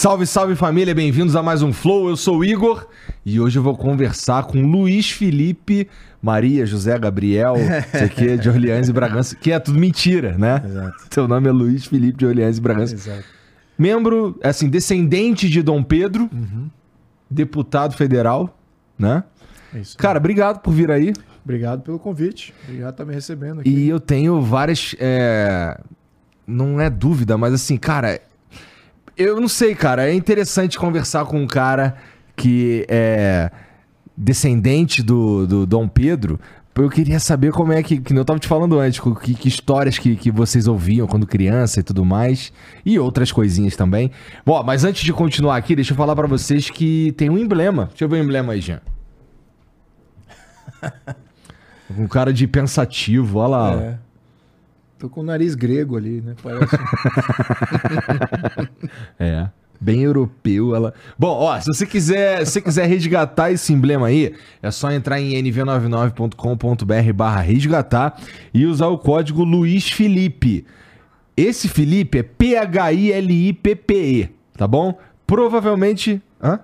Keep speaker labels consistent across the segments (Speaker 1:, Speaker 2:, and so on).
Speaker 1: Salve, salve família, bem-vindos a mais um Flow. Eu sou o Igor e hoje eu vou conversar com Luiz Felipe, Maria, José, Gabriel, isso aqui é de Orleans e Bragança, que é tudo mentira, né?
Speaker 2: Exato.
Speaker 1: Seu nome é Luiz Felipe de Orleans e Bragança.
Speaker 2: Exato.
Speaker 1: Membro, assim, descendente de Dom Pedro, deputado federal, né?
Speaker 2: É isso.
Speaker 1: Cara, obrigado por vir aí.
Speaker 2: Obrigado pelo convite. Obrigado por estar me recebendo aqui.
Speaker 1: E eu tenho várias. é, Não é dúvida, mas assim, cara. Eu não sei, cara. É interessante conversar com um cara que é descendente do, do Dom Pedro. Eu queria saber como é que. Que eu tava te falando antes, que, que histórias que, que vocês ouviam quando criança e tudo mais. E outras coisinhas também. Bom, mas antes de continuar aqui, deixa eu falar pra vocês que tem um emblema. Deixa eu ver o emblema aí, Jean. Um cara de pensativo, olha lá. ó.
Speaker 2: Tô com o nariz grego ali, né? Parece.
Speaker 1: É. Bem europeu ela. Bom, ó, se você quiser, se você quiser resgatar esse emblema aí, é só entrar em nv99.com.br barra resgatar e usar o código Luiz Felipe. Esse Felipe é P-H-I-L-I-P-P-E, tá bom? Provavelmente. Hã?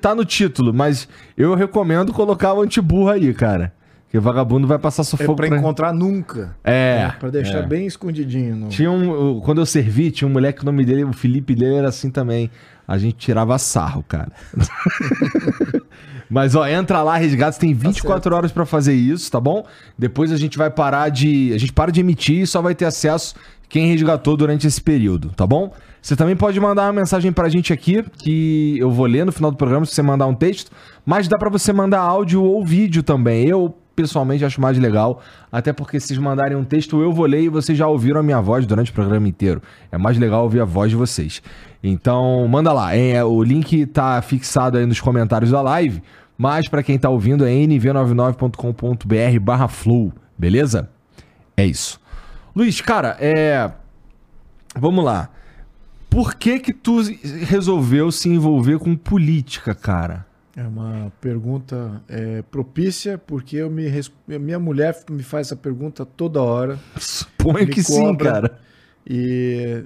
Speaker 1: Tá no título, mas eu recomendo colocar o antiburro aí, cara. Porque vagabundo vai passar
Speaker 2: é
Speaker 1: sufoco
Speaker 2: pra
Speaker 1: pra-
Speaker 2: encontrar nunca.
Speaker 1: É.
Speaker 2: Pra deixar
Speaker 1: é.
Speaker 2: bem escondidinho. No...
Speaker 1: Tinha um, quando eu servi, tinha um moleque, o nome dele, o Felipe dele era assim também. A gente tirava sarro, cara. Mas ó, entra lá, resgata, você tem 24 horas pra fazer isso, tá bom? Depois a gente vai parar de, a gente para de emitir e só vai ter acesso quem resgatou durante esse período, tá bom? Você também pode mandar uma mensagem pra gente aqui, que eu vou ler no final do programa se você mandar um texto, mas dá pra você mandar áudio ou vídeo também. Eu pessoalmente acho mais legal, até porque se vocês mandarem um texto eu vou ler e vocês já ouviram a minha voz durante o programa inteiro. É mais legal ouvir a voz de vocês. Então, manda lá, é, o link tá fixado aí nos comentários da live, mas pra quem tá ouvindo é nv99.com.br barra flow, beleza? É isso. Luiz, cara, é... Vamos lá. Por que que tu resolveu se envolver com política, cara?
Speaker 2: É uma pergunta é, propícia, porque eu me minha mulher me faz essa pergunta toda hora.
Speaker 1: Suponho que sim,
Speaker 2: cobra.
Speaker 1: cara.
Speaker 2: E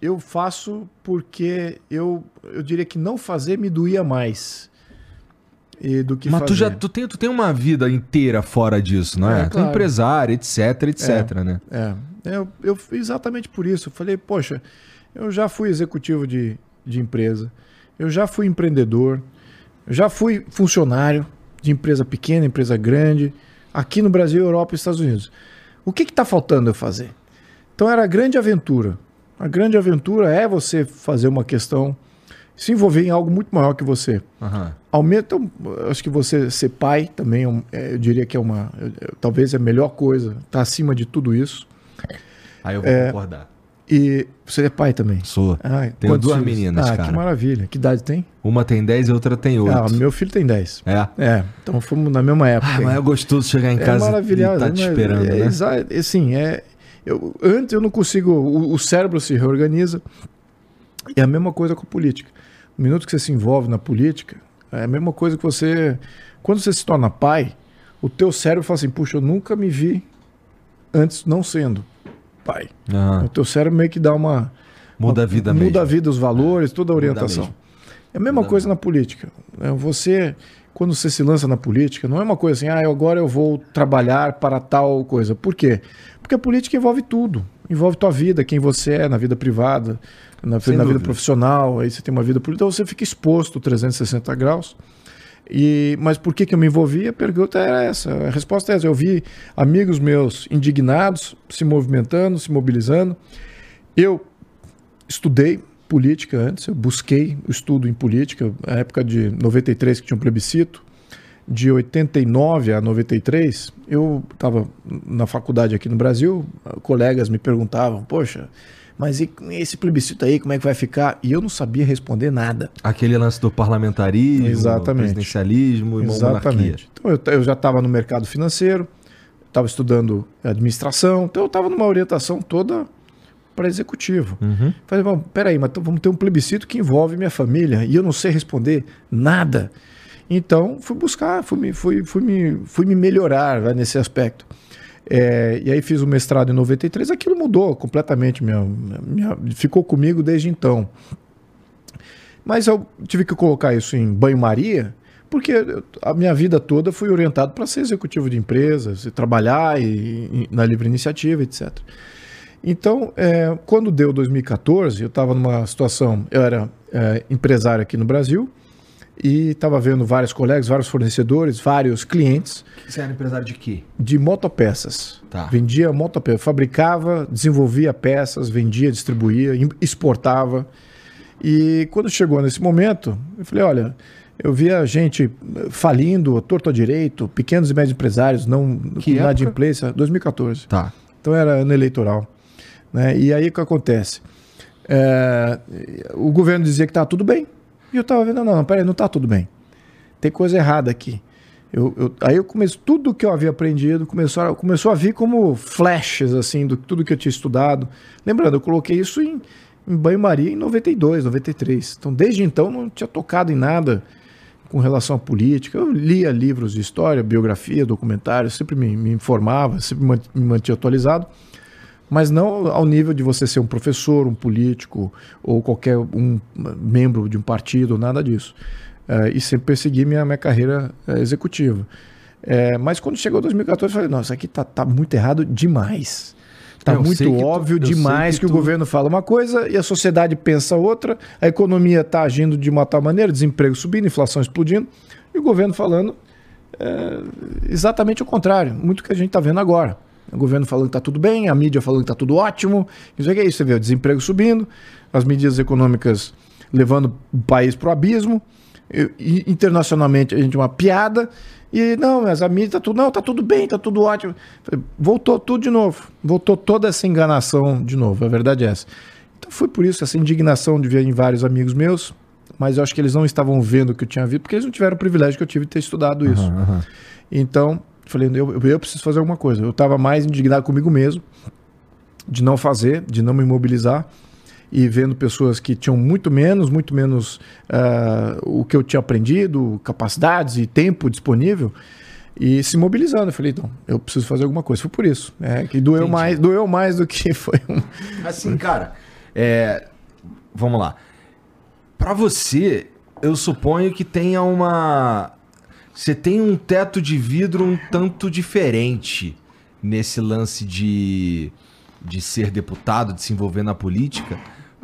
Speaker 2: eu faço porque eu, eu diria que não fazer me doía mais. E do que
Speaker 1: Mas
Speaker 2: fazer.
Speaker 1: tu já tu tem, tu tem uma vida inteira fora disso, não é?
Speaker 2: É,
Speaker 1: Tu é empresário, etc, etc, né?
Speaker 2: É, eu, eu exatamente por isso. Eu falei, poxa, eu já fui executivo de, de empresa, eu já fui empreendedor, eu já fui funcionário de empresa pequena, empresa grande, aqui no Brasil, Europa e Estados Unidos. O que está faltando eu fazer? Então era a grande aventura. A grande aventura é você fazer uma questão, se envolver em algo muito maior que você.
Speaker 1: Aham.
Speaker 2: Aumenta, eu acho que você ser pai também, é é, eu diria que é uma, eu- talvez é a melhor coisa, está acima de tudo isso.
Speaker 1: Aí eu vou
Speaker 2: É.
Speaker 1: concordar.
Speaker 2: E você é pai também?
Speaker 1: Sou.
Speaker 2: Ah,
Speaker 1: Tenho duas
Speaker 2: filhos?
Speaker 1: meninas,
Speaker 2: ah,
Speaker 1: cara.
Speaker 2: que maravilha. Que idade tem?
Speaker 1: Uma tem 10 e outra tem 8.
Speaker 2: Ah, meu filho tem 10.
Speaker 1: É.
Speaker 2: É, então fomos na mesma época.
Speaker 1: Ah, mas é gostoso chegar em
Speaker 2: É
Speaker 1: casa
Speaker 2: maravilhoso.
Speaker 1: e tá te esperando,
Speaker 2: é,
Speaker 1: né?
Speaker 2: exa- Assim, é, eu, antes eu não consigo. O, o cérebro se reorganiza. E é a mesma coisa com a política. No minuto que você se envolve na política, é a mesma coisa que você. Quando você se torna pai, o teu cérebro fala assim: puxa, eu nunca me vi antes não sendo pai. O teu cérebro meio que dá uma.
Speaker 1: Muda a vida
Speaker 2: muda
Speaker 1: mesmo.
Speaker 2: a vida, os valores, toda a
Speaker 1: Muda
Speaker 2: orientação.
Speaker 1: mesmo.
Speaker 2: É a mesma
Speaker 1: Muda
Speaker 2: coisa na política. É, Você, quando você se lança na política, não é uma coisa assim, ah, agora eu vou trabalhar para tal coisa. Por quê? Porque a política envolve tudo. Envolve tua vida, quem você é na vida privada, na, na vida profissional, aí você tem uma vida política, então você fica exposto 360 graus. E, mas por que, que eu me envolvi? A pergunta era essa. A resposta é essa. Eu vi amigos meus indignados, se movimentando, se mobilizando. Eu estudei política antes, eu busquei o estudo em política, na época de 93 que tinha um plebiscito, de 89 a 93, eu estava na faculdade aqui no Brasil, colegas me perguntavam, poxa, mas e esse plebiscito aí, como é que vai ficar? E eu não sabia responder nada.
Speaker 1: Aquele lance do parlamentarismo,
Speaker 2: Exatamente.
Speaker 1: presidencialismo e.
Speaker 2: Exatamente. Então eu, eu já estava no mercado financeiro, estava estudando administração, então eu estava numa orientação toda para executivo.
Speaker 1: Uhum.
Speaker 2: Falei, bom, peraí, mas vamos ter um plebiscito que envolve minha família e eu não sei responder nada. Então fui buscar, fui me, fui, fui me, fui me melhorar né, nesse aspecto. É, e aí fiz o mestrado em 93, aquilo mudou completamente, minha, minha, ficou comigo desde então. Mas eu tive que colocar isso em banho-maria, porque a minha vida toda fui orientado para ser executivo de empresas, e trabalhar e, e, na livre iniciativa, etc. Então, é, quando deu 2014, eu estava numa situação, eu era é, empresário aqui no Brasil e estava vendo vários colegas, vários fornecedores, vários clientes.
Speaker 1: Você era empresário de quê?
Speaker 2: De motopeças. Tá. Vendia motopeças, fabricava, desenvolvia peças, vendia, distribuía, exportava. E quando chegou nesse momento, eu falei, olha, eu via gente falindo, torto a direito, pequenos e médios empresários, não
Speaker 1: que
Speaker 2: inadimplência, 2014.
Speaker 1: Tá.
Speaker 2: Então era ano eleitoral. Né? E aí o que acontece? É, o governo dizia que estava tudo bem. E eu estava vendo, não, não, peraí, não está tudo bem. Tem coisa errada aqui. Eu, eu, aí eu comecei, tudo que eu havia aprendido começou a, começou a vir como flashes, assim, do tudo que eu tinha estudado. Lembrando, eu coloquei isso em, em banho-maria em 92, 93. Então, desde então, não tinha tocado em nada com relação à política. Eu lia livros de história, biografia, documentários, sempre me, me informava, sempre me mantinha atualizado mas não ao nível de você ser um professor, um político ou qualquer um membro de um partido, nada disso. É, e sempre persegui minha, minha carreira é, executiva. É, mas quando chegou 2014, eu falei, nossa, aqui tá, tá muito errado demais. Tá eu muito óbvio tu, demais que, que tu... o governo fala uma coisa e a sociedade pensa outra, a economia está agindo de uma tal maneira, desemprego subindo, inflação explodindo, e o governo falando é, exatamente o contrário, muito que a gente está vendo agora. O governo falando que está tudo bem, a mídia falando que está tudo ótimo. Isso é isso. Você vê o desemprego subindo, as medidas econômicas levando o país para o abismo. E, internacionalmente a gente é uma piada. E não, mas a mídia está tudo. Não, está tudo bem, está tudo ótimo. Voltou tudo de novo. Voltou toda essa enganação de novo. A verdade é essa. Então foi por isso, essa indignação de ver em vários amigos meus. Mas eu acho que eles não estavam vendo o que eu tinha visto, porque eles não tiveram o privilégio que eu tive de ter estudado isso. Uhum, uhum. Então, Falei, eu, eu preciso fazer alguma coisa. Eu estava mais indignado comigo mesmo, de não fazer, de não me mobilizar, e vendo pessoas que tinham muito menos, muito menos uh, o que eu tinha aprendido, capacidades e tempo disponível, e se mobilizando. Eu falei, então, eu preciso fazer alguma coisa. Foi por isso. É, que doeu mais, doeu mais do que foi um.
Speaker 1: Assim, cara, é, vamos lá. Para você, eu suponho que tenha uma você tem um teto de vidro um tanto diferente nesse lance de, de ser deputado, de se envolver na política,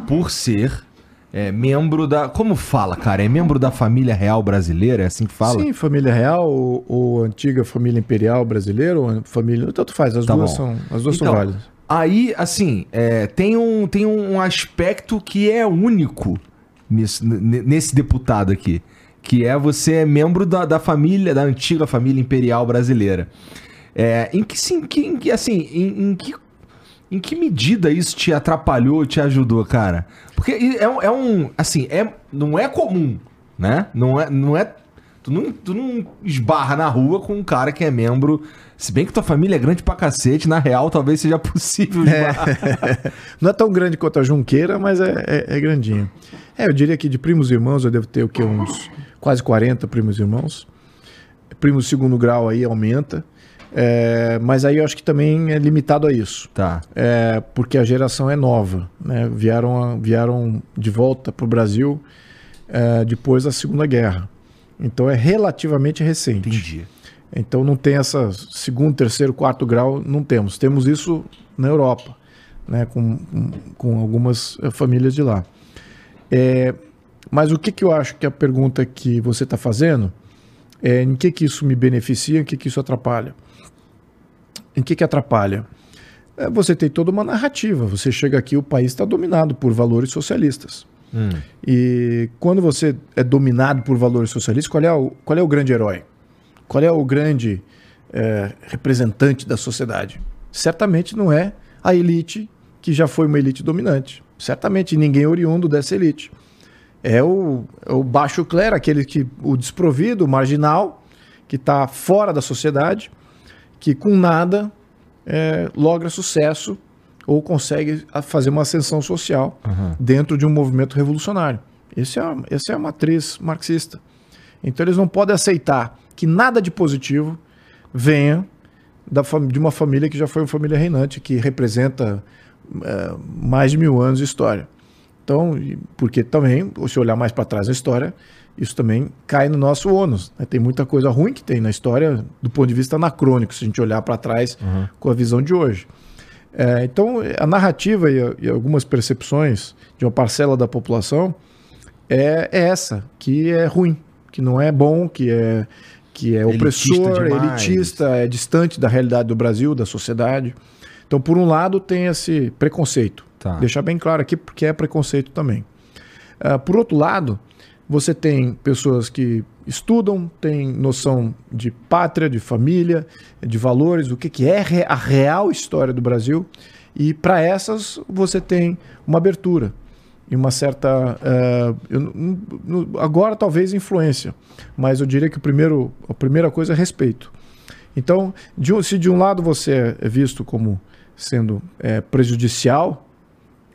Speaker 1: por ser é, membro da. Como fala, cara? É membro da família real brasileira? É assim que fala? Sim,
Speaker 2: família real ou, ou antiga família imperial brasileira, ou família. Tanto faz, as tá duas, são, as duas então, são válidas.
Speaker 1: Aí, assim, é, tem, um, tem um aspecto que é único nesse, nesse deputado aqui que é você é membro da, da família, da antiga família imperial brasileira. É, em que, sim, que, assim, em, em, que, em que medida isso te atrapalhou, te ajudou, cara? Porque é, é um, assim, é, não é comum, né? Não é, não é Tu não, tu não esbarra na rua com um cara que é membro. Se bem que tua família é grande pra cacete, na real talvez seja possível
Speaker 2: É. não é tão grande quanto a Junqueira, mas é, é, é grandinho. É, eu diria que de primos e irmãos eu devo ter o que? Uns quase 40 primos e irmãos. Primo segundo grau aí aumenta. É, mas aí eu acho que também é limitado a isso.
Speaker 1: Tá.
Speaker 2: É, porque a geração é nova. Né? Vieram, vieram de volta para o Brasil é, depois da Segunda Guerra. Então é relativamente recente.
Speaker 1: Entendi.
Speaker 2: Então não tem essa segundo, terceiro, quarto grau, não temos. Temos isso na Europa, né? com, com algumas eh, famílias de lá. É, mas o que, que eu acho que a pergunta que você está fazendo é em que, que isso me beneficia, em que, que isso atrapalha? Em que, que atrapalha? É, você tem toda uma narrativa. Você chega aqui, o país está dominado por valores socialistas. Hum. E quando você é dominado por valores socialistas, qual é o, qual é o grande herói? Qual é o grande é, representante da sociedade? Certamente não é a elite que já foi uma elite dominante. Certamente ninguém oriundo dessa elite. É o, é o baixo clero, aquele que o desprovido, o marginal, que está fora da sociedade, que com nada é, logra sucesso ou consegue fazer uma ascensão social uhum. dentro de um movimento revolucionário. Esse é, essa é a matriz marxista. Então eles não podem aceitar que nada de positivo venha da, de uma família que já foi uma família reinante, que representa é, mais de mil anos de história. Então, porque também, se olhar mais para trás na história, isso também cai no nosso ônus. Né? Tem muita coisa ruim que tem na história do ponto de vista anacrônico, se a gente olhar para trás uhum. com a visão de hoje. É, então, a narrativa e, e, algumas percepções de uma parcela da população é, é, essa, que é ruim, que não é bom, que é, que é opressor, elitista, elitista, é distante da realidade do Brasil, da sociedade. Então, por um lado, tem esse preconceito. Tá. Deixar bem claro aqui, porque é preconceito também. Uh, por outro lado, você tem pessoas que estudam, têm noção de pátria, de família, de valores, o que, que é a real história do Brasil. E para essas você tem uma abertura e uma certa. Uh, eu, agora talvez influência, mas eu diria que o primeiro, a primeira coisa é respeito. Então, de, se de um lado você é visto como sendo é, prejudicial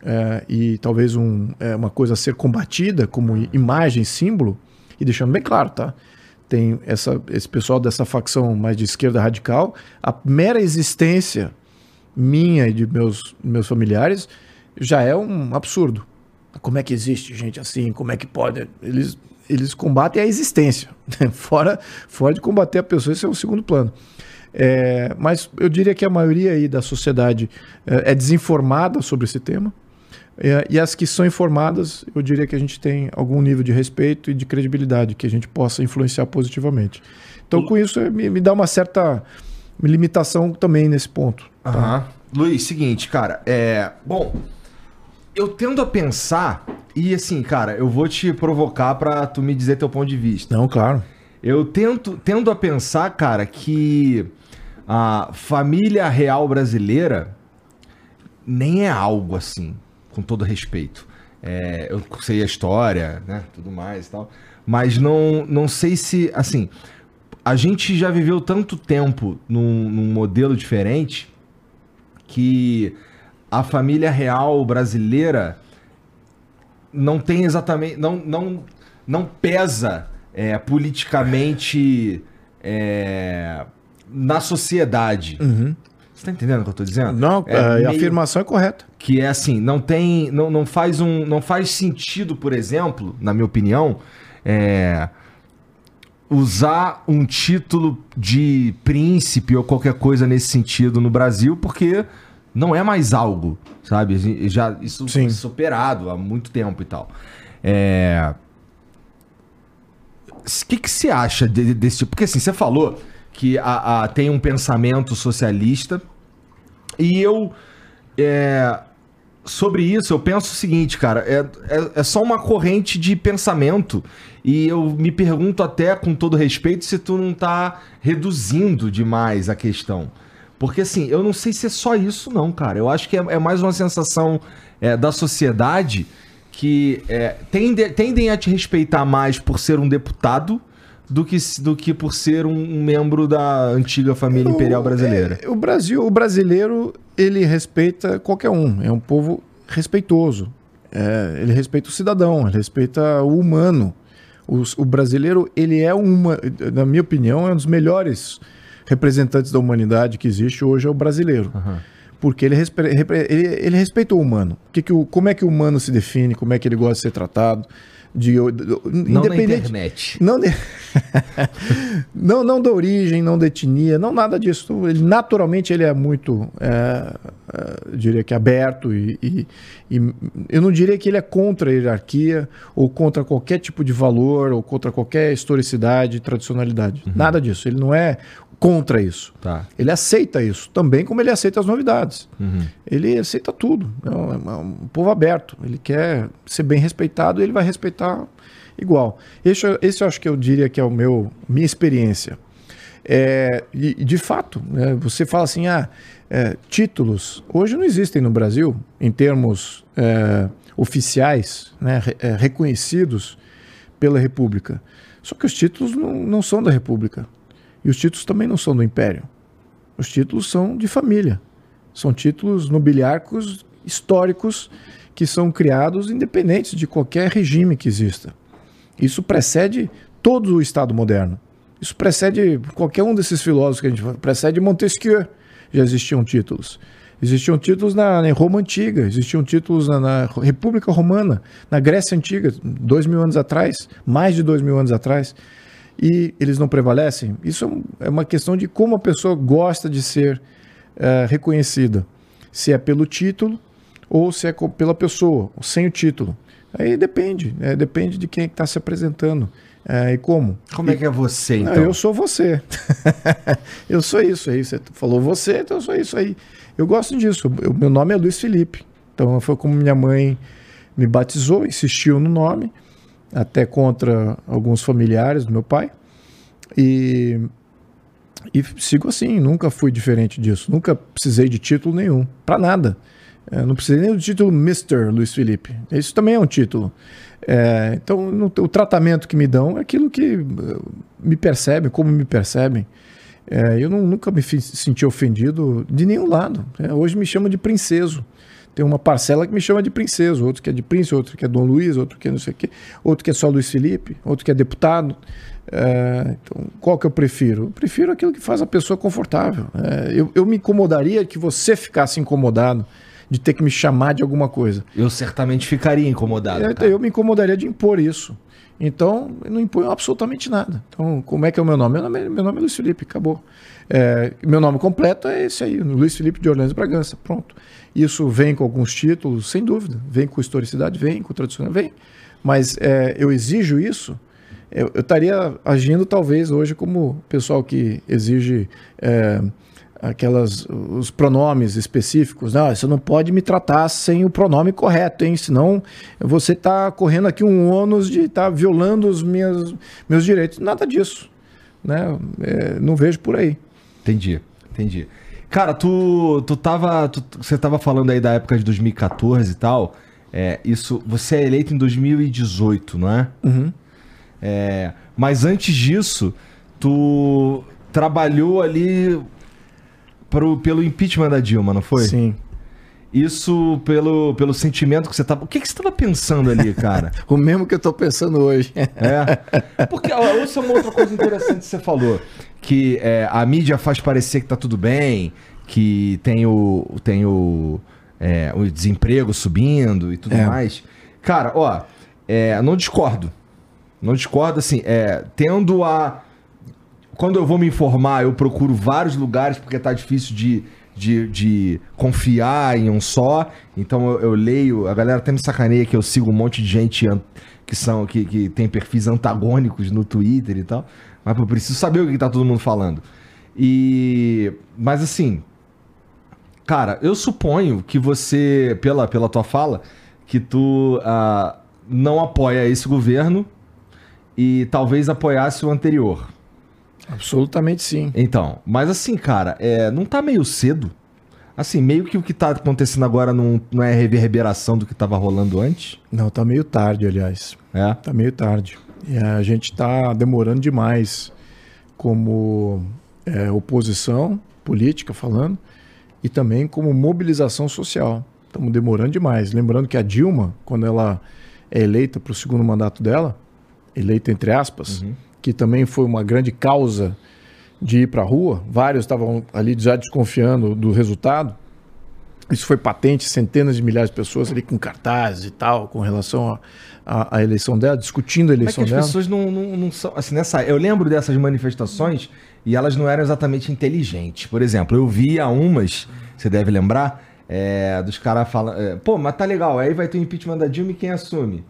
Speaker 2: é, e talvez um, é, uma coisa a ser combatida como imagem, símbolo, e deixando bem claro, tá? Tem essa, esse pessoal dessa facção mais de esquerda radical, a mera existência minha e de meus, meus familiares já é um absurdo. Como é que existe gente assim? Como é que pode? Eles, eles combatem a existência. Né? fora, fora de combater a pessoa, esse é o segundo plano. É, mas eu diria que a maioria aí da sociedade é, é desinformada sobre esse tema. É, e as que são informadas, eu diria que a gente tem algum nível de respeito e de credibilidade que a gente possa influenciar positivamente. Então, com isso, me, me dá uma certa limitação também nesse ponto.
Speaker 1: Tá? Luiz, seguinte, cara, é. Bom, eu tendo a pensar, e assim, cara, eu vou te provocar para tu me dizer teu ponto de vista.
Speaker 2: Não, claro.
Speaker 1: Eu tento, tendo a pensar, cara, que a família real brasileira nem é algo assim com todo respeito. É, eu sei a história, né, tudo mais e tal, mas não, não sei se, assim, a gente já viveu tanto tempo num, num modelo diferente que a família real brasileira não tem exatamente, não, não, não pesa é, politicamente é, na sociedade.
Speaker 2: Uhum.
Speaker 1: Você tá entendendo o que eu tô dizendo?
Speaker 2: Não, é, a meio... afirmação é correta.
Speaker 1: Que é assim, não tem. Não, não, faz um, não faz sentido, por exemplo, na minha opinião, é, usar um título de príncipe ou qualquer coisa nesse sentido no Brasil, porque não é mais algo, sabe? Já, isso Sim. foi superado há muito tempo e tal. É. O que, que você acha de, desse tipo? Porque assim, você falou que a, a, tem um pensamento socialista. E eu. É, sobre isso, eu penso o seguinte, cara: é, é, é, só uma corrente de pensamento. E eu me pergunto, até com todo respeito, se tu não tá reduzindo demais a questão. Porque, assim, eu não sei se é só isso, não, cara. Eu acho que é, é mais uma sensação é, da sociedade que é, tende, tendem a te respeitar mais por ser um deputado do que, do que por ser um, membro da antiga família imperial brasileira.
Speaker 2: É, o Brasil, o brasileiro, ele respeita qualquer um. É um povo respeitoso. É, ele respeita o cidadão, ele respeita o humano. O, o, brasileiro, ele é uma, na minha opinião, é um dos melhores representantes da humanidade que existe hoje é o brasileiro. Uhum. Porque ele, respe, ele, ele respeita o humano. Que que o, como é que o humano se define, como é que ele gosta de ser tratado de,
Speaker 1: não independente, na internet.
Speaker 2: Não, de, não, não da origem, não da etnia, não nada disso. Ele, naturalmente ele é muito, é, é, diria que aberto e, e, e, eu não diria que ele é contra a hierarquia ou contra qualquer tipo de valor ou contra qualquer historicidade, tradicionalidade. Uhum. Nada disso. Ele não é contra isso.
Speaker 1: Tá.
Speaker 2: Ele aceita isso, também como ele aceita as novidades. Uhum. Ele aceita tudo. É um, é um, povo aberto. Ele quer ser bem respeitado e ele vai respeitar igual. Esse, esse eu acho que eu diria que é o meu minha experiência. É, e, de fato, né, você fala assim, ah, é, títulos hoje não existem no Brasil em termos é, oficiais, né, é, reconhecidos pela República. Só que os títulos não, não são da República. E os títulos também não são do império. Os títulos são de família. São títulos nobiliárquicos históricos que são criados independentes de qualquer regime que exista. Isso precede todo o Estado moderno. Isso precede qualquer um desses filósofos que a gente fala. Precede Montesquieu, já existiam títulos. Existiam títulos na, na Roma Antiga, existiam títulos na, na, República Romana, na Grécia Antiga, dois mil anos atrás, mais de dois mil anos atrás, e eles não prevalecem. Isso é, é uma questão de como a pessoa gosta de ser é, reconhecida. Se é pelo título ou se é pela pessoa, sem o título. Aí depende, é, depende de quem está se apresentando. É, e como?
Speaker 1: Como
Speaker 2: e,
Speaker 1: é que é você, então?
Speaker 2: Não, eu sou você. eu sou isso aí. Você falou você, então eu sou isso aí. Eu gosto disso. O meu nome é Luiz Felipe. Então foi como minha mãe me batizou, insistiu no nome, até contra alguns familiares do meu pai. E, e sigo assim, nunca fui diferente disso. Nunca precisei de título nenhum, para nada. Eu não precisei nem do título Mr. Luiz Felipe. Isso também é um título. É, então, no, o tratamento que me dão é aquilo que eh, me percebem, como me percebem. É, eu não, nunca me senti ofendido de nenhum lado. É, hoje me chamam de princeso. Tem uma parcela que me chama de princeso, outro que é de príncipe, outro que é Dom Luiz, outro que é não sei o quê, outro que é só Luiz Felipe, outro que é deputado. É, então, qual que eu prefiro? Eu prefiro aquilo que faz a pessoa confortável. É, eu, eu me incomodaria que você ficasse incomodado de ter que me chamar de alguma coisa.
Speaker 1: Eu certamente ficaria incomodado.
Speaker 2: Eu, eu me incomodaria de impor isso. Então, eu não imponho absolutamente nada. Então, como é que é o meu nome? Meu nome, é, meu nome é Luiz Felipe, acabou. É, meu nome completo é esse aí, Luiz Felipe de Orlando Bragança, pronto. Isso vem com alguns títulos, sem dúvida. Vem com historicidade, vem com tradicional, vem. Mas é, eu exijo isso, eu, eu, estaria agindo talvez hoje como pessoal que exige é, aquelas os pronomes específicos. Não, você não pode me tratar sem o pronome correto, hein? Senão você está correndo aqui um ônus de estar tá violando os meus, meus direitos. Nada disso. Né? É, não vejo por aí.
Speaker 1: Entendi, entendi. Cara, tu, tu tava. Tu, você tava falando aí da época de 2014 e tal. É, isso, você é eleito em 2018, não é?
Speaker 2: Uhum.
Speaker 1: é mas antes disso, tu trabalhou ali pro, pelo impeachment da Dilma, não foi?
Speaker 2: Sim.
Speaker 1: Isso pelo, pelo sentimento que você tava. O que, que você estava pensando ali, cara?
Speaker 2: o mesmo que eu estou pensando hoje.
Speaker 1: é. Porque isso é uma outra coisa interessante que você falou. Que é, a mídia faz parecer que tá tudo bem, que tem o, tem o, é, o desemprego subindo e tudo é. mais. Cara, ó, é, não discordo. Não discordo, assim, é, tendo a quando eu vou me informar, eu procuro vários lugares porque tá difícil de, de, de confiar em um só. Então eu, eu, leio, a galera até me sacaneia que eu sigo um monte de gente que são que, que tem perfis antagônicos no Twitter e tal. Mas eu preciso saber o que tá todo mundo falando. E mas assim, cara, eu suponho que você pela pela tua fala que tu uh, não apoia esse governo e talvez apoiasse o anterior.
Speaker 2: Absolutamente sim.
Speaker 1: Então, mas assim, cara, é, não tá meio cedo? Assim, meio que o que tá acontecendo agora não, não é reverberação do que tava rolando antes?
Speaker 2: Não, tá meio tarde, aliás.
Speaker 1: É?
Speaker 2: Tá meio tarde. E a gente tá demorando demais como é, oposição política falando e também como mobilização social. Estamos demorando demais. Lembrando que a Dilma, quando ela é eleita para o segundo mandato dela, eleita entre aspas, uhum que também foi uma grande causa de ir para a rua. Vários estavam ali já desconfiando do resultado. Isso foi patente, centenas de milhares de pessoas ali com cartazes e tal, com relação à eleição dela, discutindo a eleição
Speaker 1: Mas
Speaker 2: é que
Speaker 1: as dela. As pessoas não, não, não, são. Assim, nessa, eu lembro dessas manifestações e elas não eram exatamente inteligentes. Por exemplo, eu via umas, você deve lembrar, é, dos caras falando. É, Pô, mas tá legal, aí vai ter o impeachment da Dilma e quem assume?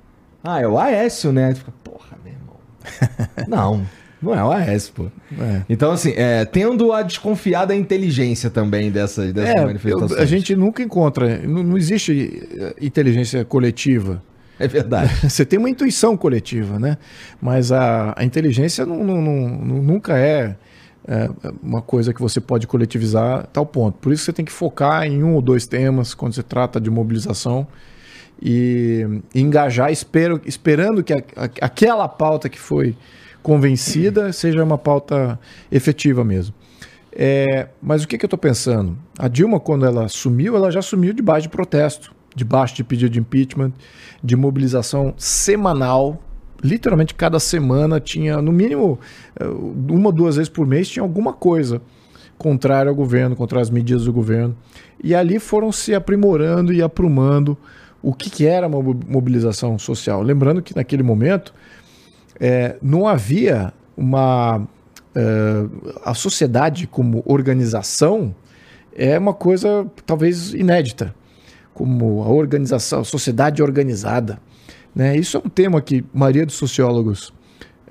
Speaker 1: Ah, é o Aécio, né? Fica, porra, meu irmão. não, não é o AS, pô. É. Então, assim, é, tendo a desconfiar da inteligência também dessas, dessas é, manifestações.
Speaker 2: Eu, a gente nunca encontra, não, não existe eh, inteligência coletiva.
Speaker 1: É verdade.
Speaker 2: Você tem uma intuição coletiva, né? Mas a, a inteligência não, não, não, nunca é, é, uma coisa que você pode coletivizar a tal ponto. Por isso você tem que focar em um ou dois temas quando se trata de mobilização e, engajar, espero, esperando que a, a, aquela pauta que foi convencida seja uma pauta efetiva mesmo. É, mas o que, que eu estou pensando? A Dilma, quando ela assumiu, ela já assumiu debaixo de protesto, debaixo de pedido de impeachment, de mobilização semanal. Literalmente cada semana tinha, no mínimo, uma ou duas vezes por mês, tinha alguma coisa contrário ao governo, contra as medidas do governo. E ali foram se aprimorando e aprumando o que, que era uma mobilização social. Lembrando que naquele momento é, não havia uma. É, a sociedade como organização é uma coisa talvez inédita, como a organização, a sociedade organizada. Né? Isso é um tema que a maioria dos sociólogos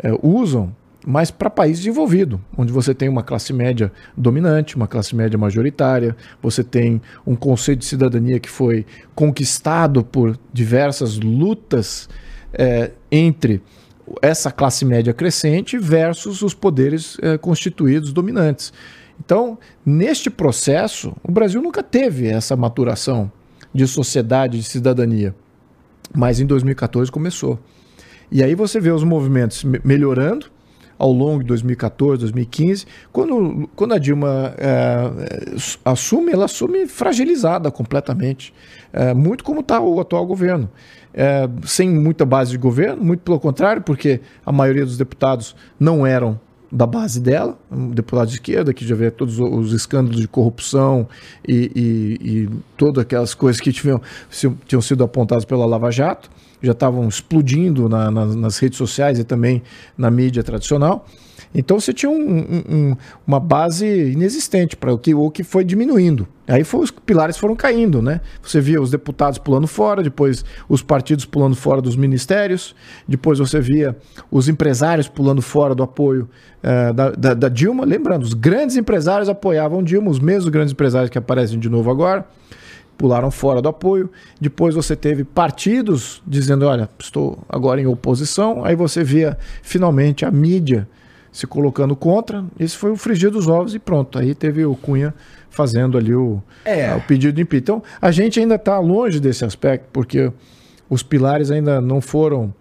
Speaker 2: é, usam, mas para países desenvolvidos, onde você tem uma classe média dominante, uma classe média majoritária, você tem um conceito de cidadania que foi conquistado por diversas lutas é, entre essa classe média crescente versus os poderes é, constituídos dominantes. Então, neste processo, o Brasil nunca teve essa maturação de sociedade, de cidadania. Mas em 2014 começou. E aí você vê os movimentos melhorando ao longo de 2014, 2015. Quando, quando a Dilma é, assume, ela assume fragilizada completamente. É, muito como está o atual governo. É, sem muita base de governo, muito pelo contrário, porque a maioria dos deputados não eram da base dela, um deputado de esquerda, que já vê todos os escândalos de corrupção e, e, e todas aquelas coisas que tinham, tinham sido apontadas pela Lava Jato, já estavam explodindo na, na, nas redes sociais e também na mídia tradicional. Então você tinha um, um, uma base inexistente para o que, o que foi diminuindo. Aí foi, os pilares foram caindo, né? Você via os deputados pulando fora, depois os partidos pulando fora dos ministérios, depois você via os empresários pulando fora do apoio uh, da, da, da Dilma. Lembrando, os grandes empresários apoiavam Dilma, os mesmos grandes empresários que aparecem de novo agora pularam fora do apoio. Depois você teve partidos dizendo: olha, estou agora em oposição. Aí você via finalmente a mídia se colocando contra. Esse foi o frigir dos ovos e pronto. Aí teve o Cunha fazendo ali o, é. o pedido de impeachment. Então, a gente ainda está longe desse aspecto, porque os pilares ainda não foram.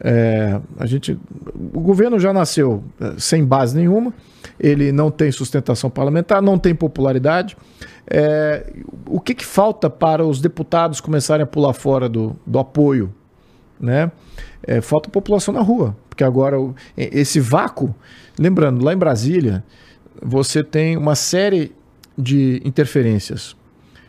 Speaker 2: É, a gente, o governo já nasceu é, sem base nenhuma, ele não tem sustentação parlamentar, não tem popularidade. É, o que, que falta para os deputados começarem a pular fora do, do apoio? Né? É, falta população na rua, porque agora esse vácuo Lembrando, lá em Brasília, você tem uma série de interferências.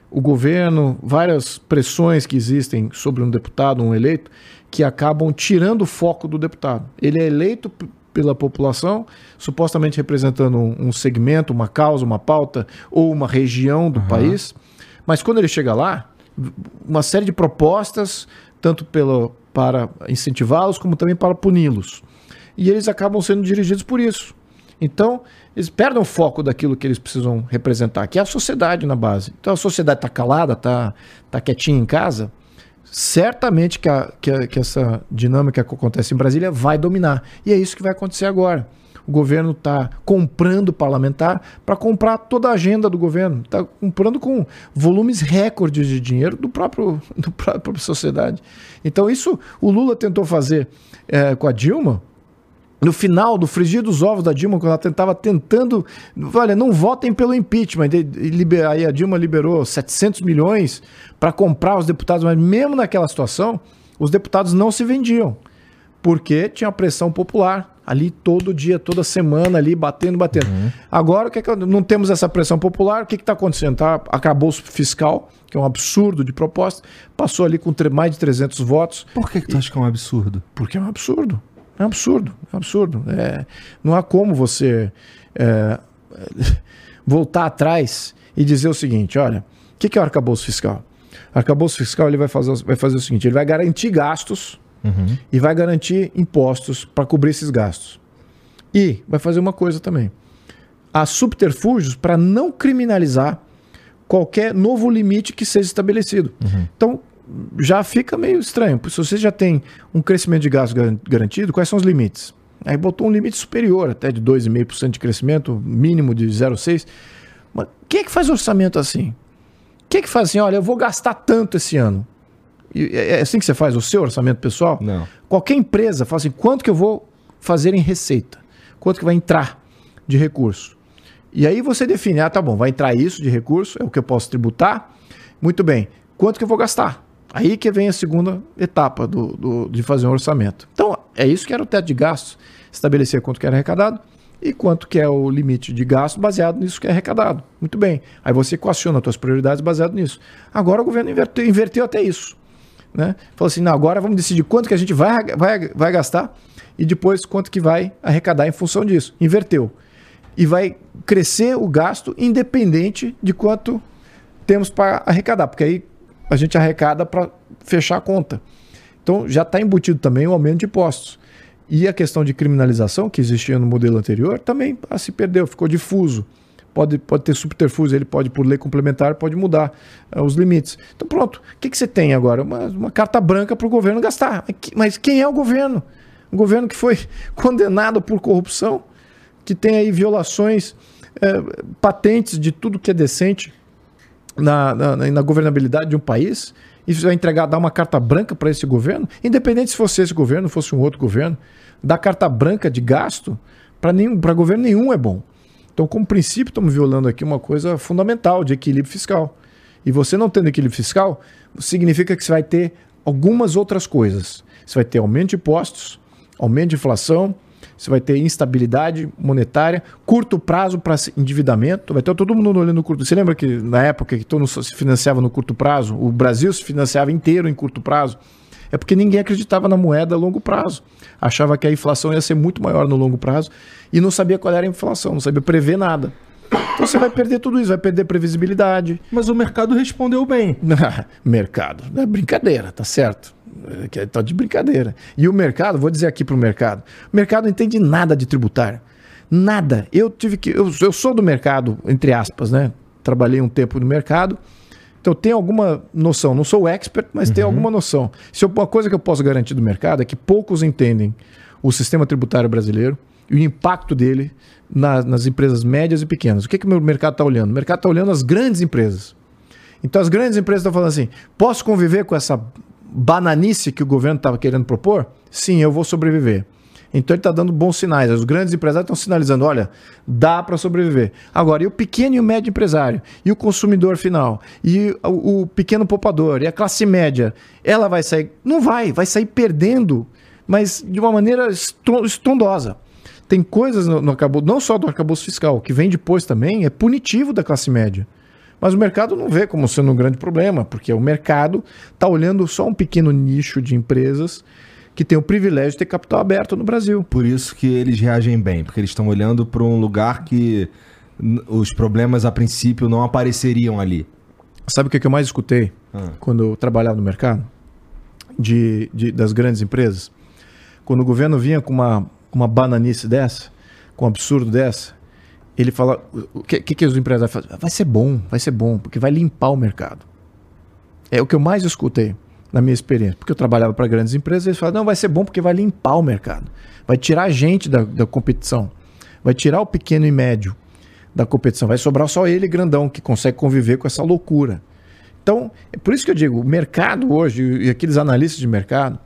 Speaker 2: O governo, várias pressões que existem sobre um deputado, um eleito, que acabam tirando o foco do deputado. Ele é eleito pela população, supostamente representando um, segmento, uma causa, uma pauta ou uma região do uhum. país, mas quando ele chega lá, uma série de propostas, tanto pelo, para incentivá-los como também para puni-los e eles acabam sendo dirigidos por isso. Então, eles perdem o foco daquilo que eles precisam representar, que é a sociedade na base. Então, a sociedade está calada, está tá quietinha em casa, certamente que, a, que, a, que essa dinâmica que acontece em Brasília vai dominar. E é isso que vai acontecer agora. O governo está comprando parlamentar para comprar toda a agenda do governo. Está comprando com volumes recordes de dinheiro do próprio, do próprio sociedade. Então, isso o Lula tentou fazer é, com a Dilma no final do frigir dos ovos da Dilma, quando ela estava tentando, olha, não votem pelo impeachment. Aí a Dilma liberou 700 milhões para comprar os deputados, mas mesmo naquela situação, os deputados não se vendiam, porque tinha pressão popular ali todo dia, toda semana ali batendo, batendo. Uhum. Agora que, é que não temos essa pressão popular, o que está acontecendo? Tá? Acabou o fiscal, que é um absurdo de proposta, passou ali com mais de 300 votos.
Speaker 1: Por que, que tu e... acha que é um absurdo?
Speaker 2: Porque é um absurdo. É um absurdo, é um absurdo. É, não há como você é, voltar atrás e dizer o seguinte: olha, o que, que é o arcabouço fiscal? O arcabouço fiscal ele vai fazer, vai fazer o seguinte: ele vai garantir gastos uhum. e vai garantir impostos para cobrir esses gastos. E vai fazer uma coisa também: há subterfúgios para não criminalizar qualquer novo limite que seja estabelecido. Uhum. Então, já fica meio estranho. Se você já tem um crescimento de gasto garantido, quais são os limites? Aí botou um limite superior, até de 2,5% de crescimento, mínimo de 0,6%. Mas quem é que faz orçamento assim? Quem é que faz assim, olha, eu vou gastar tanto esse ano? É, é assim que você faz o seu orçamento pessoal?
Speaker 1: Não.
Speaker 2: Qualquer empresa fala assim, quanto que eu vou fazer em receita? Quanto que vai entrar de recurso? E aí você define, ah, tá bom, vai entrar isso de recurso, é o que eu posso tributar. Muito bem, quanto que eu vou gastar? Aí que vem a segunda etapa do, do, de fazer um orçamento. Então, é isso que era o teto de gastos, estabelecer quanto que era arrecadado e quanto que é o limite de gasto baseado nisso que é arrecadado. Muito bem. Aí você equaciona as suas prioridades baseado nisso. Agora o governo inverteu, inverteu até isso. Né? Falou assim, não, agora vamos decidir quanto que a gente vai, vai, vai gastar e depois quanto que vai arrecadar em função disso. Inverteu. E vai crescer o gasto independente de quanto temos para arrecadar, porque aí a gente arrecada para fechar a conta. Então já está embutido também o aumento de impostos. E a questão de criminalização, que existia no modelo anterior, também ah, se perdeu, ficou difuso. Pode, pode ter subterfúgio, ele pode, por lei complementar, pode mudar uh, os limites. Então, pronto. O que, que você tem agora? Uma, uma carta branca para o governo gastar. Mas quem é o governo? Um governo que foi condenado por corrupção, que tem aí violações eh, patentes de tudo que é decente na, na, na governabilidade de um país e vai entregar, dar uma carta branca para esse governo, independente se fosse esse governo, fosse um outro governo, dar carta branca de gasto para governo nenhum é bom. Então, como princípio, estamos violando aqui uma coisa fundamental de equilíbrio fiscal. E você não tendo equilíbrio fiscal, significa que você vai ter algumas outras coisas. Você vai ter aumento de impostos, aumento de inflação, você vai ter instabilidade monetária, curto prazo para endividamento, vai ter todo mundo olhando no curto. Você lembra que na época que todo mundo se financiava no curto prazo, o Brasil se financiava inteiro em curto prazo? É porque ninguém acreditava na moeda a longo prazo. Achava que a inflação ia ser muito maior no longo prazo e não sabia qual era a inflação, não sabia prever nada. Então você vai perder tudo isso, vai perder previsibilidade.
Speaker 1: Mas o mercado respondeu bem.
Speaker 2: mercado, é brincadeira, tá certo. Tá de brincadeira. E o mercado, vou dizer aqui para o mercado: o mercado não entende nada de tributário. Nada. Eu tive que. Eu, eu sou do mercado, entre aspas, né? Trabalhei um tempo no mercado. Então eu tenho alguma noção. Não sou expert, mas uhum. tenho alguma noção. Se eu, uma coisa que eu posso garantir do mercado é que poucos entendem o sistema tributário brasileiro e o impacto dele na, nas empresas médias e pequenas. O que, que o mercado está olhando? O mercado está olhando as grandes empresas. Então as grandes empresas estão falando assim: posso conviver com essa bananice que o governo estava querendo propor, sim, eu vou sobreviver. Então ele está dando bons sinais. Os grandes empresários estão sinalizando: olha, dá para sobreviver. Agora, e o pequeno e o médio empresário? E o consumidor final? E o, o, pequeno poupador? E a classe média? Ela vai sair? Não vai, vai sair perdendo, mas de uma maneira estrondosa. Tem coisas no, no acabouço, não só do arcabouço fiscal, que vem depois também, é punitivo da classe média. Mas o mercado não vê como sendo um grande problema, porque o mercado está olhando só um pequeno nicho de empresas que tem o privilégio de ter capital aberto no Brasil.
Speaker 1: Por isso que eles reagem bem, porque eles estão olhando para um lugar que os problemas a princípio não apareceriam ali.
Speaker 2: Sabe o que eu mais escutei ah. quando eu trabalhava no mercado de, de, das grandes empresas? Quando o governo vinha com uma, uma bananice dessa, com um absurdo dessa, ele fala: o que, que, que os empresários fazem? Vai ser bom, vai ser bom, porque vai limpar o mercado. É o que eu mais escutei na minha experiência, porque eu trabalhava para grandes empresas, eles falam: não, vai ser bom porque vai limpar o mercado, vai tirar a gente da, da competição, vai tirar o pequeno e médio da competição, vai sobrar só ele grandão que consegue conviver com essa loucura. Então, é por isso que eu digo: o mercado hoje e aqueles analistas de mercado.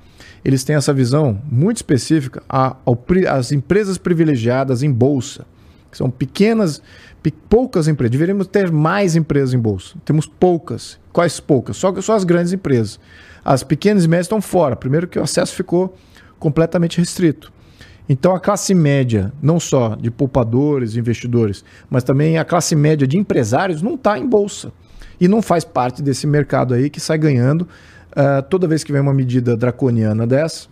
Speaker 2: Eles têm essa visão muito específica às empresas privilegiadas em bolsa são pequenas, poucas empresas. Deveríamos ter mais empresas em bolsa. Temos poucas. Quais poucas? Só, só as grandes empresas. As pequenas e médias estão fora. Primeiro que o acesso ficou completamente restrito. Então a classe média, não só de poupadores, investidores, mas também a classe média de empresários não está em bolsa. E não faz parte desse mercado aí que sai ganhando uh, toda vez que vem uma medida draconiana dessa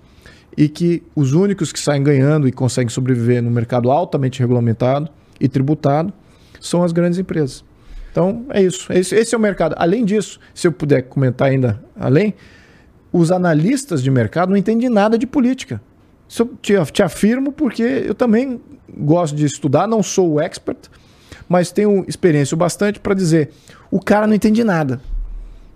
Speaker 2: e que os únicos que saem ganhando e conseguem sobreviver no mercado altamente regulamentado e tributado são as grandes empresas. Então é isso. Esse, esse é o mercado. Além disso, se eu puder comentar ainda além, os analistas de mercado não entendem nada de política. Isso eu te, te afirmo porque eu também gosto de estudar, não sou o expert, mas tenho experiência bastante para dizer: o cara não entende nada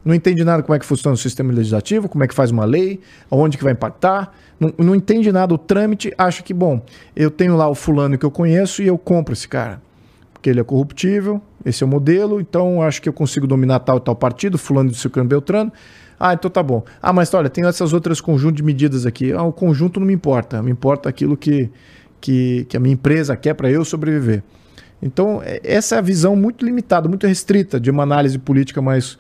Speaker 2: não entende nada como é que funciona o sistema legislativo, como é que faz uma lei, aonde que vai impactar, não, não entende nada o trâmite, acha que, bom, eu tenho lá o fulano que eu conheço e eu compro esse cara. Porque ele é corruptível, esse é o modelo, então acho que eu consigo dominar tal e tal partido, fulano de Silcano Beltrano. Ah, então tá bom. Ah, mas olha, tem essas outras conjuntos de medidas aqui. Ah, o conjunto não me importa, me importa aquilo que, que, que a minha empresa quer para eu sobreviver. Então, é, essa é a visão muito limitada, muito restrita de uma análise política mais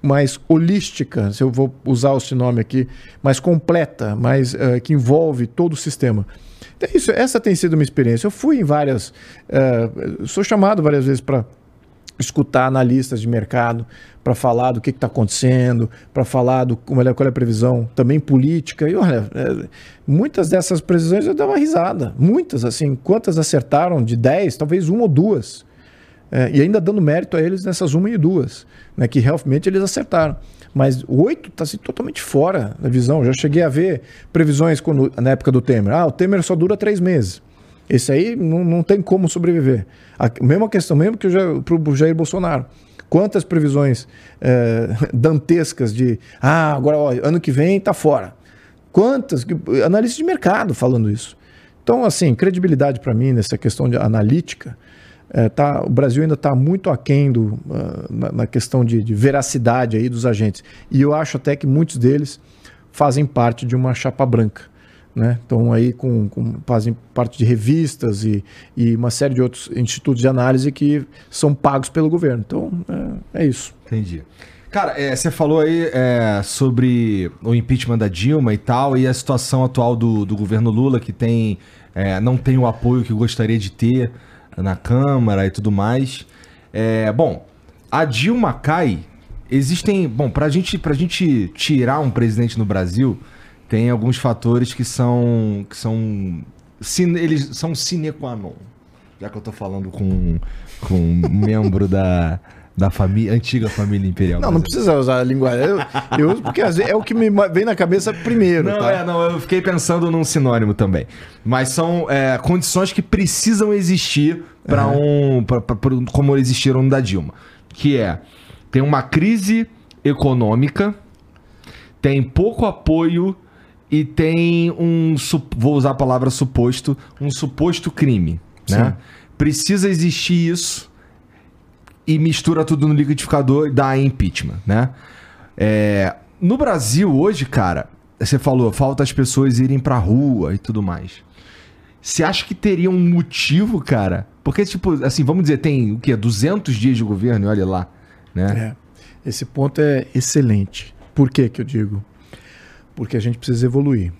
Speaker 2: mais holística, se eu vou usar esse nome aqui, mais completa, mais uh, que envolve todo o sistema. Então, isso, essa tem sido uma experiência. Eu fui em várias, uh, sou chamado várias vezes para escutar analistas de mercado para falar do que está acontecendo, para falar do qual é, qual é a previsão também política. E olha, é, muitas dessas previsões eu dava risada. Muitas, assim, quantas acertaram de 10, talvez uma ou duas. É, e ainda dando mérito a eles nessas uma e duas, né, que realmente eles acertaram. Mas oito está assim, totalmente fora da visão. Já cheguei a ver previsões quando, na época do Temer. Ah, o Temer só dura três meses. Esse aí não, não tem como sobreviver. A mesma questão, mesmo que para o Jair Bolsonaro. Quantas previsões é, dantescas de ah, agora ó, ano que vem está fora. Quantas? Analistas de mercado falando isso. Então, assim, credibilidade para mim nessa questão de analítica, é, tá, o Brasil ainda está muito aquém do, uh, na, na, questão de, de veracidade aí dos agentes. E eu acho até que muitos deles fazem parte de uma chapa branca né? Estão aí com, com, fazem parte de revistas e, e uma série de outros institutos de análise que são pagos pelo governo. Então, é, é isso.
Speaker 1: Entendi. Cara, é, você falou aí é, sobre o impeachment da Dilma e tal, e a situação atual do, do governo Lula, que tem, é, não tem o apoio que gostaria de ter na Câmara e tudo mais. É, bom, a Dilma cai. Existem. Bom, pra gente, pra gente tirar um presidente no Brasil, tem alguns fatores que são. que são. eles são sine qua non. Já que eu tô falando com, com um membro da, da família, antiga família imperial.
Speaker 2: Não, não precisa usar a linguagem. Eu, eu uso porque é o que me vem na cabeça primeiro.
Speaker 1: Não,
Speaker 2: tá?
Speaker 1: é, não, eu fiquei pensando num sinônimo também. Mas são é, condições que precisam existir para uhum. um. Pra, pra, pra, como existiram no da Dilma. Que é tem uma crise econômica, tem pouco apoio e tem um. Vou usar a palavra suposto, um suposto crime. Né? Precisa existir isso e mistura tudo no liquidificador e dá impeachment, né? É, no Brasil hoje, cara, você falou, falta as pessoas irem pra rua e tudo mais. Você acha que teria um motivo, cara? Porque, tipo, assim, vamos dizer, tem o quê? 200 dias de governo e olha lá, né?
Speaker 2: É. Esse ponto é excelente. Por que que eu digo? porque a gente precisa evoluir.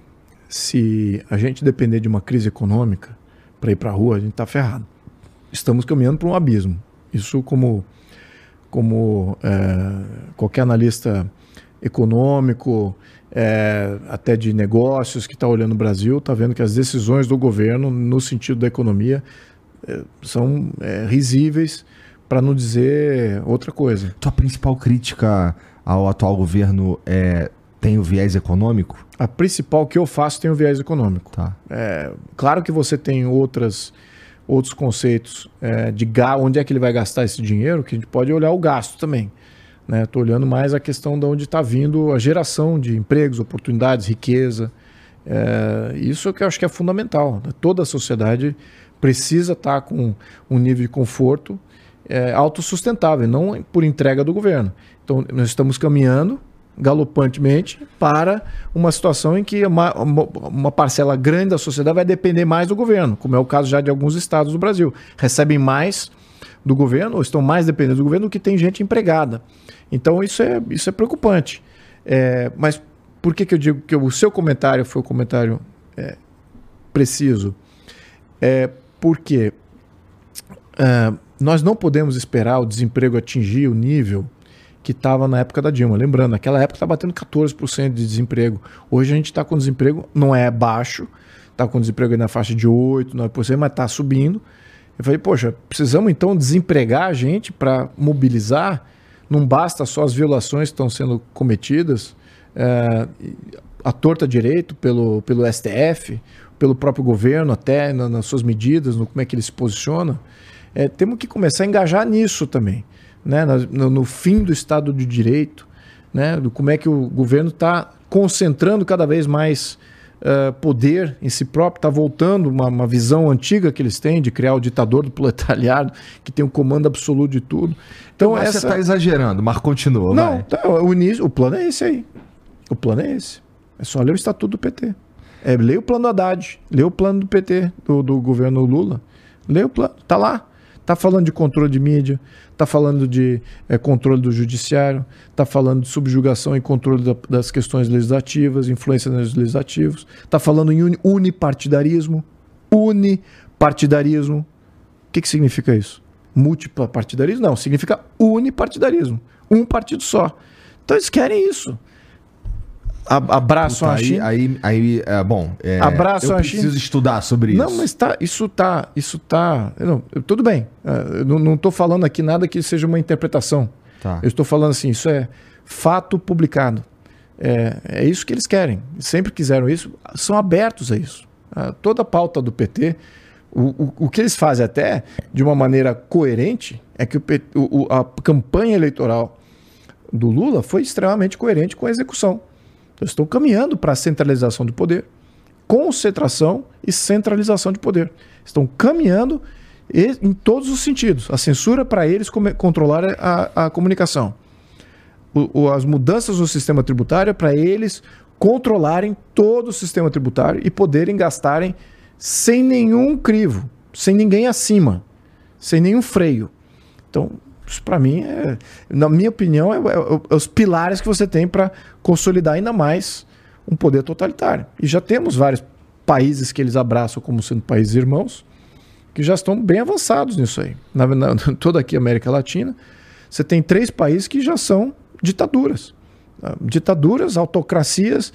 Speaker 2: Se a gente depender de uma crise econômica para ir para a rua, a gente está ferrado. Estamos caminhando para um abismo. Isso, como, como é, qualquer analista econômico, é, até de negócios que está olhando o Brasil, está vendo que as decisões do governo, no sentido da economia, é, são é, risíveis, para não dizer outra coisa.
Speaker 1: Tua principal crítica ao atual governo é tem o viés econômico?
Speaker 2: A principal que eu faço tem o viés econômico.
Speaker 1: Tá.
Speaker 2: É, claro que você tem outras, outros conceitos é, de onde é que ele vai gastar esse dinheiro, que a gente pode olhar o gasto também. Estou né? olhando mais a questão de onde está vindo a geração de empregos, oportunidades, riqueza. É, isso que eu acho que é fundamental. Né? Toda a sociedade precisa estar tá com um nível de conforto é, autossustentável, não por entrega do governo. Então, nós estamos caminhando galopantemente para uma situação em que uma, uma, parcela grande da sociedade vai depender mais do governo, como é o caso já de alguns estados do Brasil. Recebem mais do governo, ou estão mais dependentes do governo, do que tem gente empregada. Então isso é, isso é preocupante. É, mas por que, que eu digo que o seu comentário foi um comentário é, preciso? É porque é, nós não podemos esperar o desemprego atingir o nível que estava na época da Dilma. Lembrando, naquela época estava batendo 14% de desemprego. Hoje a gente está com desemprego, não é baixo, está com desemprego na faixa de 8%, 9%, mas está subindo. Eu falei, poxa, precisamos então desempregar a gente para mobilizar? Não basta só as violações que estão sendo cometidas, é, a torta direito pelo, pelo STF, pelo próprio governo até na, nas suas medidas, no como é que ele se posiciona. É, temos que começar a engajar nisso também né, no, no fim do Estado de Direito, né, do como é que o governo está concentrando cada vez mais uh, poder em si próprio, está voltando uma, uma, visão antiga que eles têm de criar o ditador do proletariado, que tem o comando absoluto de tudo.
Speaker 1: Então, mas essa... você está exagerando, mas continua.
Speaker 2: Não, tá, o, início, o plano é esse aí. O plano é esse. É só ler o estatuto do PT. É, lê o plano Haddad, lê o plano do PT, do, do governo Lula. Lê o plano, tá lá. Está falando de controle de mídia, está falando de é, controle do judiciário, está falando de subjugação e controle da, das questões legislativas, influência nos legislativos, está falando em uni, unipartidarismo. Unipartidarismo. O que, que significa isso? Multipartidarismo? Não, significa unipartidarismo. Um partido só. Então eles querem isso abraçam
Speaker 1: Puta,
Speaker 2: a China.
Speaker 1: Aí, aí, aí é, bom, é,
Speaker 2: abraçam
Speaker 1: eu
Speaker 2: a
Speaker 1: preciso
Speaker 2: China.
Speaker 1: estudar sobre
Speaker 2: não,
Speaker 1: isso.
Speaker 2: mas tá, isso tá, isso tá, não, tudo bem. É, Eu não, não tô falando aqui nada que seja uma interpretação.
Speaker 1: Tá.
Speaker 2: Eu estou falando assim, isso é fato publicado. É, é isso que eles querem. Sempre quiseram isso, são abertos a isso. Ah, Toda a pauta do PT, o, o, o que eles fazem até de uma maneira coerente é que o- o- a campanha eleitoral do Lula foi extremamente coerente com a execução. Estão caminhando para a centralização do poder, concentração e centralização de poder. Estão caminhando em todos os sentidos. A censura para eles controlar a, a comunicação. O- o- as mudanças no sistema tributário é para eles controlarem todo o sistema tributário e poderem gastarem sem nenhum crivo, sem ninguém acima, sem nenhum freio. Então, isso para mim, é, na minha opinião, é, é- é os pilares que você tem para consolidar ainda mais um poder totalitário. E já temos vários países que eles abraçam como sendo países irmãos, que já estão bem avançados nisso aí. Na, na, toda aqui a América Latina, você tem três países que já são ditaduras. Ah, Ditaduras, autocracias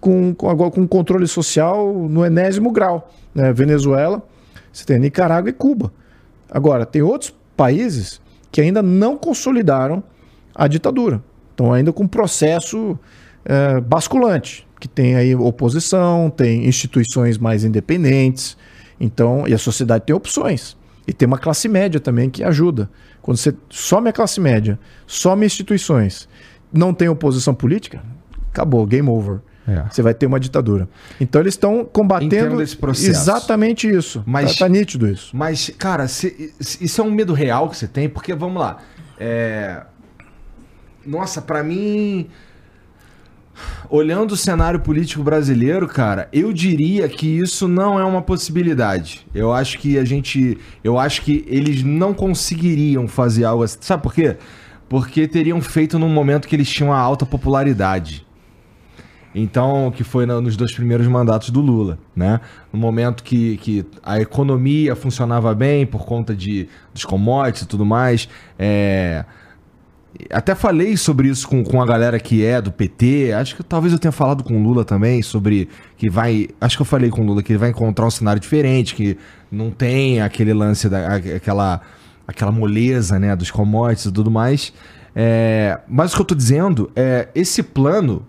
Speaker 2: com, com, agora com controle social no enésimo grau. né? Venezuela, você tem Nicarágua e Cuba. Agora, tem outros países que ainda não consolidaram a ditadura. Estão ainda com um processo eh, basculante, que tem aí oposição, tem instituições mais independentes, então, e a sociedade tem opções. E tem uma classe média também que ajuda. Quando você some a classe média, some instituições, não tem oposição política, acabou, game over.
Speaker 1: É.
Speaker 2: Você vai ter uma ditadura. Então eles estão combatendo
Speaker 1: Entendo esse processo.
Speaker 2: exatamente isso.
Speaker 1: Mas-
Speaker 2: tá, tá nítido isso.
Speaker 1: Mas, cara, se- se- isso é um medo real que você tem, porque, vamos lá. é, Nossa, pra mim. Olhando o cenário político brasileiro, cara, eu diria que isso não é uma possibilidade. Eu acho que a gente. Eu acho que eles não conseguiriam fazer algo assim. Sabe por quê? Porque teriam feito num momento que eles tinham uma alta popularidade. Então, que foi nos dois primeiros mandatos do Lula, né? No momento que, que a economia funcionava bem por conta de, dos commodities e tudo mais. É... Até falei sobre isso com, com a galera que é do PT. Acho que talvez eu tenha falado com o Lula também sobre que vai. Acho que eu falei com o Lula que ele vai encontrar um cenário diferente, que não tem aquele lance da aquela, aquela moleza, né, dos commodities e tudo mais. É, mas o que eu tô dizendo é esse plano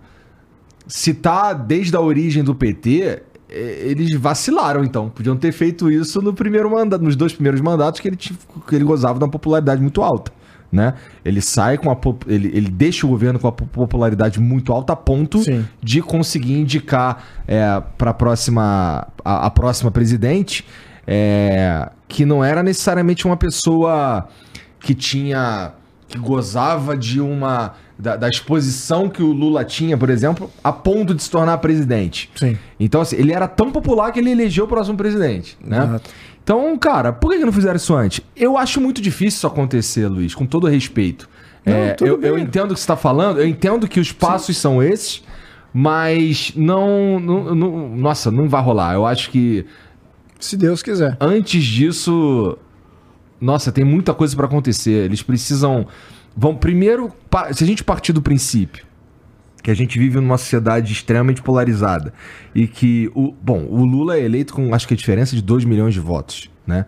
Speaker 1: se tá desde a origem do PT, eh, eles vacilaram então. Podiam ter feito isso no primeiro mandato, nos dois primeiros mandatos que ele, que ele gozava de uma popularidade muito alta. Né? Ele sai com a ele, ele deixa o governo com a po- popularidade muito alta a ponto
Speaker 2: Sim.
Speaker 1: de conseguir indicar para a próxima a, a próxima presidente é, que não era necessariamente uma pessoa que tinha que gozava de uma da, da exposição que o Lula tinha, por exemplo, a ponto de se tornar presidente.
Speaker 2: Sim.
Speaker 1: Então, assim, ele era tão popular que ele elegeu o próximo presidente, né?
Speaker 2: Exato.
Speaker 1: Então, cara, por que não fizeram isso antes? Eu acho muito difícil isso acontecer, Luiz, com todo respeito.
Speaker 2: Não,
Speaker 1: É, eu, eu entendo o que você está falando, eu entendo que os passos são esses, mas não, não, não- Nossa, não vai rolar. Eu acho que
Speaker 2: Se Deus quiser.
Speaker 1: antes disso. Nossa, tem muita coisa para acontecer. Eles precisam. Vão primeiro. Se a gente partir do princípio que a gente vive numa sociedade extremamente polarizada e que o bom o Lula é eleito com acho que a diferença de 2 milhões de votos né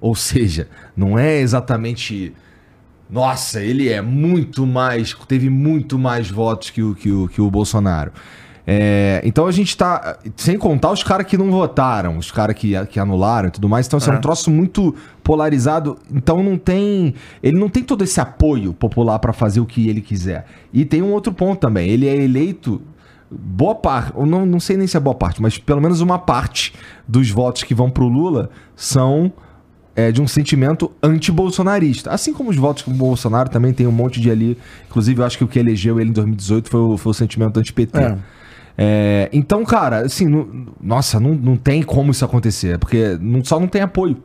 Speaker 1: ou seja não é exatamente nossa ele é muito mais teve muito mais votos que o que o, que o Bolsonaro É, então a gente tá sem contar os caras que não votaram os caras que, que anularam e tudo mais então assim, é um
Speaker 2: É.
Speaker 1: troço muito polarizado então não tem ele não tem todo esse apoio popular para fazer o que ele quiser e tem um outro ponto também ele é eleito boa parte, eu não, não sei nem se é boa parte, mas pelo menos uma parte dos votos que vão pro Lula são é, de um sentimento anti-bolsonarista. Assim como os votos com o Bolsonaro também tem um monte de ali. Inclusive, eu acho que o que elegeu ele em 2018 foi o, foi o sentimento anti-PT.
Speaker 2: É.
Speaker 1: É, então, cara, assim, não- nossa, não, não tem como isso acontecer, porque não- só não tem apoio.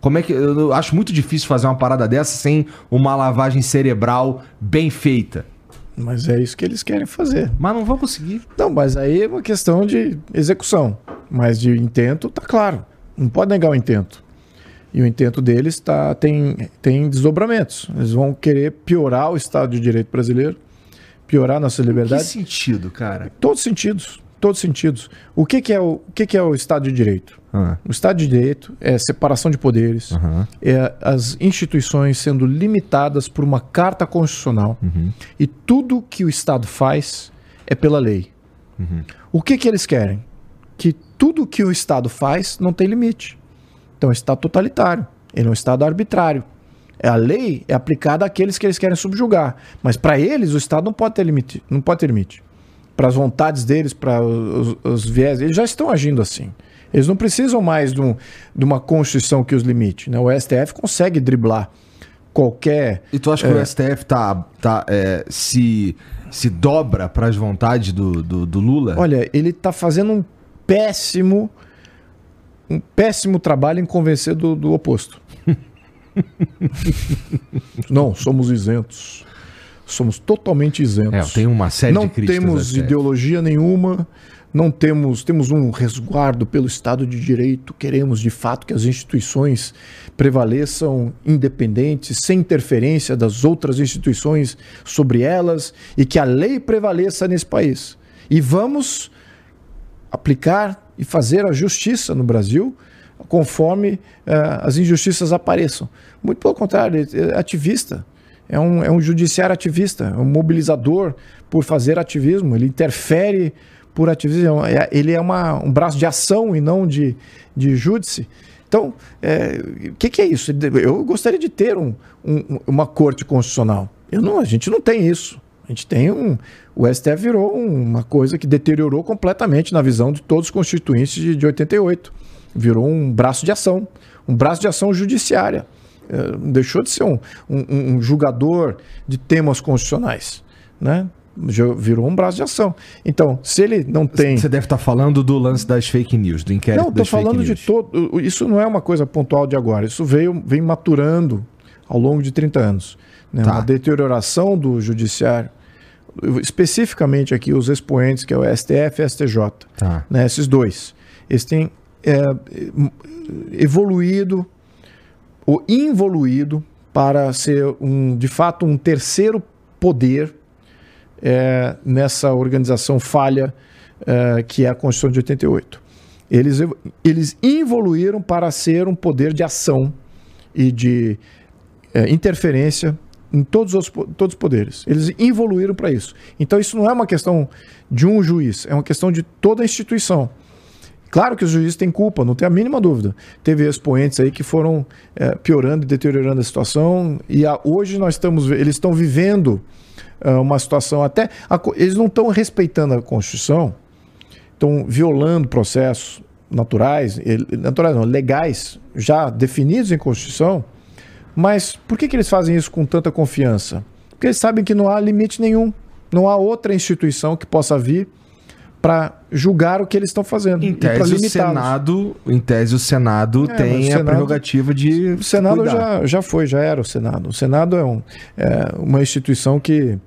Speaker 1: Como é que. Eu acho muito difícil fazer uma parada dessa sem uma lavagem cerebral bem feita.
Speaker 2: Mas é isso que eles querem fazer.
Speaker 1: Mas não vão conseguir.
Speaker 2: Não, mas aí é uma questão de execução. Mas de intento, tá claro. Não pode negar o intento. E o intento deles tá, tem, tem desdobramentos. Eles vão querer piorar o Estado de Direito brasileiro, piorar nossa liberdade.
Speaker 1: Que sentido, cara?
Speaker 2: Todos sentidos. Todos sentidos. O que, que, é, o, o que, que é o Estado de Direito?
Speaker 1: Ah.
Speaker 2: O Estado de Direito é separação de poderes,
Speaker 1: Aham.
Speaker 2: é as instituições sendo limitadas por uma carta constitucional
Speaker 1: Uhum.
Speaker 2: e tudo que o Estado faz é pela lei.
Speaker 1: Uhum.
Speaker 2: O que, que eles querem? Que tudo que o Estado faz não tem limite. Então, é um Estado totalitário. Ele é um Estado arbitrário. É A lei é aplicada àqueles que eles querem subjugar. Mas para eles, o Estado não pode ter limite. Não pode ter limite. Para as vontades deles, para os, os viés, eles já estão agindo assim. Eles não precisam mais de, um- de uma Constituição que os limite. Né? O STF consegue driblar qualquer
Speaker 1: E tu acha
Speaker 2: É.
Speaker 1: que o STF tá, tá, é, se, se dobra para as vontades do, do, do Lula?
Speaker 2: Olha, ele está fazendo um péssimo, um péssimo trabalho em convencer do, do oposto. Não, somos isentos. Somos totalmente isentos.
Speaker 1: é, tenho uma série
Speaker 2: não
Speaker 1: de críticas. ao
Speaker 2: temos ideologia nenhuma, não temos, temos um resguardo pelo Estado de Direito, queremos de fato que as instituições prevaleçam independentes, sem interferência das outras instituições sobre elas e que a lei prevaleça nesse país. E vamos aplicar e fazer a justiça no Brasil conforme eh, as injustiças apareçam. Muito pelo contrário, ele é ativista. É um, é um judiciário ativista, é um mobilizador por fazer ativismo, ele interfere por ativismo, é- ele é uma, um braço de ação e não de, de júdice. Então, é, o que, que é isso? Eu gostaria de ter um- um- uma corte constitucional. Eu não, a gente não tem isso. A gente tem um. O STF virou uma coisa que deteriorou completamente na visão de todos os constituintes de, de 88. Virou um braço de ação, um braço de ação judiciária. Eh, deixou de ser um, um- um julgador de temas constitucionais. Né? Virou um braço de ação. Então, se ele não tem.
Speaker 1: Você deve estar falando do lance das fake news, do inquérito
Speaker 2: Não, estou
Speaker 1: das fake
Speaker 2: falando de
Speaker 1: news.
Speaker 2: todo. Isso não é uma coisa pontual de agora. Isso veio, vem maturando ao longo de 30 anos. Né?
Speaker 1: Tá.
Speaker 2: Uma deterioração do judiciário. Especificamente aqui, os expoentes, que é o STF e o STJ.
Speaker 1: Tá.
Speaker 2: né? Esses dois. Eles têm é, evoluído ou involuído para ser um, de fato um terceiro poder é, nessa organização falha é, que é a Constituição de 88. Eles, eles involuíram para ser um poder de ação e de é, interferência em todos os, todos os poderes. Eles evoluíram para isso. Então, isso não é uma questão de um juiz, é uma questão de toda a instituição. Claro que os juízes têm culpa, não tem a mínima dúvida. Teve expoentes aí que foram é, piorando e deteriorando a situação, e a- hoje nós estamos, eles estão vivendo é, uma situação até. a eles não estão respeitando a Constituição, estão violando processos naturais, naturais não, legais, já definidos em Constituição, mas por que, que eles fazem isso com tanta confiança? Porque eles sabem que não há limite nenhum, não há outra instituição que possa vir para julgar o que eles estão fazendo
Speaker 1: Em tese, o. Senado, em tese, o Senado
Speaker 2: É,
Speaker 1: tem
Speaker 2: o
Speaker 1: a
Speaker 2: Senado-
Speaker 1: prerrogativa de.
Speaker 2: O Senado já, já foi, já era o Senado. O Senado é, um- é uma instituição que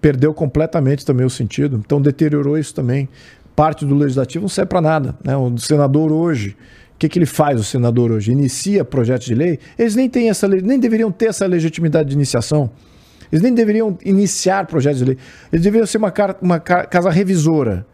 Speaker 2: perdeu completamente também o sentido, então deteriorou isso também. Parte do legislativo não serve para nada. Né? O senador hoje, o que, que ele faz, o senador hoje? Inicia projetos de lei, eles nem, têm essa, nem deveriam ter essa legitimidade de iniciação. Eles nem deveriam iniciar projetos de lei. Eles deveriam ser uma, uma ca- casa revisora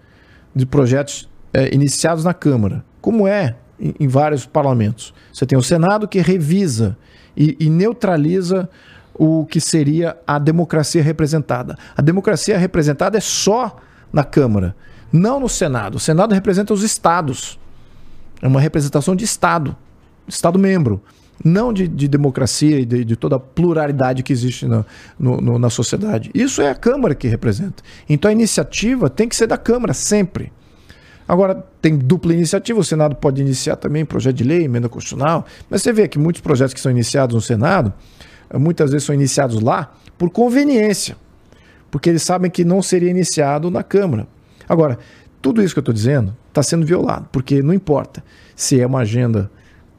Speaker 2: de projetos eh, iniciados na Câmara, como é em, em vários parlamentos. Você tem o Senado que revisa e, e neutraliza o que seria a democracia representada. A democracia representada é só na Câmara, não no Senado. O Senado representa os estados. É uma representação de Estado, Estado membro, não de, de democracia e de, de toda a pluralidade que existe na, no- no- na sociedade. Isso é a Câmara que representa. Então a iniciativa tem que ser da Câmara, sempre. Agora, tem dupla iniciativa, o Senado pode iniciar também projeto de lei, emenda constitucional, mas você vê que muitos projetos que são iniciados no Senado, eh, muitas vezes são iniciados lá por conveniência, porque eles sabem que não seria iniciado na Câmara. Agora, tudo isso que eu estou dizendo está sendo violado, porque não importa se é uma agenda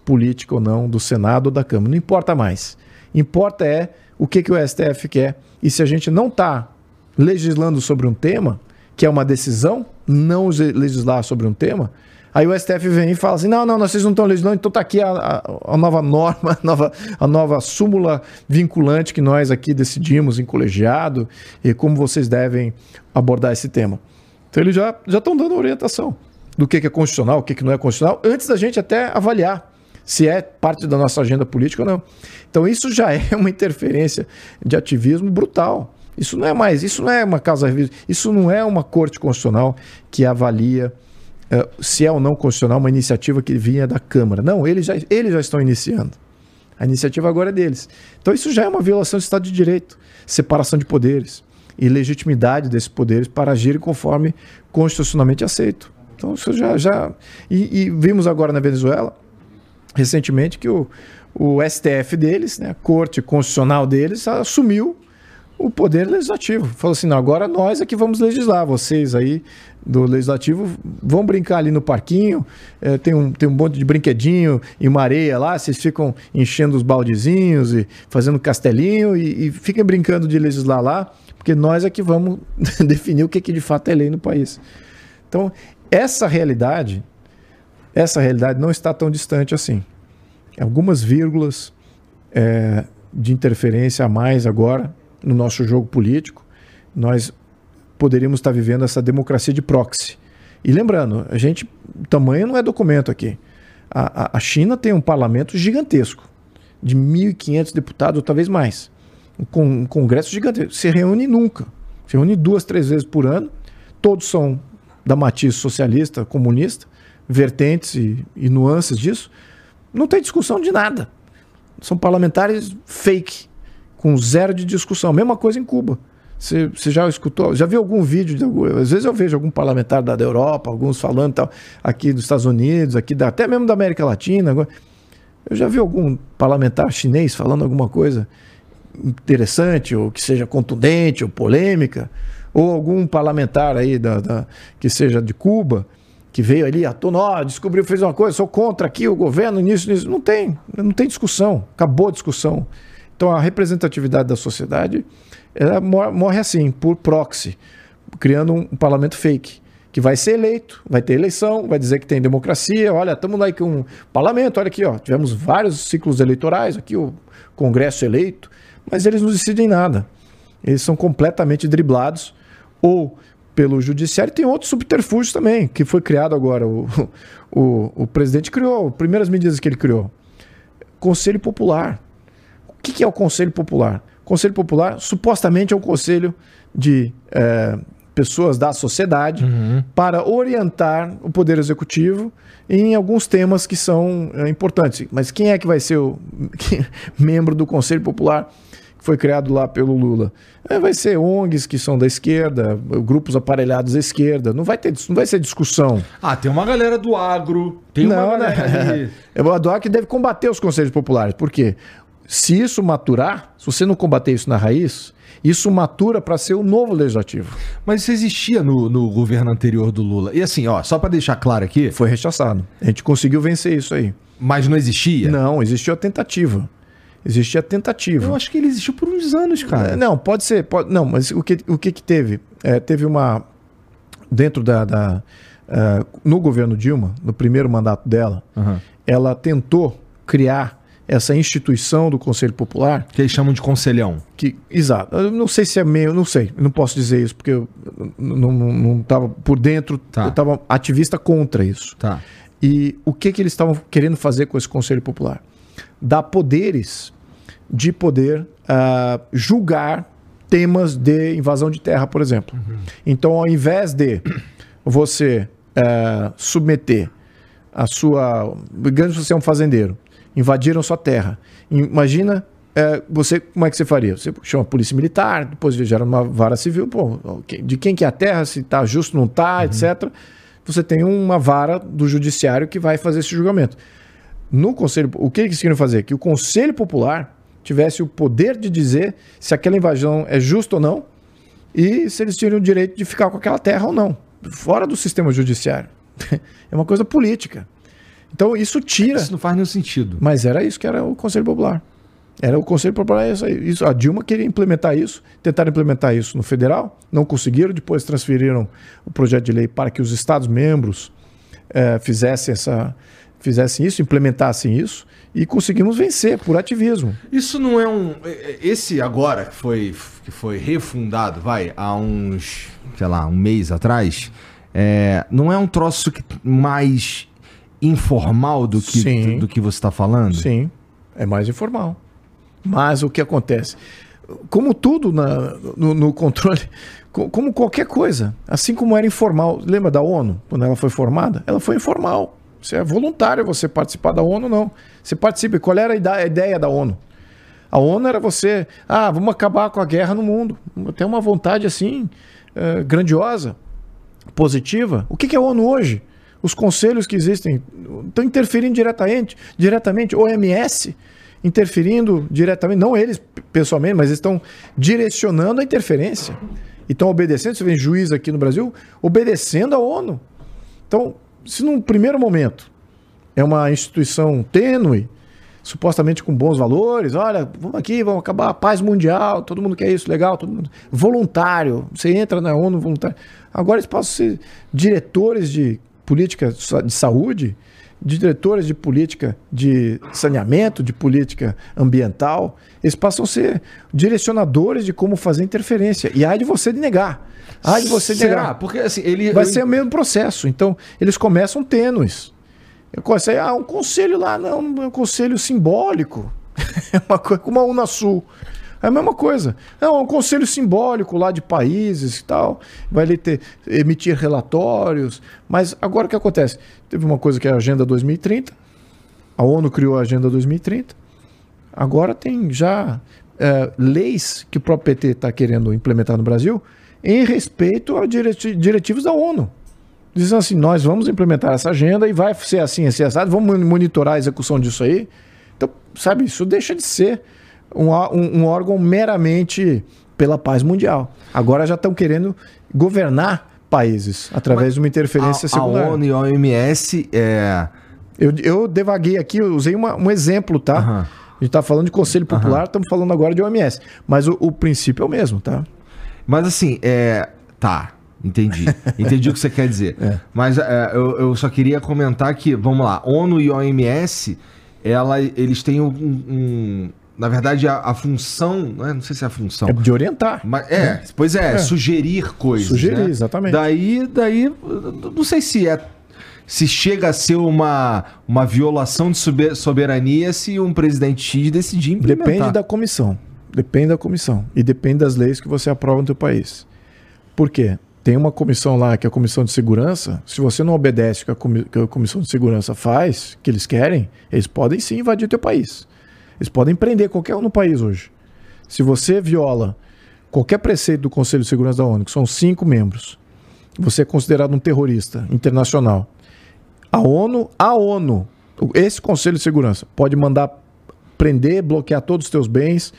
Speaker 2: política ou não do Senado ou da Câmara. Não importa mais. Importa é o que, que o STF quer. E se a gente não está legislando sobre um tema, que é uma decisão, não legislar sobre um tema, aí o STF vem e fala assim: não, não, vocês não estão legislando, então está aqui a, a, a, nova norma, a nova, a nova súmula vinculante que nós aqui decidimos em colegiado e como vocês devem abordar esse tema. Então eles já estão dando orientação do que, que é constitucional, o que, que não é constitucional, antes da gente até avaliar se é parte da nossa agenda política ou não. Então isso já é uma interferência de ativismo brutal. Isso não é mais, isso não é uma casa isso não é uma corte constitucional que avalia uh, se é ou não constitucional uma iniciativa que vinha da Câmara. Não, eles já, eles já estão iniciando. A iniciativa agora é deles. Então isso já é uma violação do Estado de Direito, separação de poderes e legitimidade desses poderes para agirem conforme constitucionalmente aceito. Então isso já. já... E, e vimos agora na Venezuela, recentemente, que o, o STF deles, né, a Corte Constitucional deles, assumiu o poder legislativo. Falou assim: não, agora nós é que vamos legislar, vocês aí do legislativo vão brincar ali no parquinho, é, tem, um, tem um monte de brinquedinho e uma areia lá, vocês ficam enchendo os baldezinhos e fazendo castelinho e, e fiquem brincando de legislar lá, porque nós é que vamos definir o que, que de fato é lei no país. Então, essa realidade, essa realidade não está tão distante assim. Algumas vírgulas é, de interferência a mais agora no nosso jogo político, nós poderíamos estar vivendo essa democracia de proxy. E lembrando, a gente, tamanho não é documento aqui. A, a China tem um parlamento gigantesco, de 1.500 deputados, ou talvez mais. Um, congresso gigantesco. Se reúne nunca. Se reúne duas, três vezes por ano. Todos são da matiz socialista, comunista, vertentes e, e nuances disso. Não tem discussão de nada. São parlamentares fake com zero de discussão. Mesma coisa em Cuba. Você, já escutou, já viu algum vídeo? De, às vezes eu vejo algum parlamentar da, da Europa, alguns falando tal, aqui dos Estados Unidos, aqui da, até mesmo da América Latina. Eu já vi algum parlamentar chinês falando alguma coisa interessante, ou que seja contundente, ou polêmica, ou algum parlamentar aí da, da que seja de Cuba, que veio ali, tona, descobriu, fez uma coisa, sou contra aqui o governo, nisso, nisso. Não tem, não tem discussão, acabou a discussão. Então a representatividade da sociedade ela morre assim, por proxy, criando um parlamento fake, que vai ser eleito, vai ter eleição, vai dizer que tem democracia. Olha, estamos lá com um parlamento, olha aqui, ó, tivemos vários ciclos eleitorais, aqui o Congresso eleito, mas eles não decidem nada. Eles são completamente driblados ou pelo judiciário. Tem outros subterfúgios também, que foi criado agora. O, o, o presidente criou, primeiras medidas que ele criou. Conselho Popular que, que é o Conselho Popular? O Conselho Popular supostamente é um conselho de é, pessoas da sociedade uhum. para orientar o Poder Executivo em alguns temas que são é, importantes. Mas quem é que vai ser o membro do Conselho Popular que foi criado lá pelo Lula? É, vai ser ONGs que são da esquerda, grupos aparelhados da esquerda. Não vai ter, não vai ser discussão.
Speaker 1: Ah, tem uma galera do agro, tem
Speaker 2: não, uma galera né? É o do agro que deve combater os conselhos populares. Por quê? Se isso maturar, se você não combater isso na raiz, isso matura para ser o novo legislativo.
Speaker 1: Mas isso existia no, no governo anterior do Lula. E assim, ó, só para deixar claro aqui.
Speaker 2: Foi rechaçado. A gente conseguiu vencer isso aí.
Speaker 1: Mas não existia?
Speaker 2: Não, existiu a tentativa. Existia a tentativa.
Speaker 1: Eu acho que ele existiu por uns anos, cara.
Speaker 2: É, não, pode ser. Pode, não, mas o que, o que, que teve? É, teve uma. Dentro da. da uh, no governo Dilma, no primeiro mandato dela, uhum. ela tentou criar essa instituição do Conselho Popular.
Speaker 1: Que eles chamam de conselhão.
Speaker 2: Que, exato. Eu não sei se é meio, não sei, não posso dizer isso, porque eu não estava por dentro, tá. eu estava ativista contra isso.
Speaker 1: Tá.
Speaker 2: E o que, que eles estavam querendo fazer com esse Conselho Popular? Dar poderes de poder uh, julgar temas de invasão de terra, por exemplo. Uhum. Então, ao invés de você uh, submeter a sua. Digamos que você é um fazendeiro invadiram sua terra. Imagina é, você, como é que você faria? Você chama a polícia militar, depois gera uma vara civil, pô, de quem que é a terra, se está justo, não está, uhum. etc. Você tem uma vara do judiciário que vai fazer esse julgamento. No conselho, o que eles queriam fazer? Que o conselho popular tivesse o poder de dizer se aquela invasão é justa ou não e se eles tinham o direito de ficar com aquela terra ou não, fora do sistema judiciário. é uma coisa política. Então isso tira.
Speaker 1: Isso não faz nenhum sentido.
Speaker 2: Mas era isso que era o Conselho Popular. Era o Conselho Popular. Isso, isso. A Dilma queria implementar isso, tentaram implementar isso no federal, não conseguiram, depois transferiram o projeto de lei para que os Estados-membros eh, fizessem, essa, fizessem isso, implementassem isso, e conseguimos vencer por ativismo.
Speaker 1: Isso não é um. Esse agora que foi, que foi refundado, vai, há uns, sei lá, um mês atrás, é, não é um troço mais informal do que,
Speaker 2: Sim.
Speaker 1: do, que você está falando?
Speaker 2: Sim, é mais informal. Mas o que acontece? Como tudo na, no, no controle, co- como qualquer coisa, assim como era informal, lembra da ONU, quando ela foi formada? Ela foi informal. Você é voluntário você participar da ONU, não. Você participa. Qual era a ideia da ONU? A ONU era você, ah, vamos acabar com a guerra no mundo. Tem uma vontade assim, eh, grandiosa, positiva. O que que é a ONU hoje? Os conselhos que existem estão interferindo diretamente, diretamente. OMS interferindo diretamente, não eles pessoalmente, mas estão direcionando a interferência. E estão obedecendo, você vê juiz aqui no Brasil, obedecendo a ONU. Então, se num primeiro momento é uma instituição tênue, supostamente com bons valores, olha, vamos aqui, vamos acabar a paz mundial, todo mundo quer isso, legal, todo mundo voluntário, você entra na ONU voluntário. Agora eles a ser diretores de política de saúde, diretores de política de saneamento, de política ambiental, eles passam a ser direcionadores de como fazer interferência. E há de você de negar. Há de você de
Speaker 1: Será?
Speaker 2: negar.
Speaker 1: Porque assim, ele.
Speaker 2: Vai
Speaker 1: eu-
Speaker 2: ser o mesmo processo. Então, eles começam tênues. Eu comecei, ah, um conselho lá, não, é um conselho simbólico. É uma coisa como a Unasul. É a mesma coisa. É um conselho simbólico lá de países e tal. Vai ali ter, emitir relatórios. Mas agora o que acontece? Teve uma coisa que é a Agenda 2030. A ONU criou a Agenda 2030. Agora tem já é, leis que o próprio PT está querendo implementar no Brasil em respeito a direti- diretivos da ONU. Dizem assim, nós vamos implementar essa agenda e vai ser assim, assim, assado, vamos monitorar a execução disso aí. Então, sabe, isso deixa de ser um, um- órgão meramente pela paz mundial. Agora já estão querendo governar países através de uma interferência
Speaker 1: a, a. ONU e a OMS é.
Speaker 2: Eu, eu devaguei aqui, eu usei uma- um exemplo, tá?
Speaker 1: Aham.
Speaker 2: A gente tá falando de Conselho Popular, estamos falando agora de OMS. Mas o, o princípio é o mesmo, tá?
Speaker 1: Mas assim, é. Tá, entendi. Entendi o que você quer dizer.
Speaker 2: É.
Speaker 1: Mas é, eu, eu só queria comentar que, vamos lá, ONU e OMS, ela, eles têm um. um- na verdade, a, a função. Não, é, não sei se é a função.
Speaker 2: É de orientar.
Speaker 1: Mas, é, pois é,
Speaker 2: É.
Speaker 1: sugerir coisas.
Speaker 2: Sugerir,
Speaker 1: né?
Speaker 2: exatamente.
Speaker 1: Daí, daí, não sei se é. Se chega a ser uma, uma violação de sobe- soberania se um presidente X decidir implementar.
Speaker 2: Depende da comissão. Depende da comissão. E depende das leis que você aprova no teu país. Por quê? Tem uma comissão lá, que é a Comissão de Segurança. Se você não obedece o que a, que a Comissão de Segurança faz, que eles querem, eles podem sim invadir o teu país. Eles podem prender qualquer um no país hoje. Se você viola qualquer preceito do Conselho de Segurança da ONU, que são cinco membros, você é considerado um terrorista internacional. A ONU, a ONU, esse Conselho de Segurança pode mandar prender, bloquear todos os teus bens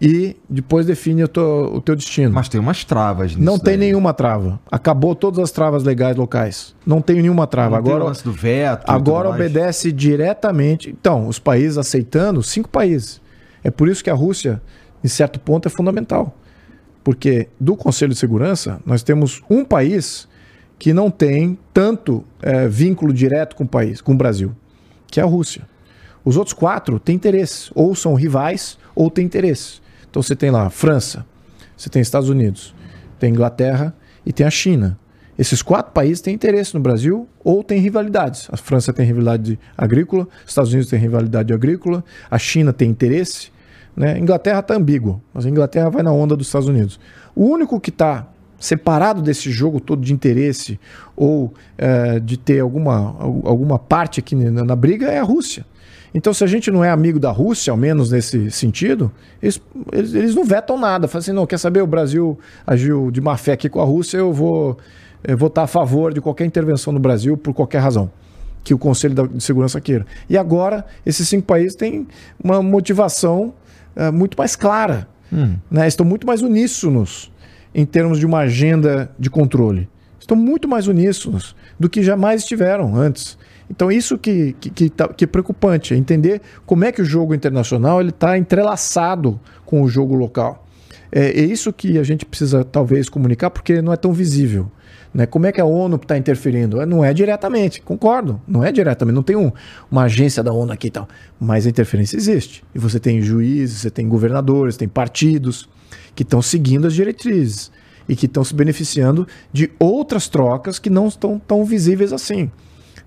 Speaker 2: e depois define o teu, o teu destino.
Speaker 1: Mas tem umas travas nisso.
Speaker 2: não tem
Speaker 1: daí.
Speaker 2: nenhuma trava. Acabou todas as travas legais locais. Não tem nenhuma trava.
Speaker 1: Não tem o
Speaker 2: agora
Speaker 1: lance do veto.
Speaker 2: agora
Speaker 1: tudo mais.
Speaker 2: obedece diretamente. Então, os países aceitando, cinco países. É por isso que a Rússia, em certo ponto, é fundamental. Porque do Conselho de Segurança, nós temos um país que não tem tanto eh, vínculo direto com o país, com o Brasil, que é a Rússia. Os outros quatro têm interesse, ou são rivais, ou têm interesse. Então você tem lá França, você tem Estados Unidos, tem Inglaterra e tem a China. Esses quatro países têm interesse no Brasil ou têm rivalidades. A França tem rivalidade agrícola, os Estados Unidos tem rivalidade agrícola, a China tem interesse. Né? A Inglaterra está ambígua, mas a Inglaterra vai na onda dos Estados Unidos. O único que está separado desse jogo todo de interesse ou eh, de ter alguma, al- alguma parte aqui na, na briga é a Rússia. Então, se a gente não é amigo da Rússia, ao menos nesse sentido, eles, eles, eles não vetam nada. Falam assim, não, quer saber, o Brasil agiu de má fé aqui com a Rússia, eu vou votar a favor de qualquer intervenção no Brasil por qualquer razão que o Conselho de Segurança queira. E agora, esses cinco países têm uma motivação eh, muito mais clara. Né? Estão muito mais uníssonos em termos de uma agenda de controle. Estão muito mais uníssonos do que jamais estiveram antes. Então isso que, que, que, tá, que é preocupante, é entender como é que o jogo internacional está entrelaçado com o jogo local. É, é isso que a gente precisa talvez comunicar, porque não é tão visível. Né? Como é que a ONU está interferindo? Não é diretamente, concordo, não é diretamente, não tem um, uma agência da ONU aqui e tal, mas a interferência existe. E você tem juízes, você tem governadores, tem partidos que estão seguindo as diretrizes e que estão se beneficiando de outras trocas que não estão tão visíveis assim.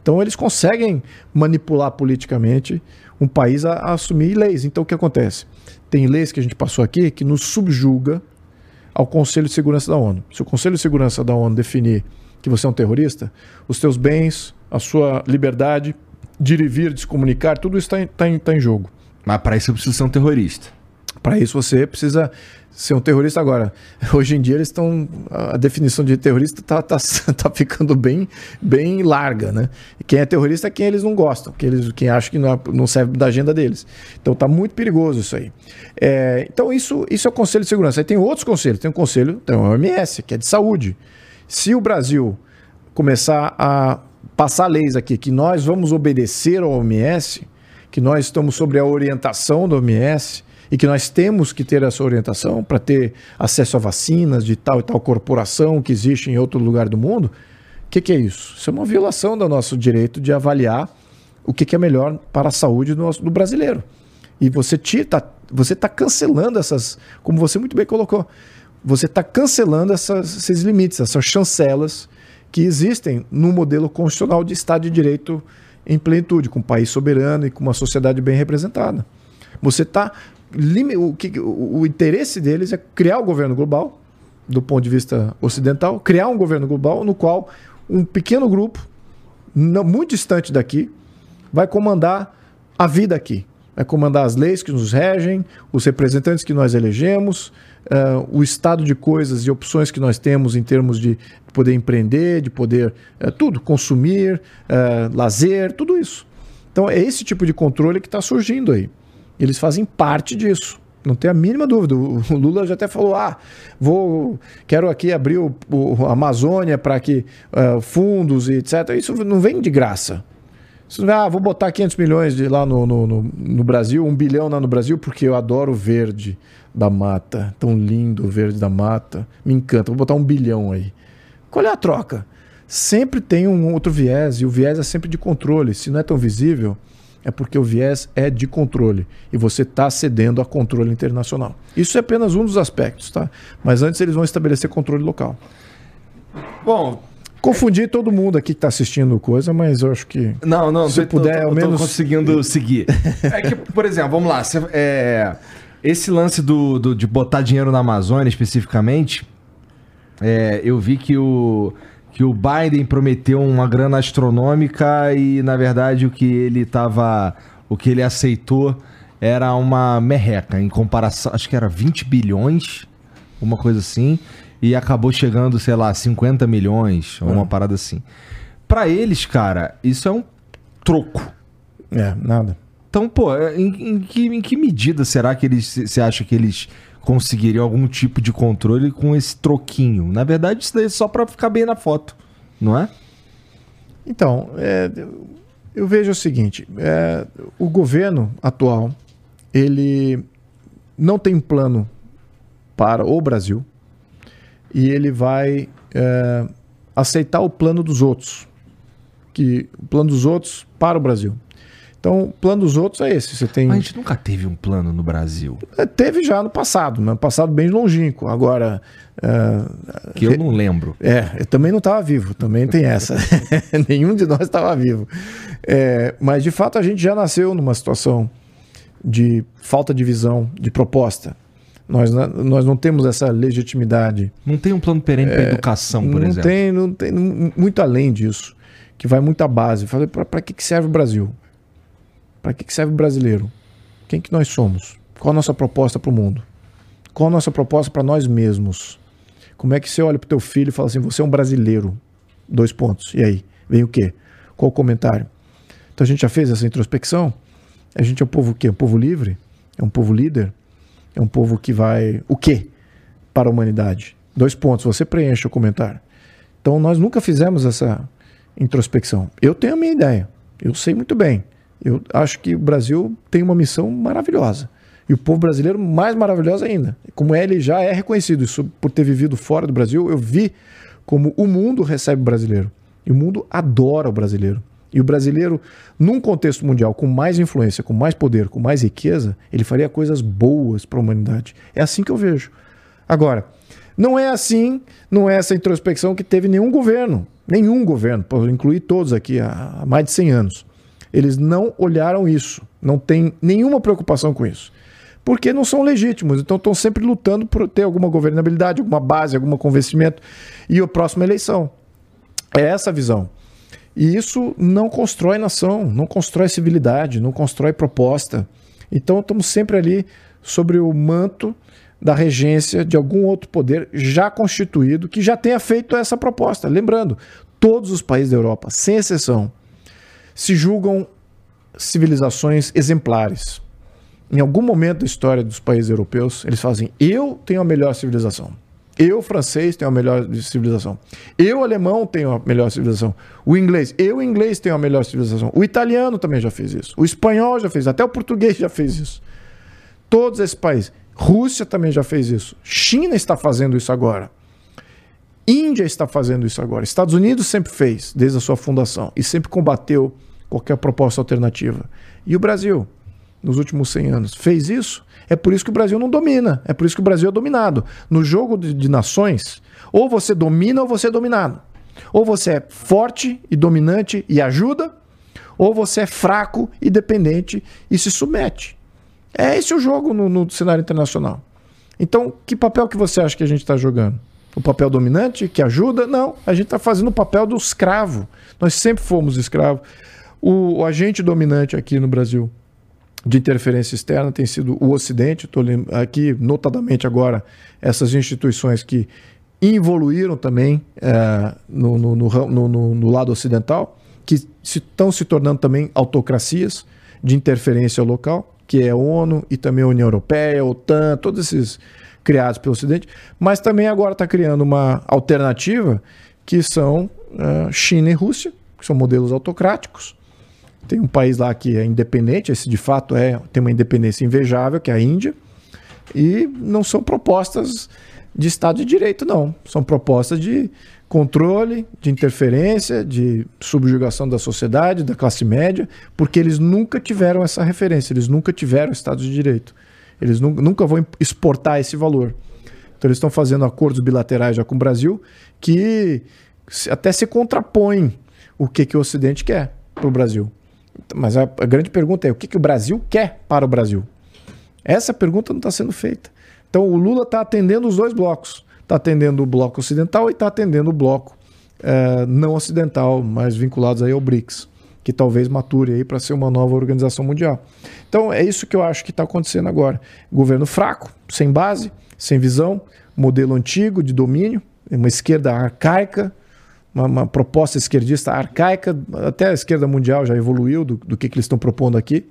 Speaker 2: Então eles conseguem manipular politicamente um país a, a assumir leis. Então o que acontece? Tem leis que a gente passou aqui que nos subjuga ao Conselho de Segurança da ONU. Se o Conselho de Segurança da ONU definir que você é um terrorista, os teus bens, a sua liberdade de ir e vir, de se comunicar, tudo isso está em, tá em, tá em jogo.
Speaker 1: Mas para isso você precisa ser um terrorista.
Speaker 2: Para isso você precisa ser um terrorista agora. Hoje em dia eles estão. A definição de terrorista está tá, tá ficando bem, bem larga, né? Quem é terrorista é quem eles não gostam, quem, eles, quem acha que não, é, não serve da agenda deles. Então está muito perigoso isso aí. É, então isso, isso é o Conselho de Segurança. Aí tem outros conselhos. Tem o Conselho, tem o OMS, que é de saúde. Se o Brasil começar a passar leis aqui que nós vamos obedecer ao OMS, que nós estamos sobre a orientação do OMS e que nós temos que ter essa orientação para ter acesso a vacinas de tal e tal corporação que existe em outro lugar do mundo, o que, que, é isso? Isso é uma violação do nosso direito de avaliar o que, que é melhor para a saúde do, nosso, do brasileiro. E você está você tá cancelando essas, como você muito bem colocou, você está cancelando essas, esses limites, essas chancelas que existem no modelo constitucional de Estado de Direito em plenitude, com um país soberano e com uma sociedade bem representada. Você está o, que, o, o interesse deles é criar o governo global, do ponto de vista ocidental, criar um governo global no qual um pequeno grupo, não, muito distante daqui, vai comandar a vida aqui. Vai comandar as leis que nos regem, os representantes que nós elegemos, uh, o estado de coisas e opções que nós temos em termos de poder empreender, de poder uh, tudo, consumir, uh, lazer, tudo isso. Então é esse tipo de controle que está surgindo aí. Eles fazem parte disso. Não tem a mínima dúvida. O Lula já até falou: ah, vou, quero aqui abrir o, o Amazônia para que uh, fundos e etc. Isso não vem de graça. Ah, vou botar 500 milhões de lá no, no, no, no Brasil, um bilhão lá no Brasil, porque eu adoro o verde da mata. Tão lindo o verde da mata. Me encanta. Vou botar um bilhão aí. Qual é a troca? Sempre tem um outro viés, e o viés é sempre de controle. Se não é tão visível, é porque o viés é de controle e você está cedendo a controle internacional. Isso é apenas um dos aspectos, tá? Mas antes eles vão estabelecer controle local. Bom, confundir todo mundo aqui que está assistindo coisa, mas eu acho que
Speaker 1: não, não,
Speaker 2: se tô, puder, tô, ao menos
Speaker 1: conseguindo seguir. É que, por exemplo, vamos lá, você, é, esse lance do, do, de botar dinheiro na Amazônia especificamente, é, eu vi que o que o Biden prometeu uma grana astronômica e na verdade o que ele tava, o que ele aceitou era uma merreca em comparação, acho que era 20 bilhões, uma coisa assim, e acabou chegando, sei lá, 50 milhões, ou uma é. parada assim. Para eles, cara, isso é um troco.
Speaker 2: É, nada.
Speaker 1: Então, pô, em, em, que, em que medida será que eles, você acha que eles conseguiriam algum tipo de controle com esse troquinho. Na verdade, isso daí é só para ficar bem na foto, não é?
Speaker 2: Então, é, eu vejo o seguinte: é, o governo atual ele não tem plano para o Brasil e ele vai é, aceitar o plano dos outros, que o plano dos outros para o Brasil. Então, o plano dos outros é esse. Você tem...
Speaker 1: Mas a gente nunca teve um plano no Brasil.
Speaker 2: É, teve já no passado, no passado bem longínquo. Agora.
Speaker 1: Uh, que eu não lembro.
Speaker 2: É, eu também não estava vivo, também tem essa. Nenhum de nós estava vivo. É, mas de fato a gente já nasceu numa situação de falta de visão, de proposta. Nós, nós não temos essa legitimidade.
Speaker 1: Não tem um plano perene é, para educação, por
Speaker 2: não
Speaker 1: exemplo?
Speaker 2: Tem, não tem, muito além disso, que vai muito à base. Para que serve o Brasil? Para que serve o brasileiro? Quem que nós somos? Qual a nossa proposta para o mundo? Qual a nossa proposta para nós mesmos? Como é que você olha para o teu filho e fala assim, você é um brasileiro? Dois pontos. E aí? Vem o quê? Qual o comentário? Então a gente já fez essa introspecção? A gente é um povo o quê? Um povo livre? É um povo líder? É um povo que vai... O quê? Para a humanidade. Dois pontos. Você preenche o comentário. Então nós nunca fizemos essa introspecção. Eu tenho a minha ideia. Eu sei muito bem. Eu acho que o Brasil tem uma missão maravilhosa. E o povo brasileiro mais maravilhoso ainda. Como ele já é reconhecido, isso por ter vivido fora do Brasil, eu vi como o mundo recebe o brasileiro. E o mundo adora o brasileiro. E o brasileiro, num contexto mundial com mais influência, com mais poder, com mais riqueza, ele faria coisas boas para a humanidade. É assim que eu vejo. Agora, não é assim, não é essa introspecção que teve nenhum governo, nenhum governo, posso incluir todos aqui há mais de 100 anos. Eles não olharam isso, não tem nenhuma preocupação com isso. Porque não são legítimos, então estão sempre lutando por ter alguma governabilidade, alguma base, algum convencimento e a próxima eleição. É essa a visão. E isso não constrói nação, não constrói civilidade, não constrói proposta. Então estamos sempre ali sobre o manto da regência de algum outro poder já constituído que já tenha feito essa proposta. Lembrando, todos os países da Europa, sem exceção, se julgam civilizações exemplares. Em algum momento da história dos países europeus, eles fazem: eu tenho a melhor civilização. Eu, francês, tenho a melhor civilização. Eu, alemão, tenho a melhor civilização. O inglês, eu, inglês, tenho a melhor civilização. O italiano também já fez isso. O espanhol já fez, até o português já fez isso. Todos esses países. Rússia também já fez isso. China está fazendo isso agora. Índia está fazendo isso agora. Estados Unidos sempre fez, desde a sua fundação, e sempre combateu qualquer proposta alternativa. E o Brasil, nos últimos 100 anos, fez isso? É por isso que o Brasil não domina. É por isso que o Brasil é dominado. No jogo de, de nações, ou você domina ou você é dominado. Ou você é forte e dominante e ajuda, ou você é fraco e dependente e se submete. É esse o jogo no, no cenário internacional. Então, que papel que você acha que a gente está jogando? O papel dominante que ajuda? Não, a gente está fazendo o papel do escravo. Nós sempre fomos escravos. O, o, agente dominante aqui no Brasil de interferência externa tem sido o Ocidente. Estou aqui, notadamente agora, essas instituições que evoluíram também é, no, no, no, no, lado ocidental, que estão se, se tornando também autocracias de interferência local que é a ONU e também a União Europeia, a OTAN, todos esses criados pelo Ocidente, mas também agora está criando uma alternativa que são uh, China e Rússia, que são modelos autocráticos. Tem um país lá que é independente, esse de fato é tem uma independência invejável, que é a Índia, e não são propostas de Estado de Direito, não. São propostas de controle, de interferência, de subjugação da sociedade, da classe média, porque eles nunca tiveram essa referência, eles nunca tiveram Estado de Direito. Eles nunca vão exportar esse valor. Então eles estão fazendo acordos bilaterais já com o Brasil que até se contrapõem o que, que o Ocidente quer para o Brasil. Mas a, a, grande pergunta é o que, que o Brasil quer para o Brasil? Essa pergunta não está sendo feita. Então o Lula está atendendo os dois blocos está atendendo o bloco ocidental e está atendendo o bloco é, não ocidental, mas vinculados aí ao BRICS, que talvez mature aí para ser uma nova organização mundial. Então é isso que eu acho que está acontecendo agora. Governo fraco, sem base, sem visão, modelo antigo de domínio, uma esquerda arcaica, uma, uma proposta esquerdista arcaica, até a esquerda mundial já evoluiu do, do que, que eles estão propondo aqui.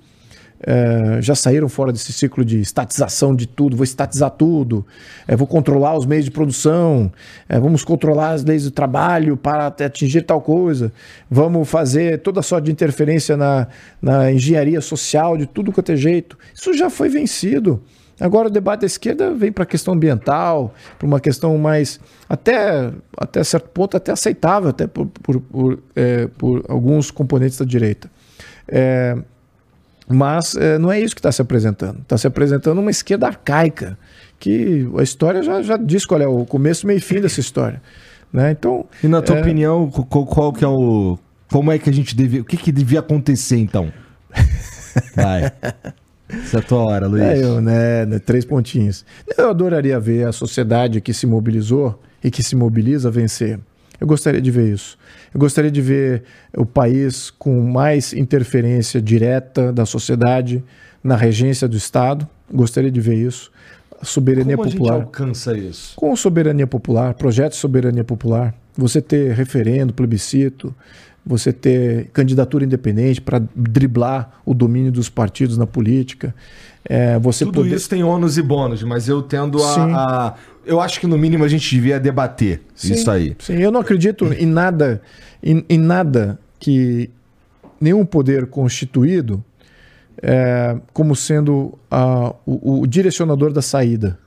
Speaker 2: É, já saíram fora desse ciclo de estatização de tudo, vou estatizar tudo, é, vou controlar os meios de produção, é, vamos controlar as leis do trabalho para atingir tal coisa, vamos fazer toda sorte de interferência na, na engenharia social de tudo quanto é jeito. Isso já foi vencido. Agora o debate da esquerda vem para a questão ambiental, para uma questão mais, até, até certo ponto, até aceitável, até por, por, por, é, por alguns componentes da direita. É, mas é, não é isso que está se apresentando. Está se apresentando uma esquerda arcaica, que a história já, já diz qual é o começo, meio e fim dessa história. Né? Então,
Speaker 1: e na tua é... opinião, qual, qual, que é o. Como é que a gente devia. O que, que devia acontecer então? Vai. Essa é a tua hora, Luiz.
Speaker 2: É eu, né, né? Três pontinhos. Eu adoraria ver a sociedade que se mobilizou e que se mobiliza vencer. Eu gostaria de ver isso. Eu gostaria de ver o país com mais interferência direta da sociedade na regência do Estado. Gostaria de ver isso. Soberania
Speaker 1: Como
Speaker 2: popular.
Speaker 1: A gente alcança isso?
Speaker 2: Com soberania popular, projeto de soberania popular. Você ter referendo, plebiscito, você ter candidatura independente para driblar o domínio dos partidos na política. É, você
Speaker 1: Tudo poder... isso tem ônus e bônus, mas eu tendo a, a, Eu acho que no mínimo a gente devia debater
Speaker 2: sim,
Speaker 1: isso aí.
Speaker 2: Sim, eu não acredito em nada, em, em nada que nenhum poder constituído é, como sendo a, o, o, direcionador da saída.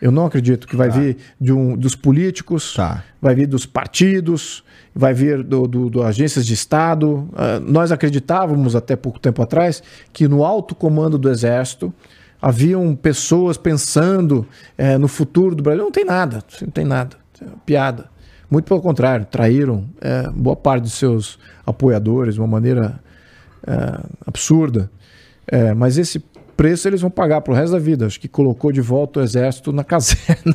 Speaker 2: Eu não acredito que vai tá. vir de um, dos políticos, tá. vai vir dos partidos, vai vir do, do, do agências de Estado. Uh, nós acreditávamos até pouco tempo atrás que no alto comando do Exército haviam pessoas pensando é, no futuro do Brasil. Não tem nada, não tem nada. É piada. Muito pelo contrário, traíram é, boa parte dos seus apoiadores de uma maneira é, absurda. É, mas esse preço eles vão pagar pro resto da vida. Acho que colocou de volta o exército na caserna.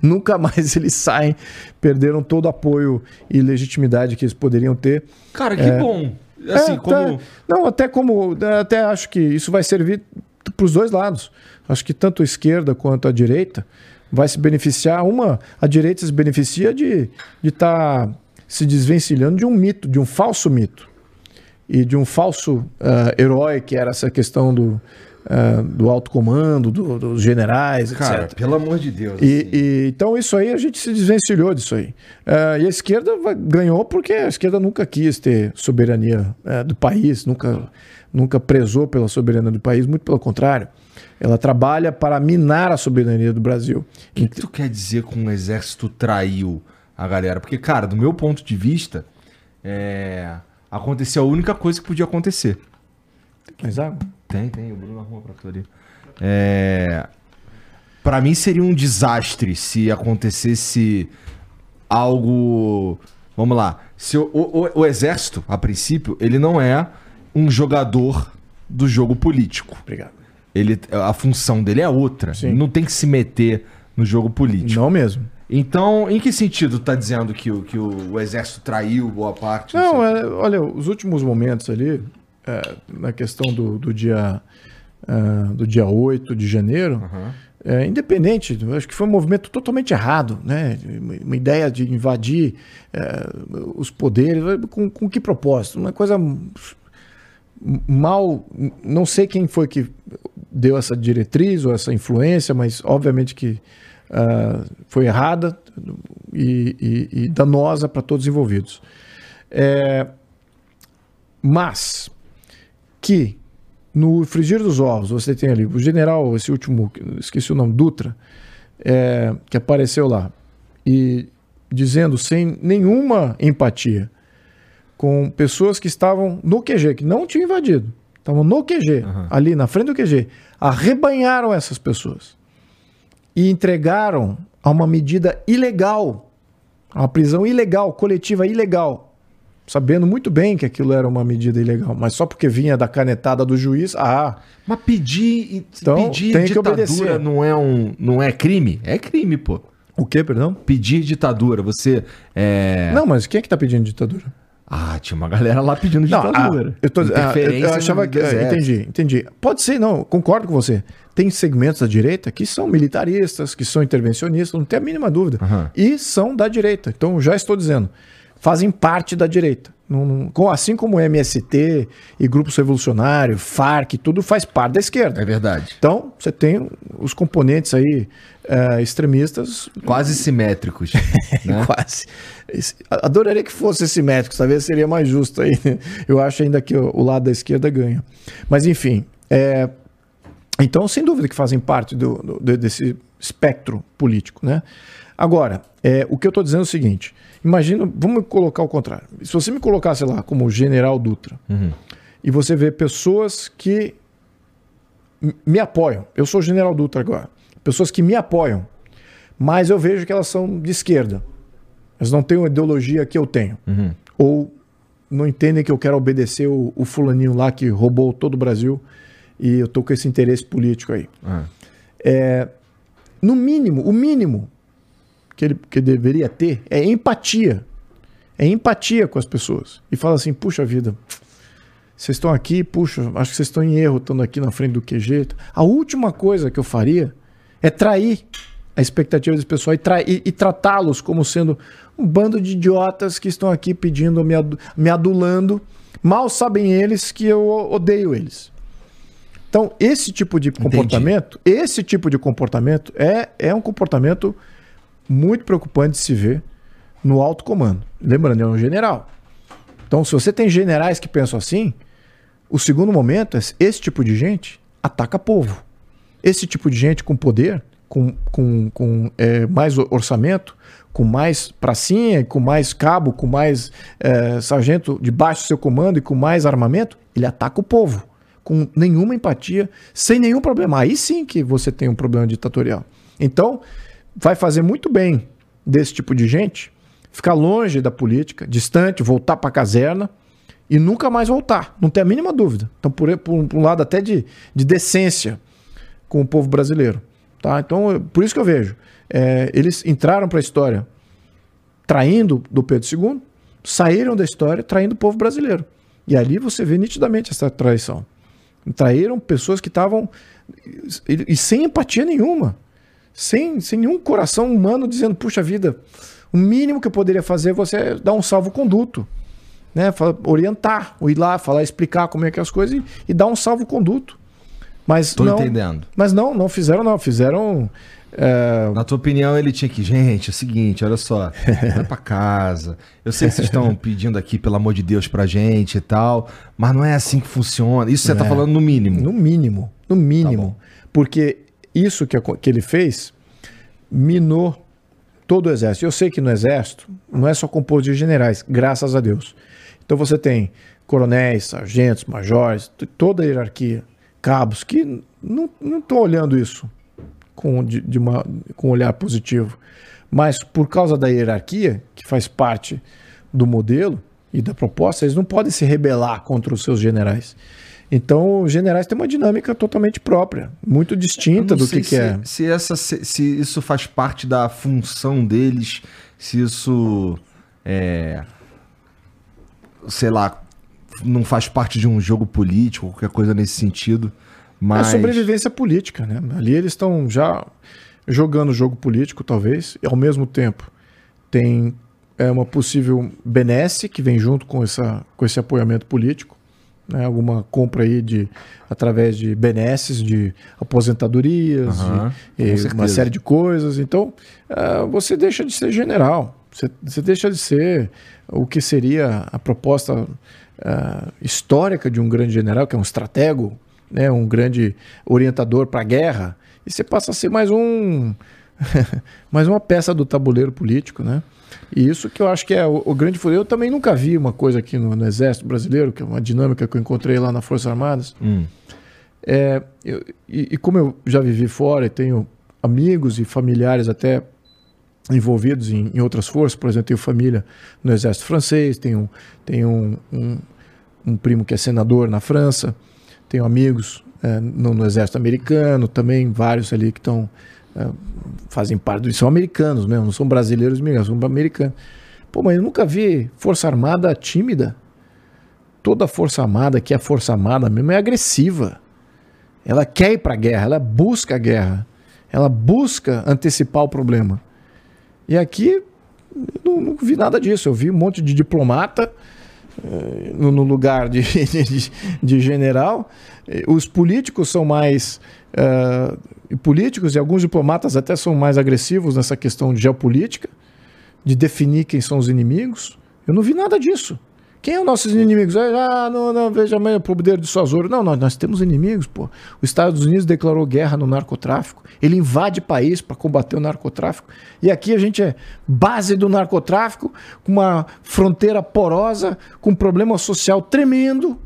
Speaker 2: Nunca mais eles saem. Perderam todo o apoio e legitimidade que eles poderiam ter.
Speaker 1: Cara, que é, bom. Assim,
Speaker 2: é, como... Tá, não, até como. Até acho que isso vai servir para os dois lados. Acho que tanto a esquerda quanto a direita vai se beneficiar. Uma, a direita se beneficia de estar tá se desvencilhando de um mito, de um falso mito. E de um falso uh, herói, que era essa questão do, uh, do alto comando, do, dos generais,
Speaker 1: Cara,
Speaker 2: etc.
Speaker 1: pelo amor de Deus.
Speaker 2: E, assim. e, então isso aí a gente se desvencilhou disso aí. Uh, e a esquerda ganhou porque a esquerda nunca quis ter soberania do país, nunca, nunca prezou pela soberania do país, muito pelo contrário. Ela trabalha para minar a soberania do Brasil.
Speaker 1: O que, que tu quer dizer com o exército traiu a galera? Porque, cara, do meu ponto de vista, é... aconteceu a única coisa que podia acontecer.
Speaker 2: Água?
Speaker 1: Tem, tem. O Bruno arruma pra tu ali. É... Pra mim seria um desastre se acontecesse algo... Vamos lá. Se o, o, o exército, a princípio, ele não é um jogador do jogo político.
Speaker 2: Obrigado.
Speaker 1: Ele, a função dele é outra. Sim. Não tem que se meter no jogo político.
Speaker 2: Não mesmo.
Speaker 1: Então, em que sentido tá dizendo que o, que o, o exército traiu boa parte?
Speaker 2: Não, é, olha, os últimos momentos ali, é, na questão do, do dia uh, do dia 8 de janeiro, uhum. é, independente, acho que foi um movimento totalmente errado, né? Uma ideia de invadir é, os poderes, com, com que propósito? Uma coisa mal, não sei quem foi que deu essa diretriz ou essa influência, mas obviamente que uh, foi errada e, e, e danosa para todos os envolvidos. É, mas que no frigir dos ovos você tem ali o general, esse último, esqueci o nome, Dutra, é, que apareceu lá e dizendo sem nenhuma empatia com pessoas que estavam no QG, que não tinham invadido, estavam no QG, uhum. ali na frente do QG, arrebanharam essas pessoas e entregaram a uma medida ilegal, a uma prisão ilegal, coletiva ilegal, sabendo muito bem que aquilo era uma medida ilegal, mas só porque vinha da canetada do juiz, ah,
Speaker 1: mas pedir, então, pedir tem ditadura que obedecer. não é um, não é crime? É crime, pô.
Speaker 2: O que, perdão?
Speaker 1: Pedir ditadura, você é...
Speaker 2: Não, mas quem é que tá pedindo ditadura?
Speaker 1: Ah, tinha uma galera lá pedindo ditadura.
Speaker 2: Não, ah, eu, tô, ah, eu, eu achava que. Ah, entendi, entendi. Pode ser, não, concordo com você. Tem segmentos da direita que são militaristas, que são intervencionistas, não tem a mínima dúvida. Uhum. E são da direita. Então, já estou dizendo, fazem parte da direita. Assim como o MST e grupos revolucionários, FARC, tudo faz parte da esquerda.
Speaker 1: É verdade.
Speaker 2: Então, você tem os componentes aí uh, extremistas.
Speaker 1: Quase simétricos.
Speaker 2: né? Quase. Adoraria que fosse simétricos, talvez seria mais justo aí. Eu acho ainda que o lado da esquerda ganha. Mas, enfim. É... Então, sem dúvida que fazem parte do, do desse espectro político. Né? Agora, é, o que eu estou dizendo é o seguinte: imagina, vamos colocar o contrário. Se você me colocasse lá como general Dutra, uhum. e você vê pessoas que me apoiam, eu sou general Dutra agora pessoas que me apoiam, mas eu vejo que elas são de esquerda. Elas não têm uma ideologia que eu tenho. Uhum. Ou não entendem que eu quero obedecer o, o, fulaninho lá que roubou todo o Brasil e eu tô com esse interesse político aí. Uhum. É, no mínimo, o mínimo que ele que deveria ter é empatia. É empatia com as pessoas. E fala assim, puxa vida, vocês estão aqui, puxa, acho que vocês estão em erro, estando aqui na frente do QG. A última coisa que eu faria é trair a expectativa desse pessoal e, e, e tratá-los como sendo um bando de idiotas que estão aqui pedindo, me, adu me adulando. Mal sabem eles que eu odeio eles. Então, esse tipo de comportamento, Entendi. esse tipo de comportamento é, é um comportamento muito preocupante de se ver no alto comando. Lembrando, é um general. Então, se você tem generais que pensam assim, o segundo momento é esse tipo de gente ataca povo. Esse tipo de gente com poder, com, com, com é, mais orçamento, com mais pracinha, com mais cabo, com mais é, sargento debaixo do seu comando e com mais armamento, ele ataca o povo. Com nenhuma empatia, sem nenhum problema. Aí sim que você tem um problema ditatorial. Então, vai fazer muito bem desse tipo de gente ficar longe da política, distante, voltar para a caserna e nunca mais voltar. Não tem a mínima dúvida. Então, por, por, por um lado até de, de decência com o povo brasileiro. Tá? Então, por isso que eu vejo. É, eles entraram para a história traindo do Pedro II, saíram da história traindo o povo brasileiro. E ali você vê nitidamente essa traição. Traíram pessoas que estavam. E, e sem empatia nenhuma. Sem, sem nenhum coração humano dizendo, puxa vida, o mínimo que eu poderia fazer é você dar um salvo-conduto. Né? Orientar, ir lá, falar, explicar como é que é as coisas e, e dar um salvo-conduto. Mas
Speaker 1: Tô
Speaker 2: não,
Speaker 1: entendendo.
Speaker 2: Mas não, não fizeram, não. Fizeram. É...
Speaker 1: Na tua opinião, ele tinha que. Gente, é o seguinte, olha só. Vai pra casa. Eu sei que vocês estão pedindo aqui, pelo amor de Deus, pra gente e tal. Mas não é assim que funciona. Isso você tá é. tá falando no mínimo.
Speaker 2: No mínimo. No mínimo. Tá Porque isso que, que ele fez minou todo o exército. Eu sei que no exército não é só composto de generais, graças a Deus. Então você tem coronéis, sargentos, majores, toda a hierarquia cabos que não estão olhando isso com, de, de uma, com um olhar positivo. Mas por causa da hierarquia, que faz parte do modelo e da proposta, eles não podem se rebelar contra os seus generais. Então, os generais têm uma dinâmica totalmente própria, muito distinta do que, que
Speaker 1: se,
Speaker 2: é.
Speaker 1: Se, essa, se, se, isso faz parte da função deles, se isso é. Sei lá, não faz parte de um jogo político, qualquer coisa nesse sentido. Mas...
Speaker 2: É sobrevivência política, né? Ali eles estão já jogando jogo político, talvez, e ao mesmo tempo tem é, uma possível benesse que vem junto com, essa, com esse apoiamento político, né? alguma compra aí de através de benesses, de aposentadorias, uhum, de, uma série de coisas. Então, uh, você deixa de ser general, você, você deixa de ser o que seria a proposta uh, histórica de um grande general, que é um estratego, né, um grande orientador para a guerra, e você passa a ser mais um mais uma peça do tabuleiro político, né? E isso que eu acho que é o, o grande furo. Eu também nunca vi uma coisa aqui no, no, Exército Brasileiro, que é uma dinâmica que eu encontrei lá nas Forças Armadas. Hum. É, eu, e, e, como eu já vivi fora e tenho amigos e familiares até envolvidos em, em, outras forças, por exemplo, tenho família no Exército Francês, tenho, tenho um, um, um primo que é senador na França, tenho amigos é, no, no, Exército Americano, também vários ali que estão fazem parte do. São americanos mesmo, não são brasileiros são americanos. Pô, mas eu nunca vi Força Armada tímida. Toda Força Armada, que é a Força Armada mesmo, é agressiva. Ela quer ir para a guerra, ela busca a guerra. Ela busca antecipar o problema. E aqui não, não vi nada disso. Eu vi um monte de diplomata eh, no lugar de, de, de, general. Eh, os políticos são mais. Uh, políticos e alguns diplomatas até são mais agressivos nessa questão de geopolítica, de definir quem são os inimigos. Eu não vi nada disso. Quem é os nossos inimigos? Ah, não, não, veja o poder de Sazoro. Não, nós, nós temos inimigos, pô. Os Estados Unidos declarou guerra no narcotráfico. Ele invade país para combater o narcotráfico. E aqui a gente é base do narcotráfico, com uma fronteira porosa, com um problema social tremendo,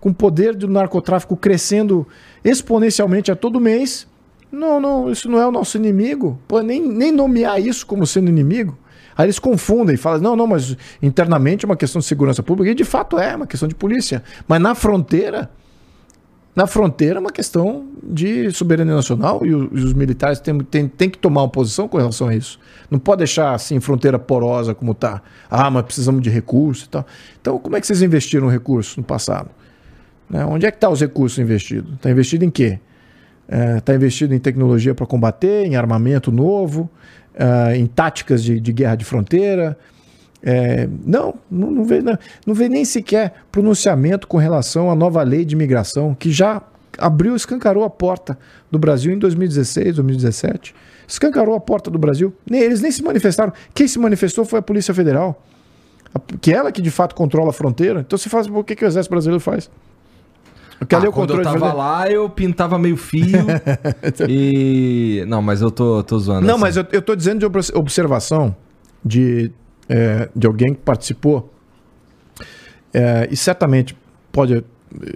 Speaker 2: com o poder do narcotráfico crescendo exponencialmente a todo mês. Não, não, isso não é o nosso inimigo. Pô, nem, nem nomear isso como sendo inimigo. Aí eles confundem e falam, não, não, mas internamente é uma questão de segurança pública, e de fato é uma questão de polícia. Mas na fronteira, na fronteira é uma questão de soberania nacional e os, militares têm, têm, têm, que tomar uma posição com relação a isso. Não pode deixar assim fronteira porosa como está. Ah, mas precisamos de recursos e tal. Então, como é que vocês investiram recursos no passado? Né? Onde é que estão tá os recursos investidos? Está investido em quê? Está é, tá investido em tecnologia para combater, em armamento novo, uh, em táticas de, de, guerra de fronteira. É, não, não, não, vê, não, não vê nem sequer pronunciamento com relação à nova lei de imigração, que já abriu, escancarou a porta do Brasil em 2016, 2017. Escancarou a porta do Brasil. Nem, eles nem se manifestaram. Quem se manifestou foi a Polícia Federal. que ela que de fato controla a fronteira. Então se faz o que, que o exército brasileiro faz?
Speaker 1: Ah, é o controle eu tava lá, eu pintava meio fio e... Não, mas eu tô, tô zoando.
Speaker 2: Não, assim. mas eu, eu tô dizendo de observação de, é, de alguém que participou é, e certamente pode...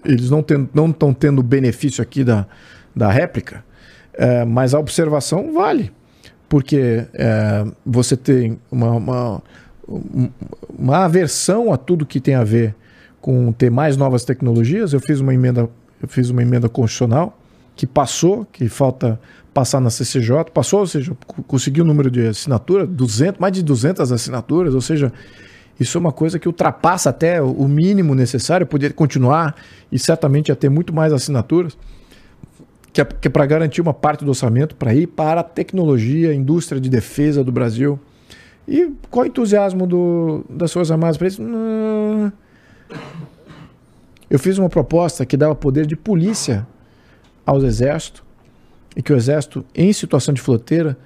Speaker 2: Eles não estão não tendo o benefício aqui da, da réplica, é, mas a observação vale. Porque é, você tem uma, uma, uma aversão a tudo que tem a ver com ter mais novas tecnologias. Eu fiz uma emenda, eu fiz uma emenda constitucional que passou, que falta passar na CCJ, passou, ou seja, conseguiu o número de assinatura, 200, mais de 200 assinaturas, ou seja, isso é uma coisa que ultrapassa até o mínimo necessário, poder continuar e certamente ia ter muito mais assinaturas que é, é para garantir uma parte do orçamento para ir para a tecnologia, indústria de defesa do Brasil. E qual o entusiasmo do, das Forças Armadas para isso? Hum... Eu fiz uma proposta que dava poder de polícia aos exércitos e que o exército, em situação de fronteira,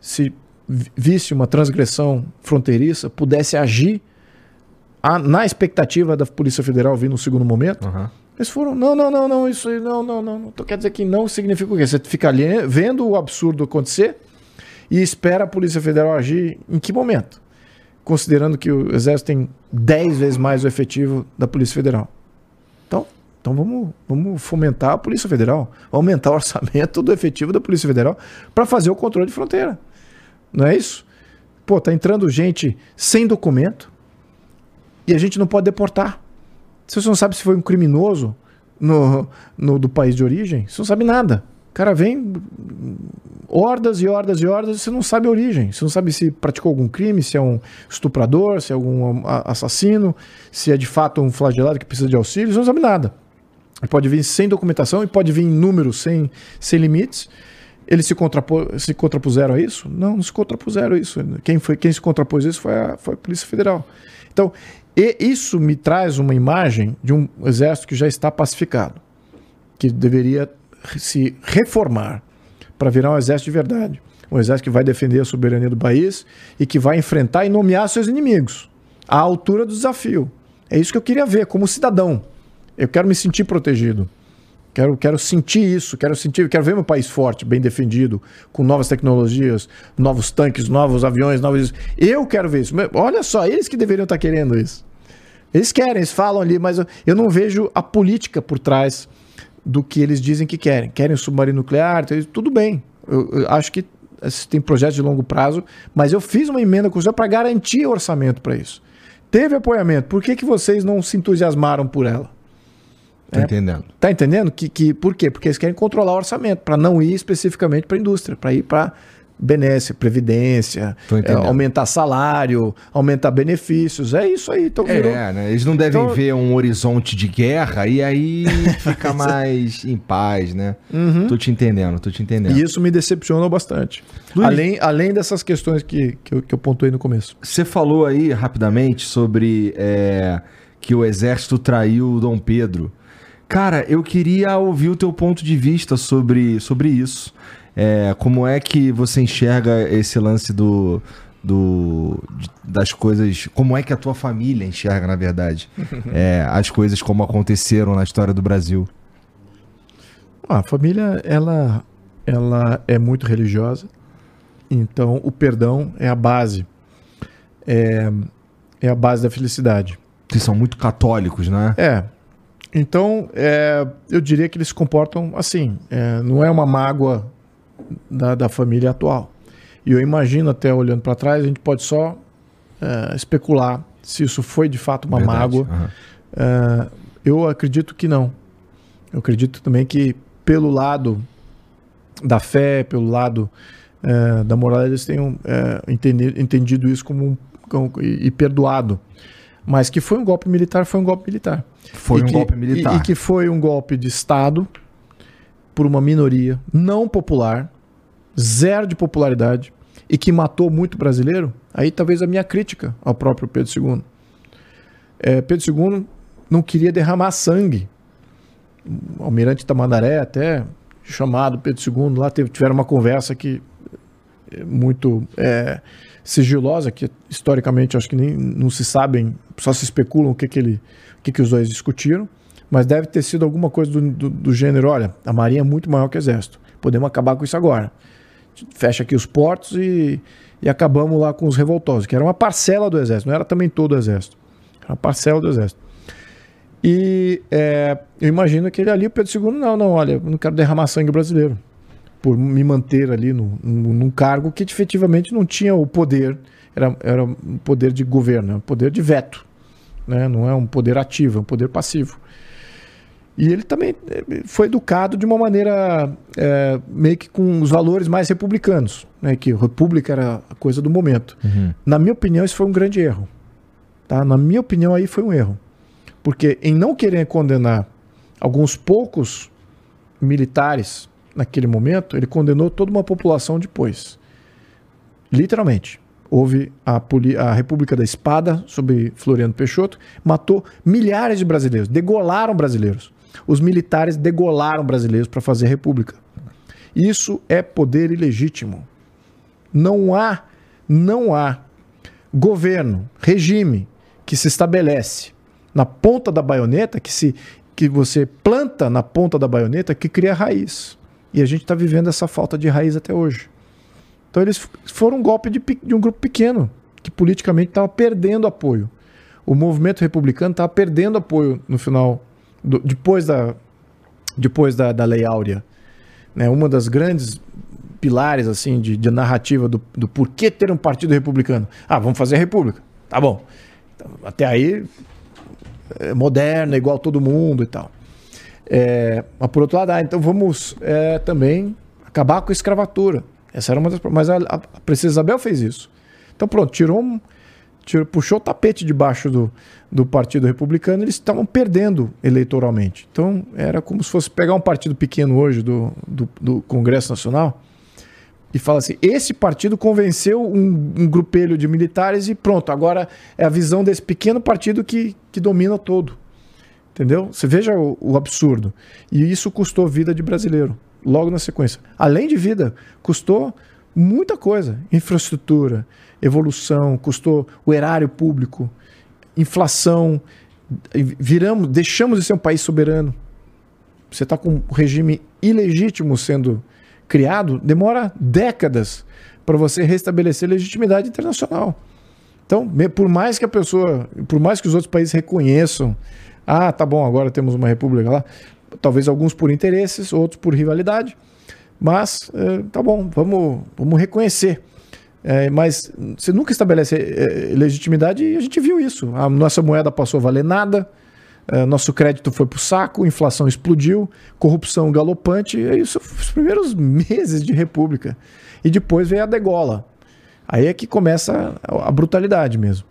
Speaker 2: se visse uma transgressão fronteiriça, pudesse agir a, na expectativa da Polícia Federal vir no segundo momento. Uhum. Eles foram, não, não, não, não, isso aí, não, não, não. Então quer dizer que não significa o quê? Você fica ali vendo o absurdo acontecer e espera a Polícia Federal agir em que momento? Considerando que o Exército tem 10 vezes mais o efetivo da Polícia Federal. Então, então vamos, vamos fomentar a Polícia Federal, aumentar o orçamento do efetivo da Polícia Federal para fazer o controle de fronteira. Não é isso? Pô, tá entrando gente sem documento e a gente não pode deportar. Você não sabe se foi um criminoso no, no, do país de origem, você não sabe nada. O cara vem hordas e hordas e hordas, você não sabe a origem. Você não sabe se praticou algum crime, se é um estuprador, se é algum assassino, se é de fato um flagelado que precisa de auxílio, você não sabe nada. Pode vir sem documentação e pode vir em números sem, sem limites. Eles se, se contrapuseram a isso? Não, não se contrapuseram a isso. Quem, foi, quem se contrapôs a isso foi a, foi a Polícia Federal. Então, e isso me traz uma imagem de um exército que já está pacificado, que deveria se reformar para virar um exército de verdade. Um exército que vai defender a soberania do país e que vai enfrentar e nomear seus inimigos à altura do desafio. É isso que eu queria ver como cidadão. Eu quero me sentir protegido. Quero, quero sentir isso, quero sentir, quero ver meu país forte, bem defendido, com novas tecnologias, novos tanques, novos aviões, novos. Eu quero ver isso. Olha só, eles que deveriam estar querendo isso. Eles querem, eles falam ali, mas eu, eu não vejo a política por trás do que eles dizem que querem. Querem submarino nuclear, tudo bem. Eu, eu acho que tem projetos de longo prazo, mas eu fiz uma emenda constitucional para garantir orçamento para isso. Teve apoiamento. Por que, que vocês não se entusiasmaram por ela?
Speaker 1: Tá é, entendendo.
Speaker 2: Tá entendendo? Que, que, por quê? Porque eles querem controlar o orçamento, para não ir especificamente para a indústria, para ir para benesse, previdência, é, aumentar salário, aumentar benefícios. É isso aí. Então
Speaker 1: virou... É, né? Eles não devem então... ver um horizonte de guerra e aí fica mais em paz, né? Uhum. Tô te entendendo, tô te entendendo.
Speaker 2: E isso me decepcionou bastante. Luiz, além, além dessas questões que, que, eu, que eu pontuei no começo.
Speaker 1: Você falou aí rapidamente sobre é, que o exército traiu o Dom Pedro. Cara, eu queria ouvir o teu ponto de vista sobre, sobre isso. É, como é que você enxerga esse lance do, do, das coisas. Como é que a tua família enxerga, na verdade, é, as coisas como aconteceram na história do Brasil?
Speaker 2: A família, ela, ela é muito religiosa, então o perdão é a base. É, é a base da felicidade.
Speaker 1: Eles são muito católicos, né?
Speaker 2: É. Então, é, eu diria que eles se comportam assim. É, não é uma mágoa da, da, família atual. E eu imagino, até olhando para trás, a gente pode só é, especular se isso foi de fato uma Verdade. mágoa. Uhum. eu acredito que não. Eu acredito também que, pelo lado da fé, pelo lado é, da moral, eles tenham entendido, entendido isso como, um, como e, e perdoado. Mas que foi um golpe militar, foi um golpe militar.
Speaker 1: Foi
Speaker 2: e
Speaker 1: um
Speaker 2: que,
Speaker 1: golpe militar.
Speaker 2: E, e, que foi um golpe de Estado por uma minoria não popular, zero de popularidade, e que matou muito brasileiro, aí talvez a minha crítica ao próprio Pedro II. É, Pedro II não queria derramar sangue. O almirante Tamandaré, até chamado Pedro II, lá teve, tiveram uma conversa que muito é, sigilosa, que historicamente acho que nem não se sabem, só se especulam o que, que, ele, o que, que os dois discutiram, mas deve ter sido alguma coisa do, do, do gênero: olha, a Marinha é muito maior que o Exército, podemos acabar com isso agora. Fecha aqui os portos e, e acabamos lá com os revoltosos, que era uma parcela do Exército, não era também todo o Exército, era uma parcela do Exército. E é, eu imagino que ele ali, o Pedro II, não, não, olha, eu não quero derramar sangue brasileiro por me manter ali no, num cargo que efetivamente não tinha o poder, era, era um poder de governo, um poder de veto, né? não é um poder ativo, é um poder passivo. E ele também eh, foi educado de uma maneira é, meio que com os valores mais republicanos, né? que a república era a coisa do momento. Uhum. Na minha opinião, isso foi um grande erro. Tá? Na minha opinião, aí foi um erro. Porque em não querer condenar alguns poucos militares naquele momento, ele condenou toda uma população depois. Literalmente. Houve a, a República da Espada, sob Floriano Peixoto, matou milhares de brasileiros, degolaram brasileiros. Os militares degolaram brasileiros para fazer República. Isso é poder ilegítimo. Não há, não há governo, regime que se estabelece na ponta da baioneta, que se que você planta na ponta da baioneta, que cria raiz. E a gente está vivendo essa falta de raiz até hoje. Então eles foram um golpe de, de um grupo pequeno, que politicamente estava perdendo apoio. O movimento republicano estava perdendo apoio no final, do, depois, da, depois da, da Lei Áurea. Né? Uma das grandes pilares assim de, de narrativa do, do porquê ter um partido republicano. Ah, vamos fazer a república. Tá bom. Então, até aí, é moderno, é igual todo mundo e tal. É, mas por outro lado, ah, então vamos é, também acabar com a escravatura. Essa era uma das. Mas a, a Princesa Isabel fez isso. Então pronto, tirou um. Tirou, puxou o tapete debaixo do, do Partido Republicano, eles estavam perdendo eleitoralmente. Então era como se fosse pegar um partido pequeno hoje do, do, do Congresso Nacional e fala assim: esse partido convenceu um, um, grupelho de militares e pronto, agora é a visão desse pequeno partido que, que domina todo. Entendeu? Você veja o, o, absurdo. E isso custou vida de brasileiro, logo na sequência. Além de vida, custou muita coisa: infraestrutura, evolução, custou o erário público, inflação. Viramos, deixamos de ser um país soberano. Você está com um regime ilegítimo sendo criado, demora décadas para você restabelecer legitimidade internacional. Então, por mais que a pessoa, por mais que os outros países reconheçam ah, tá bom, agora temos uma república lá. Talvez alguns por interesses, outros por rivalidade. Mas é, tá bom, vamos, vamos reconhecer. É, mas você nunca estabelece é, legitimidade e a gente viu isso. A nossa moeda passou a valer nada, é, nosso crédito foi para o saco, inflação explodiu, corrupção galopante. Isso os primeiros meses de república. E depois veio a degola. Aí é que começa a brutalidade mesmo.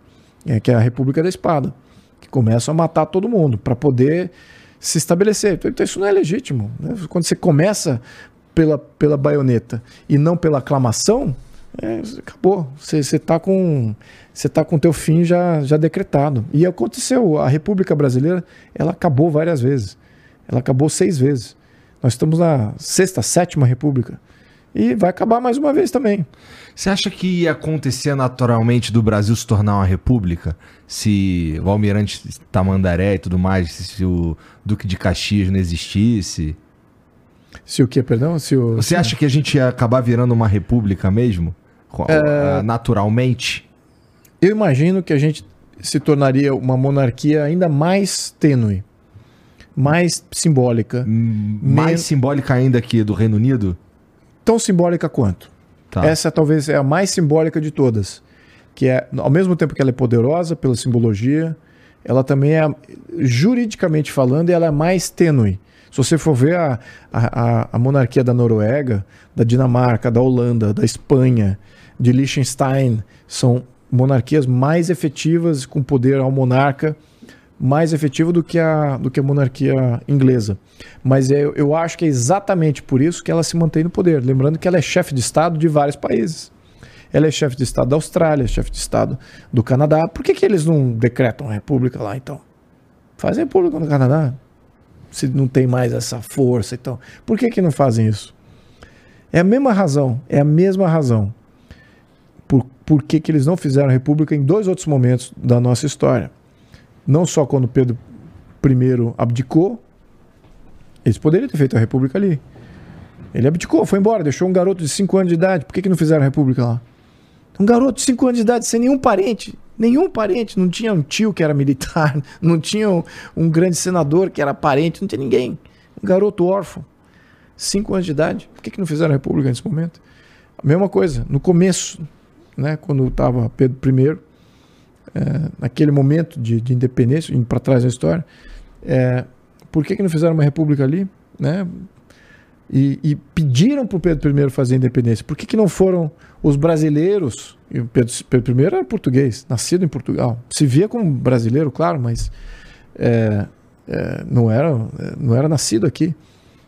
Speaker 2: É que é a República da Espada que começam a matar todo mundo para poder se estabelecer. Então isso não é legítimo. Né? Quando você começa pela, pela baioneta e não pela aclamação, é, acabou. Você está com você tá com teu fim já, já decretado. E aconteceu. A República Brasileira ela acabou várias vezes. Ela acabou seis vezes. Nós estamos na sexta, sétima República. E vai acabar mais uma vez também.
Speaker 1: Você acha que ia acontecer naturalmente do Brasil se tornar uma república? Se o Almirante Tamandaré e tudo mais, se o Duque de Caxias não existisse?
Speaker 2: Se o que, perdão? Se o...
Speaker 1: Você acha que a gente ia acabar virando uma república mesmo? É... Naturalmente?
Speaker 2: Eu imagino que a gente se tornaria uma monarquia ainda mais tênue, mais simbólica.
Speaker 1: Mais Men... simbólica ainda que do Reino Unido?
Speaker 2: tão simbólica quanto. Tá. Essa talvez é a mais simbólica de todas. Que é, ao mesmo tempo que ela é poderosa pela simbologia, ela também é, juridicamente falando, ela é mais tênue. Se você for ver a, a, a monarquia da Noruega, da Dinamarca, da Holanda, da Espanha, de Liechtenstein, são monarquias mais efetivas, com poder ao monarca mais efetivo do que a, do que a monarquia inglesa. Mas eu, eu acho que é exatamente por isso que ela se mantém no poder. Lembrando que ela é chefe de Estado de vários países. Ela é chefe de Estado da Austrália, chefe de Estado do Canadá. Por que, que eles não decretam a república lá, então? Fazem república no Canadá. Se não tem mais essa força, então. Por que, que não fazem isso? É a mesma razão. É a mesma razão. Por que, que eles não fizeram a república em dois outros momentos da nossa história. Não só quando Pedro I abdicou, eles poderiam ter feito a república ali. Ele abdicou, foi embora, deixou um garoto de 5 anos de idade. Por que, que não fizeram a república lá? Um garoto de 5 anos de idade, sem nenhum parente. Nenhum parente. Não tinha um tio que era militar, não tinha um, um grande senador que era parente, não tinha ninguém. Um garoto órfão. 5 anos de idade. Por que, que não fizeram a república nesse momento? A mesma coisa, no começo, né, quando estava Pedro I, é, naquele momento de, de independência, indo para trás da história, é, por que, que não fizeram uma república ali? Né? E, e pediram para o Pedro I fazer independência. Por que, que não foram os brasileiros? E o Pedro, Pedro I era português, nascido em Portugal. Se via como brasileiro, claro, mas é, é não, era, não era nascido aqui.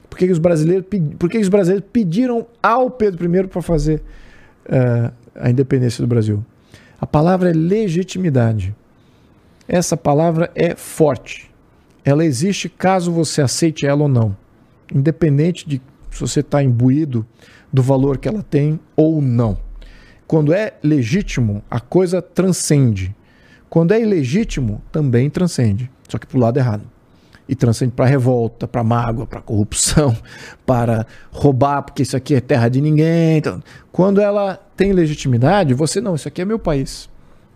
Speaker 2: Por que, que os brasileiros, por que, que os brasileiros pediram ao Pedro I para fazer é, a independência do Brasil? A palavra é legitimidade. Essa palavra é forte. Ela existe caso você aceite ela ou não. Independente de se você está imbuído do valor que ela tem ou não. Quando é legítimo, a coisa transcende. Quando é ilegítimo, também transcende. Só que para o lado errado e transcende para revolta, para mágoa, para corrupção, para roubar, porque isso aqui é terra de ninguém. Então, quando ela tem legitimidade, você não, isso aqui é meu país.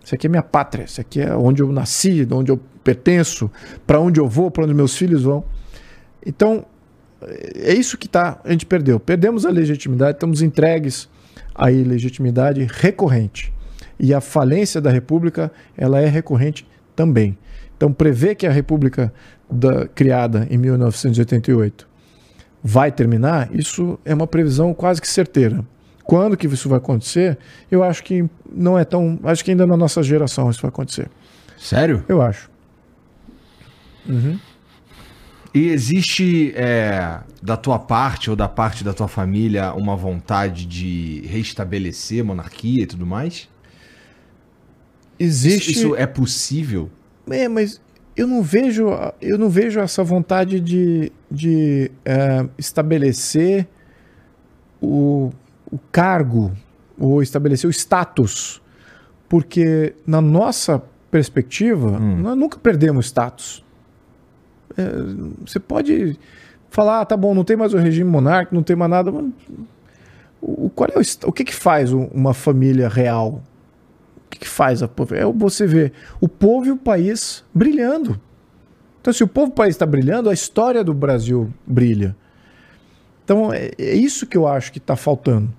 Speaker 2: Isso aqui é minha pátria, isso aqui é onde eu nasci, onde eu pertenço, para onde eu vou, para onde meus filhos vão. Então, é isso que tá, a gente perdeu. Perdemos a legitimidade, estamos entregues à ilegitimidade recorrente. E a falência da República, ela é recorrente também. Então, prever que a República da, criada em 1988 vai terminar, isso é uma previsão quase que certeira. Quando que isso vai acontecer? Eu acho que não é tão. Acho que ainda na nossa geração isso vai acontecer.
Speaker 1: Sério?
Speaker 2: Eu acho.
Speaker 1: Uhum. E existe é, da tua parte ou da parte da tua família uma vontade de restabelecer monarquia e tudo mais?
Speaker 2: Existe.
Speaker 1: Isso, isso é possível?
Speaker 2: É, mas eu não vejo, eu não vejo essa vontade de, de é, estabelecer o, o cargo ou estabelecer o status, porque na nossa perspectiva hum. nós nunca perdemos status. É, você pode falar, ah, tá bom, não tem mais o regime monárquico, não tem mais nada. Mas, o, qual é o, o que, que faz uma família real? Que, que faz a povo? É você ver o povo e o país brilhando. Então, se o povo e o país está brilhando, a história do Brasil brilha. Então, é, é isso que eu acho que está faltando.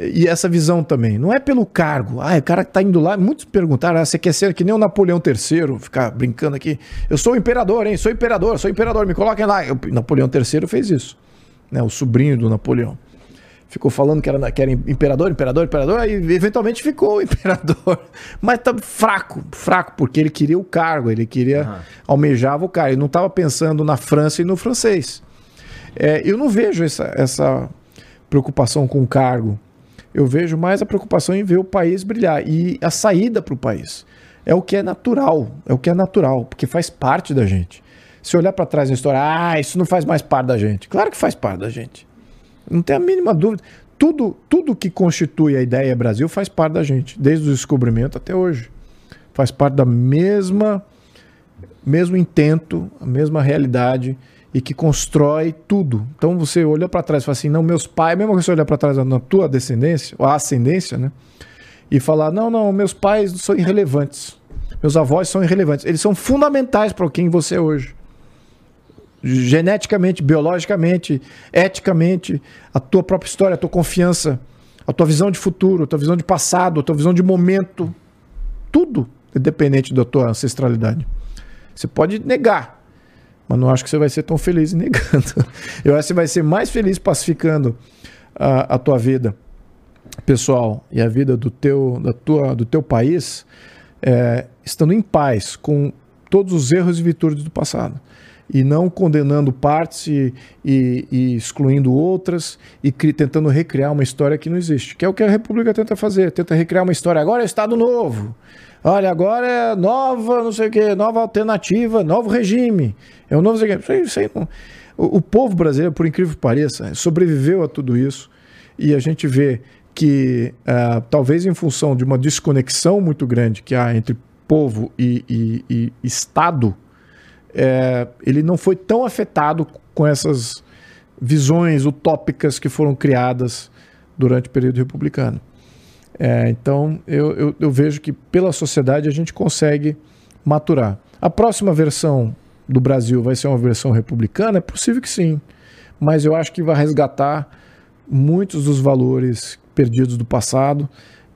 Speaker 2: E essa visão também. Não é pelo cargo. Ah, o cara que está indo lá. Muitos perguntaram: ah, você quer ser que nem o Napoleão III? Ficar brincando aqui. Eu sou imperador, hein? Sou imperador, sou imperador, me coloquem lá. Eu, Napoleão III fez isso. Né? O sobrinho do Napoleão ficou falando que era, que era imperador, imperador, imperador, aí eventualmente ficou imperador. Mas tá fraco, fraco, porque ele queria o cargo, ele queria, uhum. almejava o cargo, ele não estava pensando na França e no francês. É, eu não vejo essa, essa preocupação com o cargo, eu vejo mais a preocupação em ver o país brilhar e a saída para o país. É o que é natural, é o que é natural, porque faz parte da gente. Se olhar para trás na história, ah, isso não faz mais parte da gente. Claro que faz parte da gente. Não tem a mínima dúvida. Tudo, tudo que constitui a ideia Brasil faz parte da gente, desde o descobrimento até hoje. Faz parte da mesma mesmo intento, a mesma realidade e que constrói tudo. Então você olha para trás e fala assim: "Não, meus pais, mesmo que você olhar para trás na tua descendência, ou a ascendência, né? E falar: "Não, não, meus pais são irrelevantes. Meus avós são irrelevantes. Eles são fundamentais para quem você é hoje." Geneticamente, biologicamente, eticamente, a tua própria história, a tua confiança, a tua visão de futuro, a tua visão de passado, a tua visão de momento, tudo é dependente da tua ancestralidade. Você pode negar, mas não acho que você vai ser tão feliz negando. Eu acho que você vai ser mais feliz pacificando a, a tua vida pessoal e a vida do teu, da tua, do teu país, é, estando em paz com todos os erros e virtudes do passado e não condenando partes e, e, e excluindo outras e cri, tentando recriar uma história que não existe, que é o que a República tenta fazer, tenta recriar uma história. Agora é Estado Novo. Olha, agora é nova, não sei o que, nova alternativa, novo regime. É um novo. Isso aí, isso aí o, o povo brasileiro, por incrível que pareça, sobreviveu a tudo isso e a gente vê que, uh, talvez em função de uma desconexão muito grande que há entre povo e, e, e Estado, é, ele não foi tão afetado com essas visões utópicas que foram criadas durante o período republicano. É, então, eu, eu, eu, vejo que pela sociedade a gente consegue maturar. A próxima versão do Brasil vai ser uma versão republicana? É possível que sim, mas eu acho que vai resgatar muitos dos valores perdidos do passado,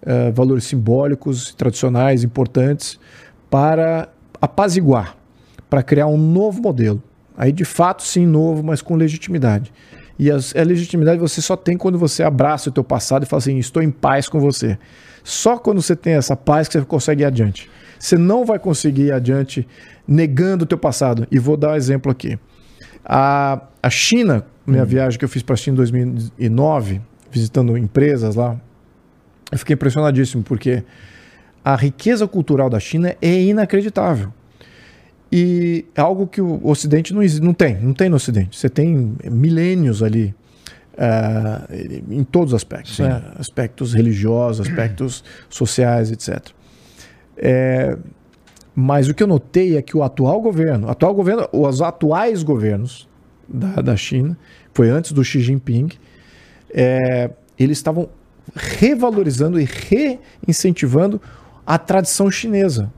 Speaker 2: uh, valores simbólicos, tradicionais, importantes, para apaziguar, para criar um novo modelo. Aí, de fato, sim, novo, mas com legitimidade. E a, a legitimidade você só tem quando você abraça o teu passado e fala assim, estou em paz com você. Só quando você tem essa paz que você consegue ir adiante. Você não vai conseguir ir adiante negando o teu passado. E vou dar um exemplo aqui. A, a China, minha hum. viagem que eu fiz para a China em 2009, visitando empresas lá, eu fiquei impressionadíssimo, porque a riqueza cultural da China é inacreditável. E é algo que o Ocidente não, não tem, não tem no Ocidente. Você tem milênios ali uh, em todos os aspectos, né? aspectos religiosos, aspectos sociais, etc. É, mas o que eu notei é que o atual governo, atual governo, os atuais governos da, da China, foi antes do Xi Jinping, é, eles estavam revalorizando e reincentivando a tradição chinesa.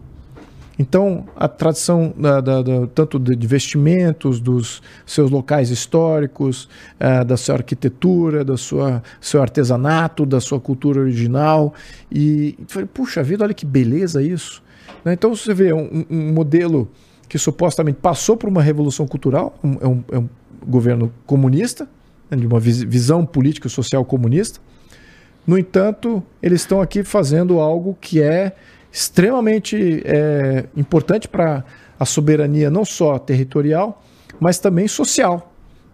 Speaker 2: Então, a tradição da, da, da, tanto de vestimentos, dos seus locais históricos, uh, da sua arquitetura, do seu artesanato, da sua cultura original. E falei, puxa vida, olha que beleza isso. Né? Então, você vê um, um, modelo que supostamente passou por uma revolução cultural, um, é, um, é um governo comunista, né? de uma visão política social comunista. No entanto, eles estão aqui fazendo algo que é extremamente é, importante para a soberania não só territorial, mas também social.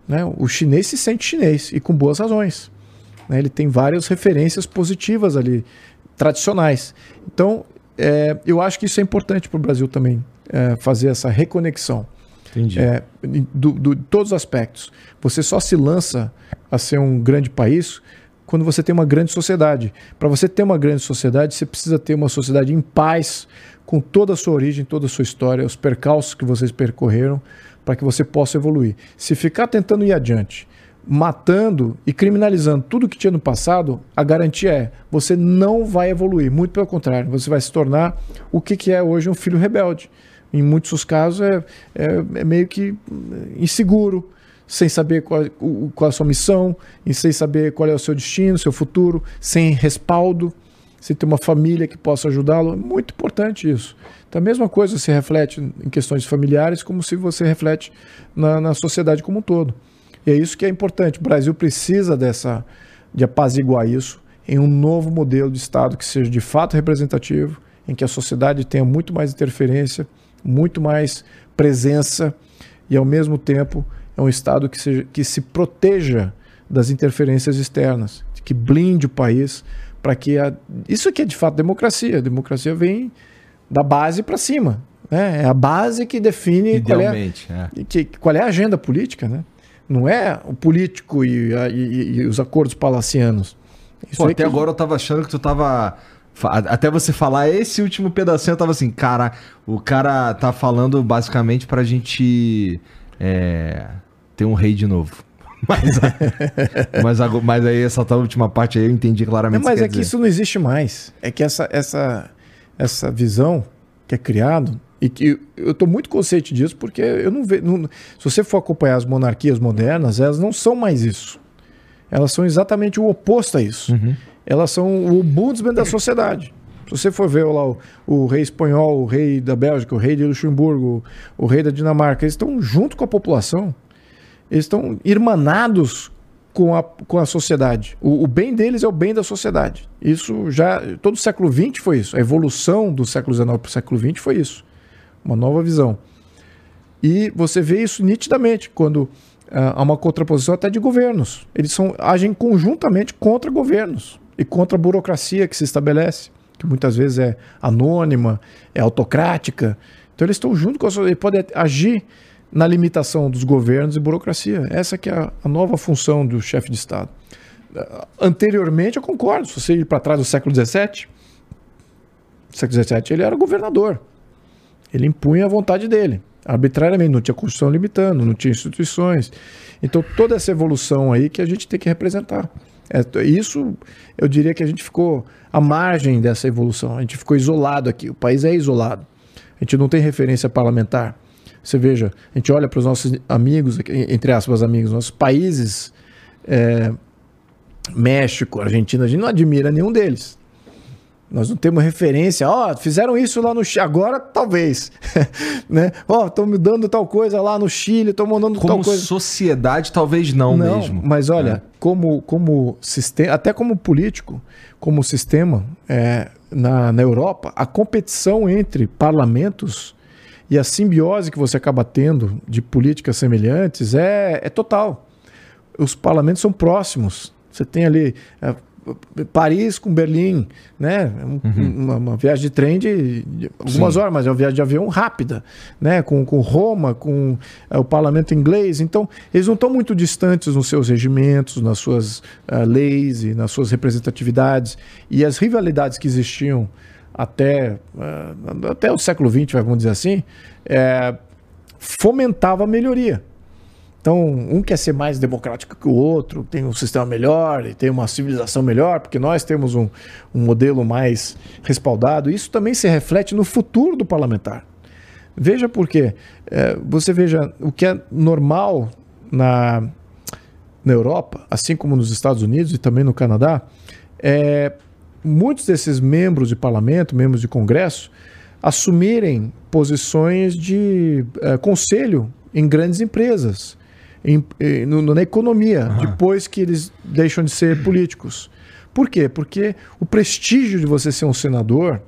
Speaker 2: Né? O chinês se sente chinês e com boas razões. Né? Ele tem várias referências positivas ali, tradicionais. Então, é, eu acho que isso é importante para o Brasil também, é, fazer essa reconexão.
Speaker 1: Entendi.
Speaker 2: É, do, do, de todos os aspectos. Você só se lança a ser um grande país quando você tem uma grande sociedade. Para você ter uma grande sociedade, você precisa ter uma sociedade em paz com toda a sua origem, toda a sua história, os percalços que vocês percorreram, para que você possa evoluir. Se ficar tentando ir adiante, matando e criminalizando tudo que tinha no passado, a garantia é você não vai evoluir. Muito pelo contrário, você vai se tornar o que, é hoje um filho rebelde. Em muitos casos é, é, é meio que inseguro, sem saber qual, qual é a sua missão, e sem saber qual é o seu destino, seu futuro, sem respaldo, sem ter uma família que possa ajudá-lo. É muito importante isso. Então, a mesma coisa se reflete em questões familiares, como se você reflete na, na sociedade como um todo. E é isso que é importante. O Brasil precisa dessa, de apaziguar isso em um novo modelo de Estado que seja de fato representativo, em que a sociedade tenha muito mais interferência, muito mais presença e, ao mesmo tempo, é um Estado que, seja, que se proteja das interferências externas, que blinde o país para que a... isso aqui é de fato democracia. A democracia vem da base para cima, né? É a base que define qual é, é. Que, qual é a agenda política, né? Não é o político e, a, e, e os acordos palacianos.
Speaker 1: Pô, até que... agora eu estava achando que tu estava até você falar esse último pedacinho, eu tava assim, cara, o cara tá falando basicamente pra gente é, ter um rei de novo. Mas, mas, mas aí essa última parte aí eu entendi claramente.
Speaker 2: Não, mas é que isso não existe mais. É que essa, essa, essa visão que é criado e que eu estou muito consciente disso porque eu não vejo. Se você for acompanhar as monarquias modernas, elas não são mais isso. Elas são exatamente o oposto a isso. Uhum. Elas são o ombudsman da sociedade. Se você for ver lá o, o, rei espanhol, o rei da Bélgica, o rei de Luxemburgo, o, o rei da Dinamarca, eles estão junto com a população eles estão irmanados com a, com a sociedade. O, o, bem deles é o bem da sociedade. Isso já. Todo o século XX foi isso. A evolução do século XIX para o século XX foi isso. Uma nova visão. E você vê isso nitidamente quando uh, há uma contraposição até de governos. Eles são, agem conjuntamente contra governos e contra a burocracia que se estabelece, que muitas vezes é anônima, é autocrática. Então eles estão junto com a sociedade, podem agir na limitação dos governos e burocracia. Essa que é a, a nova função do chefe de Estado. anteriormente, eu concordo. Se você ir para trás do século XVII, século XVII ele era governador. Ele impunha a vontade dele, arbitrariamente. Não tinha Constituição limitando, não tinha instituições. Então, toda essa evolução aí que a gente tem que representar. É, isso, eu diria que a gente ficou à margem dessa evolução. A gente ficou isolado aqui. O país é isolado. A gente não tem referência parlamentar. Você veja, a gente olha para os nossos amigos, entre aspas, amigos, nossos países, é, México, Argentina, a gente não admira nenhum deles. Nós não temos referência. Ó, oh, fizeram isso lá no Chile. Agora, talvez. né? Ó, oh, estão me dando tal coisa lá no Chile, estão mandando
Speaker 1: como
Speaker 2: tal coisa.
Speaker 1: Como sociedade, talvez não, não mesmo.
Speaker 2: Mas olha, é. como, como sistema, até como político, como sistema, é, na, na Europa, a competição entre parlamentos e a simbiose que você acaba tendo de políticas semelhantes é, é total. Os parlamentos são próximos. Você tem ali. É, Paris com Berlim, né? uhum. uma, uma, viagem de trem de, de algumas Sim. horas, mas é uma viagem de avião rápida, né? Com, com Roma, com é, o parlamento inglês. Então, eles não estão muito distantes nos seus regimentos, nas suas uh, leis e nas suas representatividades. E as rivalidades que existiam até, uh, até o século XX, vamos dizer assim, é, fomentava a melhoria. Então, um quer ser mais democrático que o outro, tem um sistema melhor e tem uma civilização melhor, porque nós temos um, um modelo mais respaldado. Isso também se reflete no futuro do parlamentar. Veja por quê. É, você veja o que é normal na, na Europa, assim como nos Estados Unidos e também no Canadá, é, muitos desses membros de parlamento, membros de congresso, assumirem posições de é, conselho em grandes empresas em, no, na economia, uhum. depois que eles deixam de ser políticos. Por quê? Porque o prestígio de você ser um senador,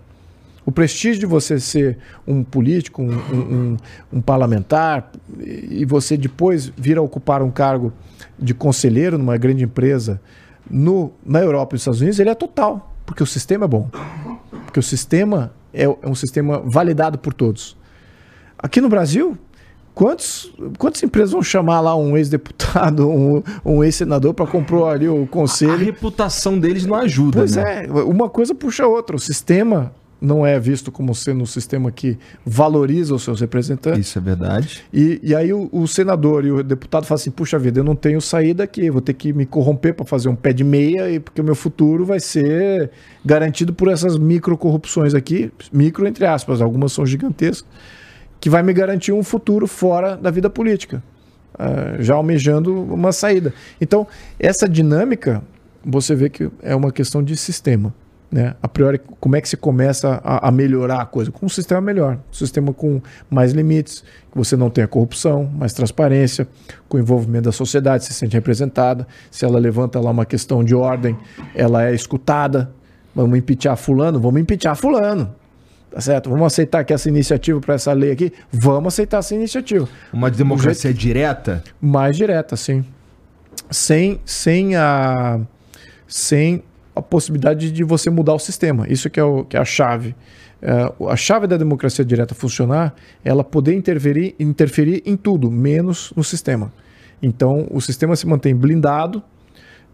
Speaker 2: o prestígio de você ser um político, um, um, um, parlamentar, e você depois vir a ocupar um cargo de conselheiro numa grande empresa no, na Europa e nos Estados Unidos, ele é total, porque o sistema é bom. Porque o sistema é, é um sistema validado por todos. Aqui no Brasil, Quantos, quantas empresas vão chamar lá um ex-deputado, um, um ex-senador para comprar ali o conselho? A,
Speaker 1: reputação deles não ajuda,
Speaker 2: pois né? é, uma coisa puxa a outra. O sistema não é visto como sendo um sistema que valoriza os seus representantes.
Speaker 1: Isso é verdade.
Speaker 2: E, e aí o, o senador e o deputado falam assim: puxa vida, eu não tenho saída aqui, vou ter que me corromper para fazer um pé de meia, e porque o meu futuro vai ser garantido por essas micro corrupções aqui, micro entre aspas, algumas são gigantescas que vai me garantir um futuro fora da vida política, uh, já almejando uma saída. Então, essa dinâmica, você vê que é uma questão de sistema. Né? A priori, como é que se começa a, a, melhorar a coisa? Com um sistema melhor, um sistema com mais limites, que você não tenha corrupção, mais transparência, com envolvimento da sociedade, se sente representada. Se ela levanta lá uma questão de ordem, ela é escutada. Vamos impeachar fulano? Vamos impeachar fulano. Tá certo? Vamos aceitar que essa iniciativa para essa lei aqui? Vamos aceitar essa iniciativa.
Speaker 1: Uma democracia jeito... direta?
Speaker 2: Mais direta, sim. Sem, sem, a, sem a possibilidade de você mudar o sistema. Isso que é, o, que é a chave. É, a chave da democracia direta funcionar é ela poder interferir, interferir em tudo, menos no sistema. Então, o sistema se mantém blindado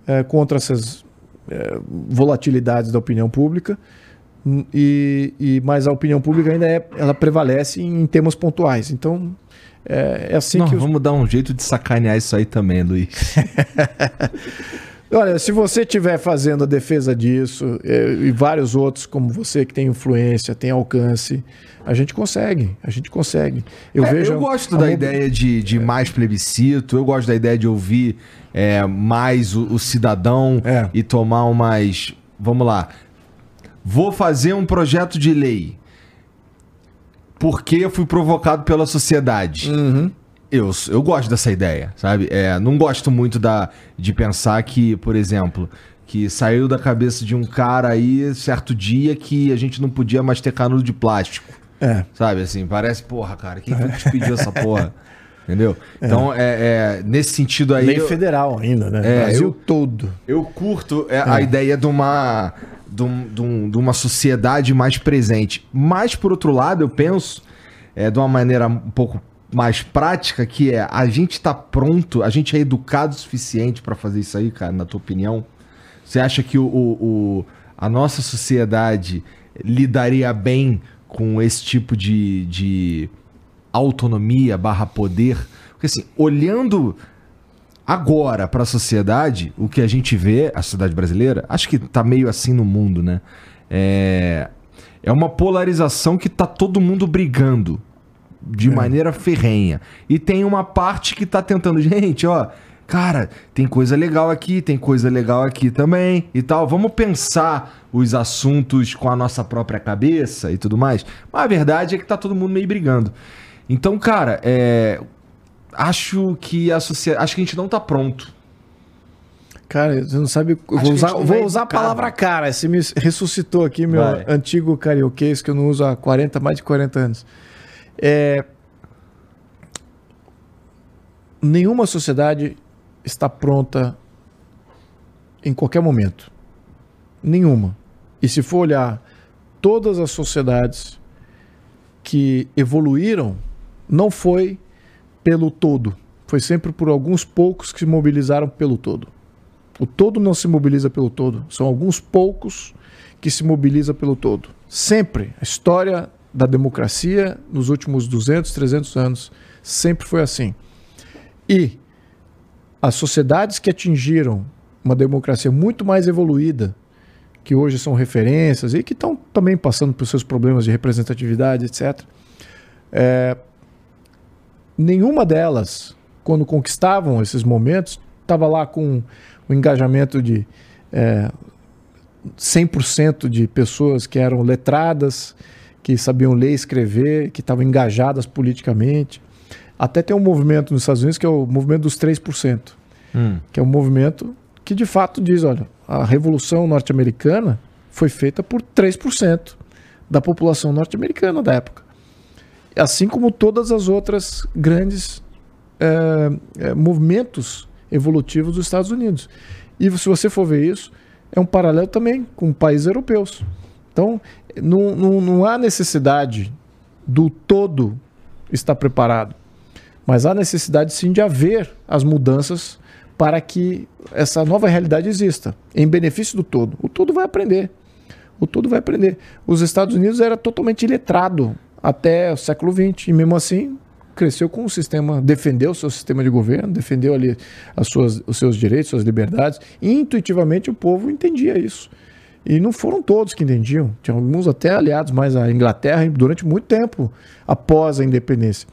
Speaker 2: é, contra essas é, volatilidades da opinião pública e, e mas a opinião pública ainda é, ela prevalece em temas pontuais. Então é, é assim
Speaker 1: Não,
Speaker 2: que
Speaker 1: os... vamos dar um jeito de sacanear isso aí também, Luiz.
Speaker 2: Olha, se você estiver fazendo a defesa disso é, e vários outros como você que tem influência, tem alcance, a gente consegue, a gente consegue.
Speaker 1: Eu é, vejo. Eu gosto da ideia de, de mais plebiscito. Eu gosto da ideia de ouvir é, mais o, o cidadão é. e tomar umas, vamos lá, vou fazer um projeto de lei porque eu fui provocado pela sociedade.
Speaker 2: Uhum.
Speaker 1: Eu, eu gosto dessa ideia, sabe? É, não gosto muito da, de pensar que, por exemplo, que saiu da cabeça de um cara aí certo dia que a gente não podia mais ter canudo de plástico.
Speaker 2: É.
Speaker 1: Sabe assim, parece, porra, cara, quem foi que te pediu essa porra? Entendeu? É. Então, é, é, nesse sentido aí.
Speaker 2: Lei eu, federal ainda, né?
Speaker 1: É, Brasil eu, todo. Eu curto é, a é. ideia de uma de, um, de, um, de, uma sociedade mais presente. Mas, por outro lado, eu penso é, de uma maneira um pouco mais prática, que é a gente tá pronto, a gente é educado o suficiente para fazer isso aí, cara, na tua opinião? Você acha que o, o, a nossa sociedade lidaria bem com esse tipo de, de autonomia barra poder? Porque assim, olhando agora para a sociedade, o que a gente vê, a sociedade brasileira, acho que tá meio assim no mundo, né? É, é uma polarização que tá todo mundo brigando de é. maneira ferrenha. E tem uma parte que tá tentando, gente, ó, cara, tem coisa legal aqui, tem coisa legal aqui também e tal. Vamos pensar os assuntos com a nossa própria cabeça e tudo mais. Mas a verdade é que tá todo mundo meio brigando. Então, cara, é, acho que a sociedade, acho que a gente não tá pronto.
Speaker 2: Cara, você não sabe. Eu vou usar, vou usar a palavra cara. Você me ressuscitou aqui meu vai. antigo carioquês que eu não uso há 40, mais de 40 anos. É, nenhuma sociedade está pronta em qualquer momento. Nenhuma. E se for olhar todas as sociedades que evoluíram, não foi pelo todo. Foi sempre por alguns poucos que se mobilizaram pelo todo. O todo não se mobiliza pelo todo. São alguns poucos que se mobilizam pelo todo. Sempre. A história da democracia nos últimos 200, 300 anos sempre foi assim. E as sociedades que atingiram uma democracia muito mais evoluída, que hoje são referências e que estão também passando por seus problemas de representatividade, etc. É, nenhuma delas, quando conquistavam esses momentos, estava lá com o engajamento de é, 100% de pessoas que eram letradas, que sabiam ler e escrever, que estavam engajadas politicamente. Até tem um movimento nos Estados Unidos que é o movimento dos 3%, hum. que é um movimento que de fato diz, olha, a Revolução Norte-Americana foi feita por 3% da população norte-americana da época. Assim como todas as outras grandes é, é, movimentos evolutivos dos Estados Unidos. E se você for ver isso, é um paralelo também com países europeus. Então, não, não, não há necessidade do todo estar preparado, mas há necessidade sim de haver as mudanças para que essa nova realidade exista, em benefício do todo. O todo vai aprender. O todo vai aprender. Os Estados Unidos era totalmente iletrado até o século XX, e mesmo assim cresceu com o sistema, defendeu o seu sistema de governo, defendeu ali as suas, os seus direitos, suas liberdades. E intuitivamente o povo entendia isso. E não foram todos que entendiam. Tinha alguns até aliados mais à Inglaterra durante muito tempo após a independência.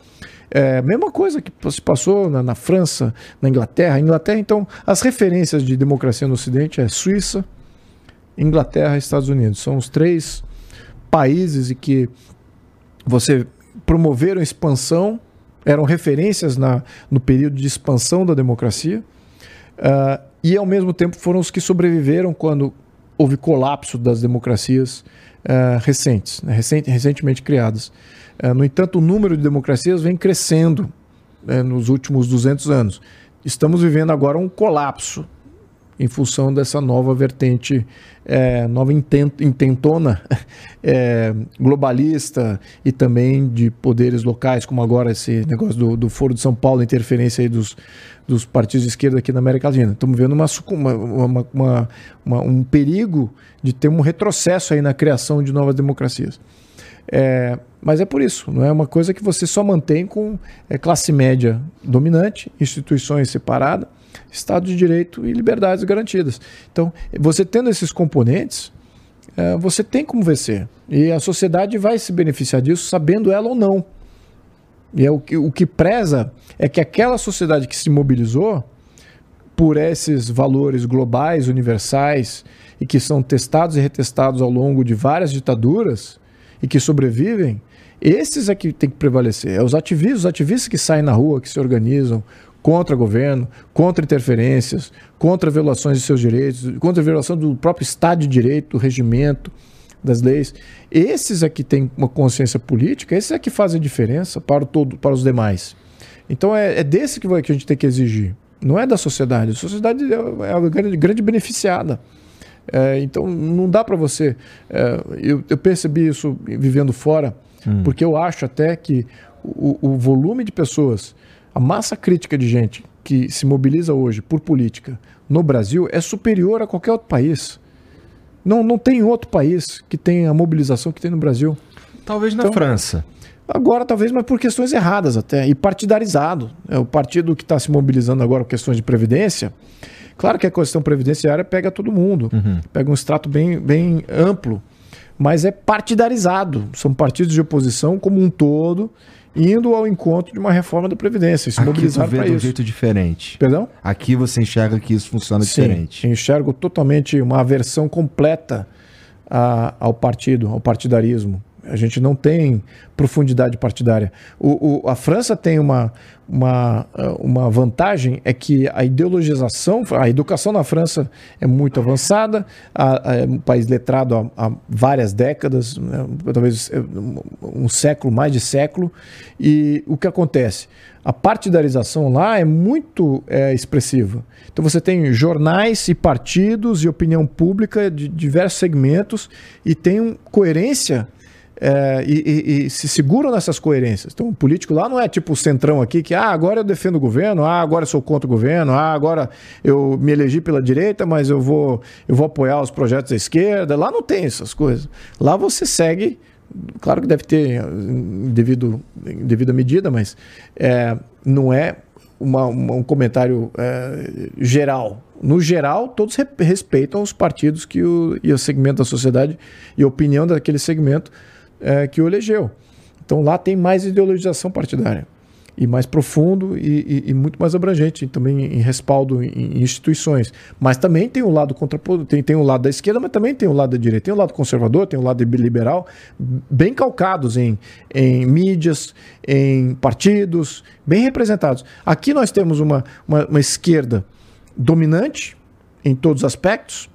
Speaker 2: É, mesma coisa que se passou na, na, França, na Inglaterra. Inglaterra, então, as referências de democracia no Ocidente é Suíça, Inglaterra e Estados Unidos. São os três países em que você promoveram expansão eram referências na, no período de expansão da democracia, uh, e ao mesmo tempo foram os que sobreviveram quando houve colapso das democracias uh, recentes, né, recent, recentemente criadas. Uh, no entanto, o número de democracias vem crescendo né, nos últimos 200 anos. Estamos vivendo agora um colapso em função dessa nova vertente, é, nova intentona é, globalista e também de poderes locais, como agora esse negócio do, do Foro de São Paulo, interferência aí dos, dos partidos de esquerda aqui na América Latina. Estamos vendo uma, uma, uma, uma, um perigo de ter um retrocesso aí na criação de novas democracias. É, mas é por isso, não é uma coisa que você só mantém com é, classe média dominante, instituições separadas Estado de Direito e liberdades garantidas. Então, você tendo esses componentes, é, você tem como vencer. E a sociedade vai se beneficiar disso, sabendo ela ou não. E é o, que, o que preza é que aquela sociedade que se mobilizou por esses valores globais, universais, e que são testados e retestados ao longo de várias ditaduras e que sobrevivem, esses é que tem que prevalecer. É os ativistas, os ativistas que saem na rua, que se organizam, contra governo, contra interferências, contra violações de seus direitos, contra violação do próprio Estado de Direito, do regimento, das leis. Esses é que têm uma consciência política, esses é que fazem diferença para, o todo, para os demais. Então é, é desse que, vai, que a gente tem que exigir. Não é da sociedade. A sociedade é a grande, grande beneficiada. É, então não dá para você. É, eu, eu, percebi isso vivendo fora, hum. porque eu acho até que o, o volume de pessoas a massa crítica de gente que se mobiliza hoje por política no Brasil é superior a qualquer outro país. Não, não tem outro país que tenha a mobilização que tem no Brasil.
Speaker 1: Talvez na então, França.
Speaker 2: Agora, talvez, mas por questões erradas até, e partidarizado. É o partido que está se mobilizando agora por questões de previdência. Claro que a questão previdenciária pega todo mundo, uhum. pega um extrato bem, bem amplo, mas é partidarizado. São partidos de oposição como um todo indo ao encontro de uma reforma da Previdência. Se mobilizaram para isso. de um
Speaker 1: jeito diferente.
Speaker 2: Perdão?
Speaker 1: Aqui você enxerga que isso funciona Sim, diferente.
Speaker 2: enxergo totalmente uma aversão completa a, ao partido, ao partidarismo. A gente não tem profundidade partidária. O, o, a França tem uma, uma, uma vantagem, é que a ideologização, a educação na França é muito avançada, a, a, é um país letrado há, há várias décadas, né, talvez é, um século, mais de século, e o que acontece? A partidarização lá é muito é, expressiva. Então você tem jornais e partidos e opinião pública de diversos segmentos e tem coerência é, e, e, e, se seguram nessas coerências. Então, o político lá não é tipo o centrão aqui, que ah, agora eu defendo o governo, ah, agora eu sou contra o governo, ah, agora eu me elegi pela direita, mas eu vou, eu vou apoiar os projetos da esquerda. Lá não tem essas coisas. Lá você segue, claro que deve ter devido, devida medida, mas é, não é uma, uma, um comentário é, geral. No geral, todos respeitam os partidos que o, e o segmento da sociedade e a opinião daquele segmento é, que o elegeu. Então lá tem mais ideologização partidária e mais profundo e, e, e, muito mais abrangente, também em respaldo em, instituições. Mas também tem o lado contra tem, tem o lado da esquerda, mas também tem o lado da direita. Tem o lado conservador, tem o lado liberal, bem calcados em, em mídias, em partidos, bem representados. Aqui nós temos uma, uma, uma esquerda dominante em todos os aspectos,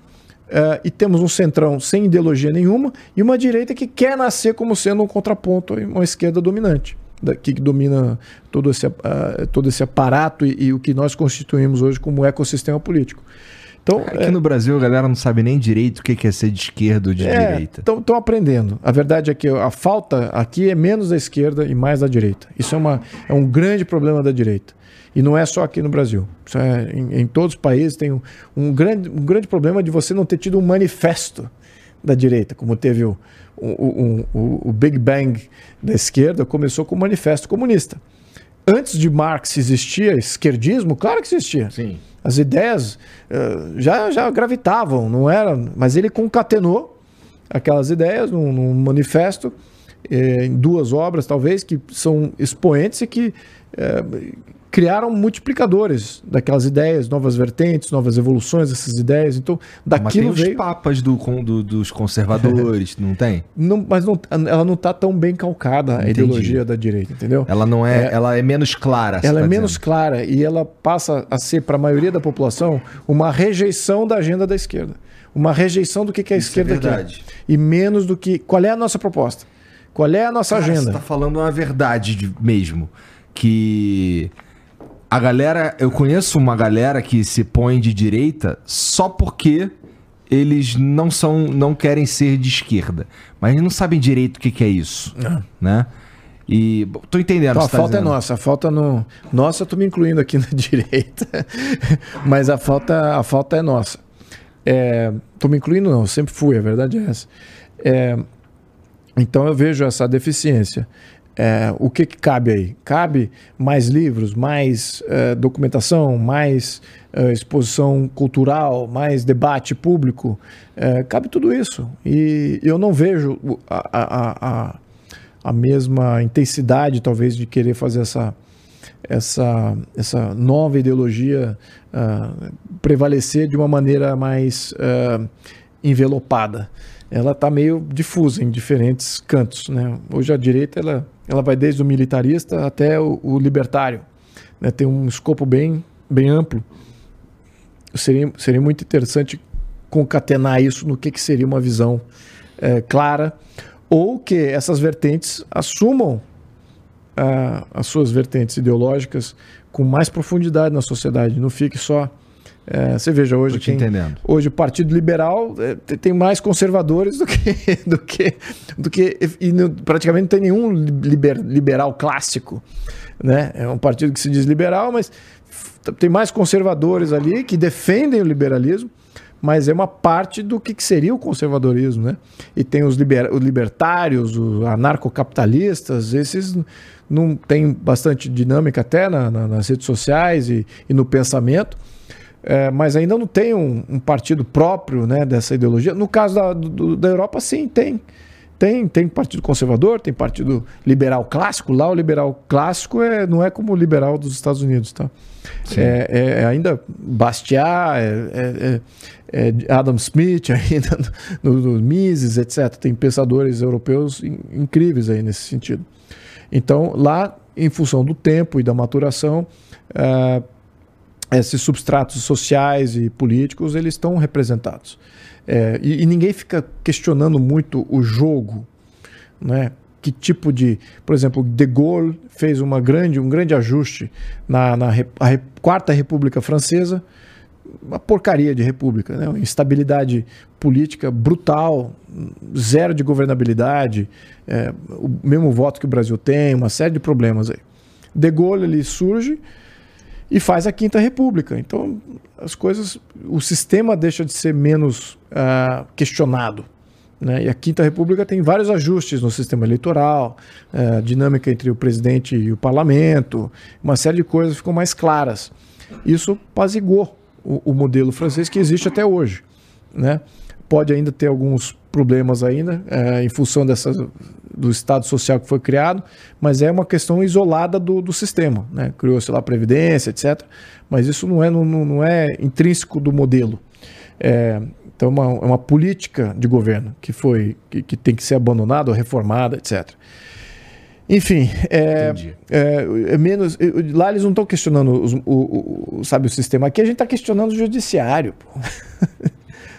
Speaker 2: Uh, e temos um centrão sem ideologia nenhuma e uma direita que quer nascer como sendo um contraponto a uma esquerda dominante, que domina todo esse, uh, todo esse aparato e, e, o que nós constituímos hoje como ecossistema político.
Speaker 1: Então, Aqui é, no Brasil a galera não sabe nem direito o que é ser de esquerda ou de é, direita.
Speaker 2: Estão aprendendo. A verdade é que a falta aqui é menos da esquerda e mais da direita. Isso é, uma, é um grande problema da direita. E não é só aqui no Brasil. É, em, em, todos os países tem um, um, grande, um grande problema de você não ter tido um manifesto da direita, como teve o, o, o, o Big Bang da esquerda, começou com o manifesto comunista. Antes de Marx existia esquerdismo? Claro que existia.
Speaker 1: Sim.
Speaker 2: As ideias uh, já, já gravitavam, não era, mas ele concatenou aquelas ideias num, num manifesto, eh, em duas obras talvez, que são expoentes e que eh, criaram multiplicadores daquelas ideias, novas vertentes, novas evoluções dessas ideias. Então, daquilo
Speaker 1: mas tem veio... os papas do, do, dos conservadores, não tem?
Speaker 2: Não, mas não, ela não está tão bem calcada Entendi. a ideologia da direita, entendeu?
Speaker 1: Ela não é, é ela é menos clara.
Speaker 2: Ela tá é menos clara e ela passa a ser para a maioria da população uma rejeição da agenda da esquerda, uma rejeição do que, que a Isso é esquerda é quer e menos do que qual é a nossa proposta, qual é a nossa Cara, agenda. Você
Speaker 1: está falando uma verdade mesmo que a galera, eu conheço uma galera que se põe de direita só porque eles não são, não querem ser de esquerda, mas eles não sabem direito o que, que é isso, é. né? E tô entendendo.
Speaker 2: Então, a tá falta é dizendo. é nossa, a falta no nossa, eu tô me incluindo aqui na direita, mas a falta, a falta é nossa. É, tô me incluindo não, sempre fui, a verdade é essa. É, então eu vejo essa deficiência. É, o que, que, cabe aí? Cabe mais livros, mais é, documentação, mais é, exposição cultural, mais debate público? É, cabe tudo isso. E eu não vejo a, a, a, a, mesma intensidade, talvez, de querer fazer essa, essa, essa nova ideologia uh, prevalecer de uma maneira mais uh, envelopada. Ela está meio difusa em diferentes cantos. Né? Hoje a direita ela ela vai desde o militarista até o, o libertário. Né? Tem um escopo bem, bem amplo. Seria, seria muito interessante concatenar isso no que, que seria uma visão é, clara, ou que essas vertentes assumam uh, as suas vertentes ideológicas com mais profundidade na sociedade, não fique só é, você veja hoje quem, hoje o Partido Liberal é, tem mais conservadores do que do que do que e não, praticamente não tem nenhum liber, liberal clássico, né? É um partido que se diz liberal, mas tem mais conservadores ali que defendem o liberalismo, mas é uma parte do que, que seria o conservadorismo, né? E tem os, liber, os libertários, os anarcocapitalistas, esses não tem bastante dinâmica até na, na, nas redes sociais e, e no pensamento, é, mas ainda não tem um, um, partido próprio né, dessa ideologia. No caso da, do, da Europa, sim, tem. Tem, tem partido conservador, tem partido liberal clássico. Lá o liberal clássico é, não é como o liberal dos Estados Unidos, tá? É, é, é, ainda Bastiat, é, é, é, Adam Smith, ainda no, no, Mises, etc. Tem pensadores europeus in, incríveis aí nesse sentido. Então, lá, em função do tempo e da maturação, uh, esses substratos sociais e políticos eles estão representados. É, e, e, ninguém fica questionando muito o jogo, né? Que tipo de, por exemplo, De Gaulle fez uma grande, um grande ajuste na, na quarta República Francesa, uma porcaria de república, né? Uma instabilidade política brutal, zero de governabilidade, é, o mesmo voto que o Brasil tem, uma série de problemas aí. De Gaulle ele surge e faz a Quinta República. Então as coisas, o sistema deixa de ser menos uh, questionado. Né? E a Quinta República tem vários ajustes no sistema eleitoral, uh, dinâmica entre o presidente e o parlamento, uma série de coisas ficam mais claras. Isso pazigou o, o modelo francês que existe até hoje. Né? Pode ainda ter alguns problemas ainda, é, em função dessa, do estado social que foi criado, mas é uma questão isolada do, do sistema. Né? Criou-se lá a Previdência, etc. Mas isso não é, não, não é intrínseco do modelo. É, então, é uma, é uma política de governo que, foi, que, que tem que ser abandonada ou reformada, etc. Enfim, é, é, é, menos. Lá eles não estão questionando os, o, o, sabe, o sistema. Aqui a gente está questionando o judiciário.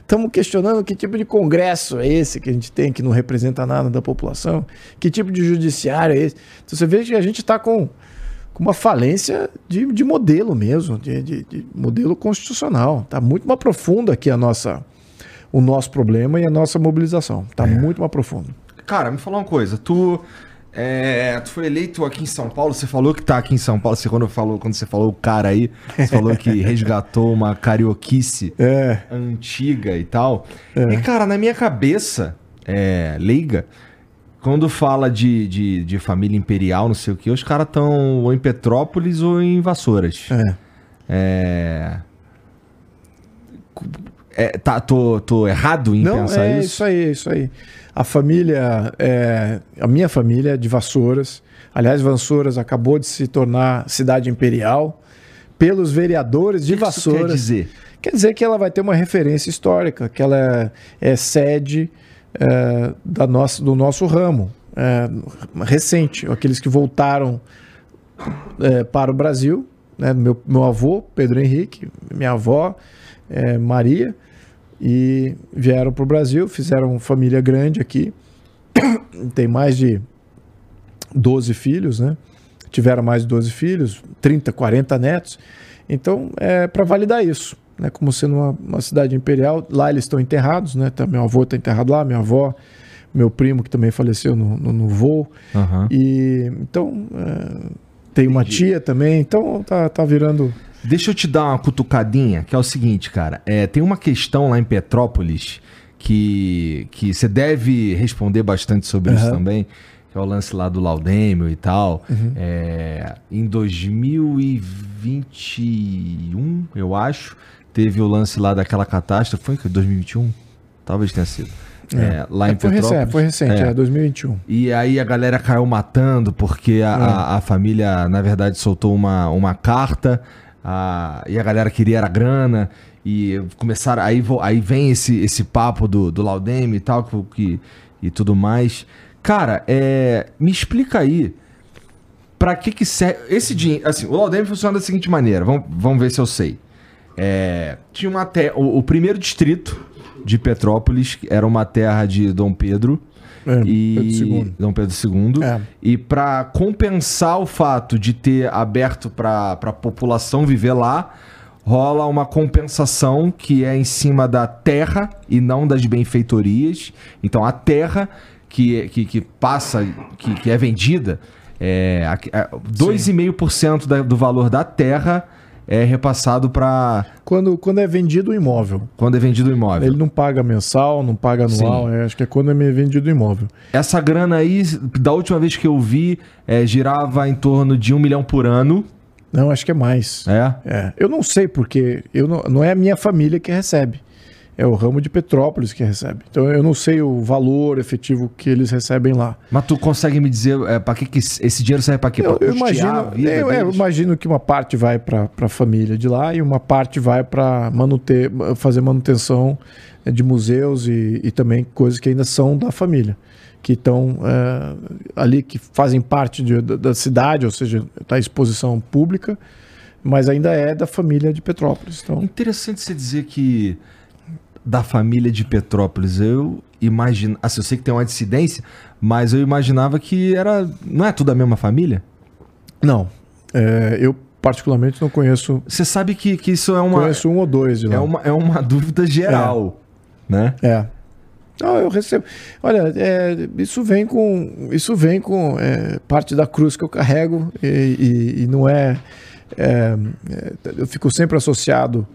Speaker 2: Estamos questionando que tipo de congresso é esse que a gente tem, que não representa nada da população. Que tipo de judiciário é esse. Então você vê que a gente está com, com uma falência de, de modelo mesmo, de, de, de modelo constitucional. Está muito mais profundo aqui a nossa, o nosso problema e a nossa mobilização. Está é. muito mais profundo.
Speaker 1: Cara, me fala uma coisa. Tu é, tu foi eleito aqui em São Paulo, você falou que tá aqui em São Paulo, você quando falou, quando você falou o cara aí, você falou que resgatou uma carioquice é. antiga e tal. É. E, cara, na minha cabeça, é, leiga, quando fala de, de, de, família imperial, não sei o que, os caras estão ou em Petrópolis ou em Vassouras. É. É. é tá, tô, tô errado em
Speaker 2: não,
Speaker 1: pensar
Speaker 2: é isso? É isso aí, é isso aí. A família, é, a minha família é de Vassouras. Aliás, Vassouras acabou de se tornar cidade imperial pelos vereadores de Vassouras.
Speaker 1: Quer dizer?
Speaker 2: Quer dizer que ela vai ter uma referência histórica, que ela é, é sede é, da nossa, do nosso ramo é, recente, aqueles que voltaram é, para o Brasil, né, meu, meu avô, Pedro Henrique, minha avó, Maria, e vieram para o Brasil, fizeram família grande aqui. Tem mais de 12 filhos, né? Tiveram mais de 12 filhos, 30, 40 netos. Então, é para validar isso, né? Como sendo uma, uma, cidade imperial, lá eles estão enterrados, né? Então, meu avô está enterrado lá, minha avó, meu primo que também faleceu no, no, no voo. Uhum. E então é, tem uma tia também, então tá, tá virando
Speaker 1: Deixa eu te dar uma cutucadinha, que é o seguinte, cara. É, tem uma questão lá em Petrópolis que, que você deve responder bastante sobre uhum. isso também, que é o lance lá do Laudêmio e tal. Uhum. É, em 2021, eu acho, teve o lance lá daquela catástrofe. Foi em 2021? Talvez tenha sido. É, é, lá é, em
Speaker 2: foi
Speaker 1: Petrópolis.
Speaker 2: Recente, foi recente, é. é 2021.
Speaker 1: E aí a galera caiu matando porque a, a, é. a, família, na verdade, soltou uma, uma carta a, e a galera queria era grana, e começaram. Aí, aí vem esse, esse papo do, do Laudeme e tal, que, e tudo mais. Cara, é, me explica aí. Pra que que serve. Esse dinheiro. Assim, o Laudeme funciona da seguinte maneira. Vamos, vamos ver se eu sei. É, tinha uma. O, o primeiro distrito de Petrópolis era uma terra de Dom Pedro. É, e Pedro Dom Pedro II. É. E para compensar o fato de ter aberto para a população viver lá, rola uma compensação que é em cima da terra e não das benfeitorias. Então a terra que, que, que passa, que, que é vendida, é, 2,5% do valor da terra é repassado para
Speaker 2: Quando, quando é vendido o imóvel.
Speaker 1: quando é vendido o imóvel.
Speaker 2: Ele não paga mensal, não paga anual, é, acho que é quando é vendido o imóvel.
Speaker 1: Essa grana aí, da última vez que eu vi, é, girava em torno de um milhão por ano.
Speaker 2: Não, acho que é mais.
Speaker 1: É.
Speaker 2: É, eu não sei porque eu não, não é a minha família que recebe. É o ramo de Petrópolis que recebe. Então eu não sei o valor efetivo que eles recebem lá.
Speaker 1: Mas tu consegue me dizer é, para que, que esse dinheiro serve para quê?
Speaker 2: Eu,
Speaker 1: Pra
Speaker 2: eu imagino, eu, é, eu imagino que uma parte vai para a família de lá e uma parte vai para manter, fazer manutenção de museus e, e também coisas que ainda são da família, que estão eh, ali, que fazem parte de- da, da cidade, ou seja, está exposição pública, mas ainda é da família de Petrópolis. Então,
Speaker 1: Interessante você dizer que da família de Petrópolis, eu imagino. Assim, eu sei que tem uma dissidência, mas eu imaginava que era. Não é tudo a mesma família?
Speaker 2: não, eh, eu particularmente não conheço,
Speaker 1: Você sabe que, que isso é uma,
Speaker 2: conheço um ou dois de lá.
Speaker 1: é uma. É uma dúvida geral. Né?
Speaker 2: É. Não, eu recebo. Olha, é, isso vem com. Isso vem com é, parte da cruz que eu carrego e, e- e não é, é, é, Eu fico sempre associado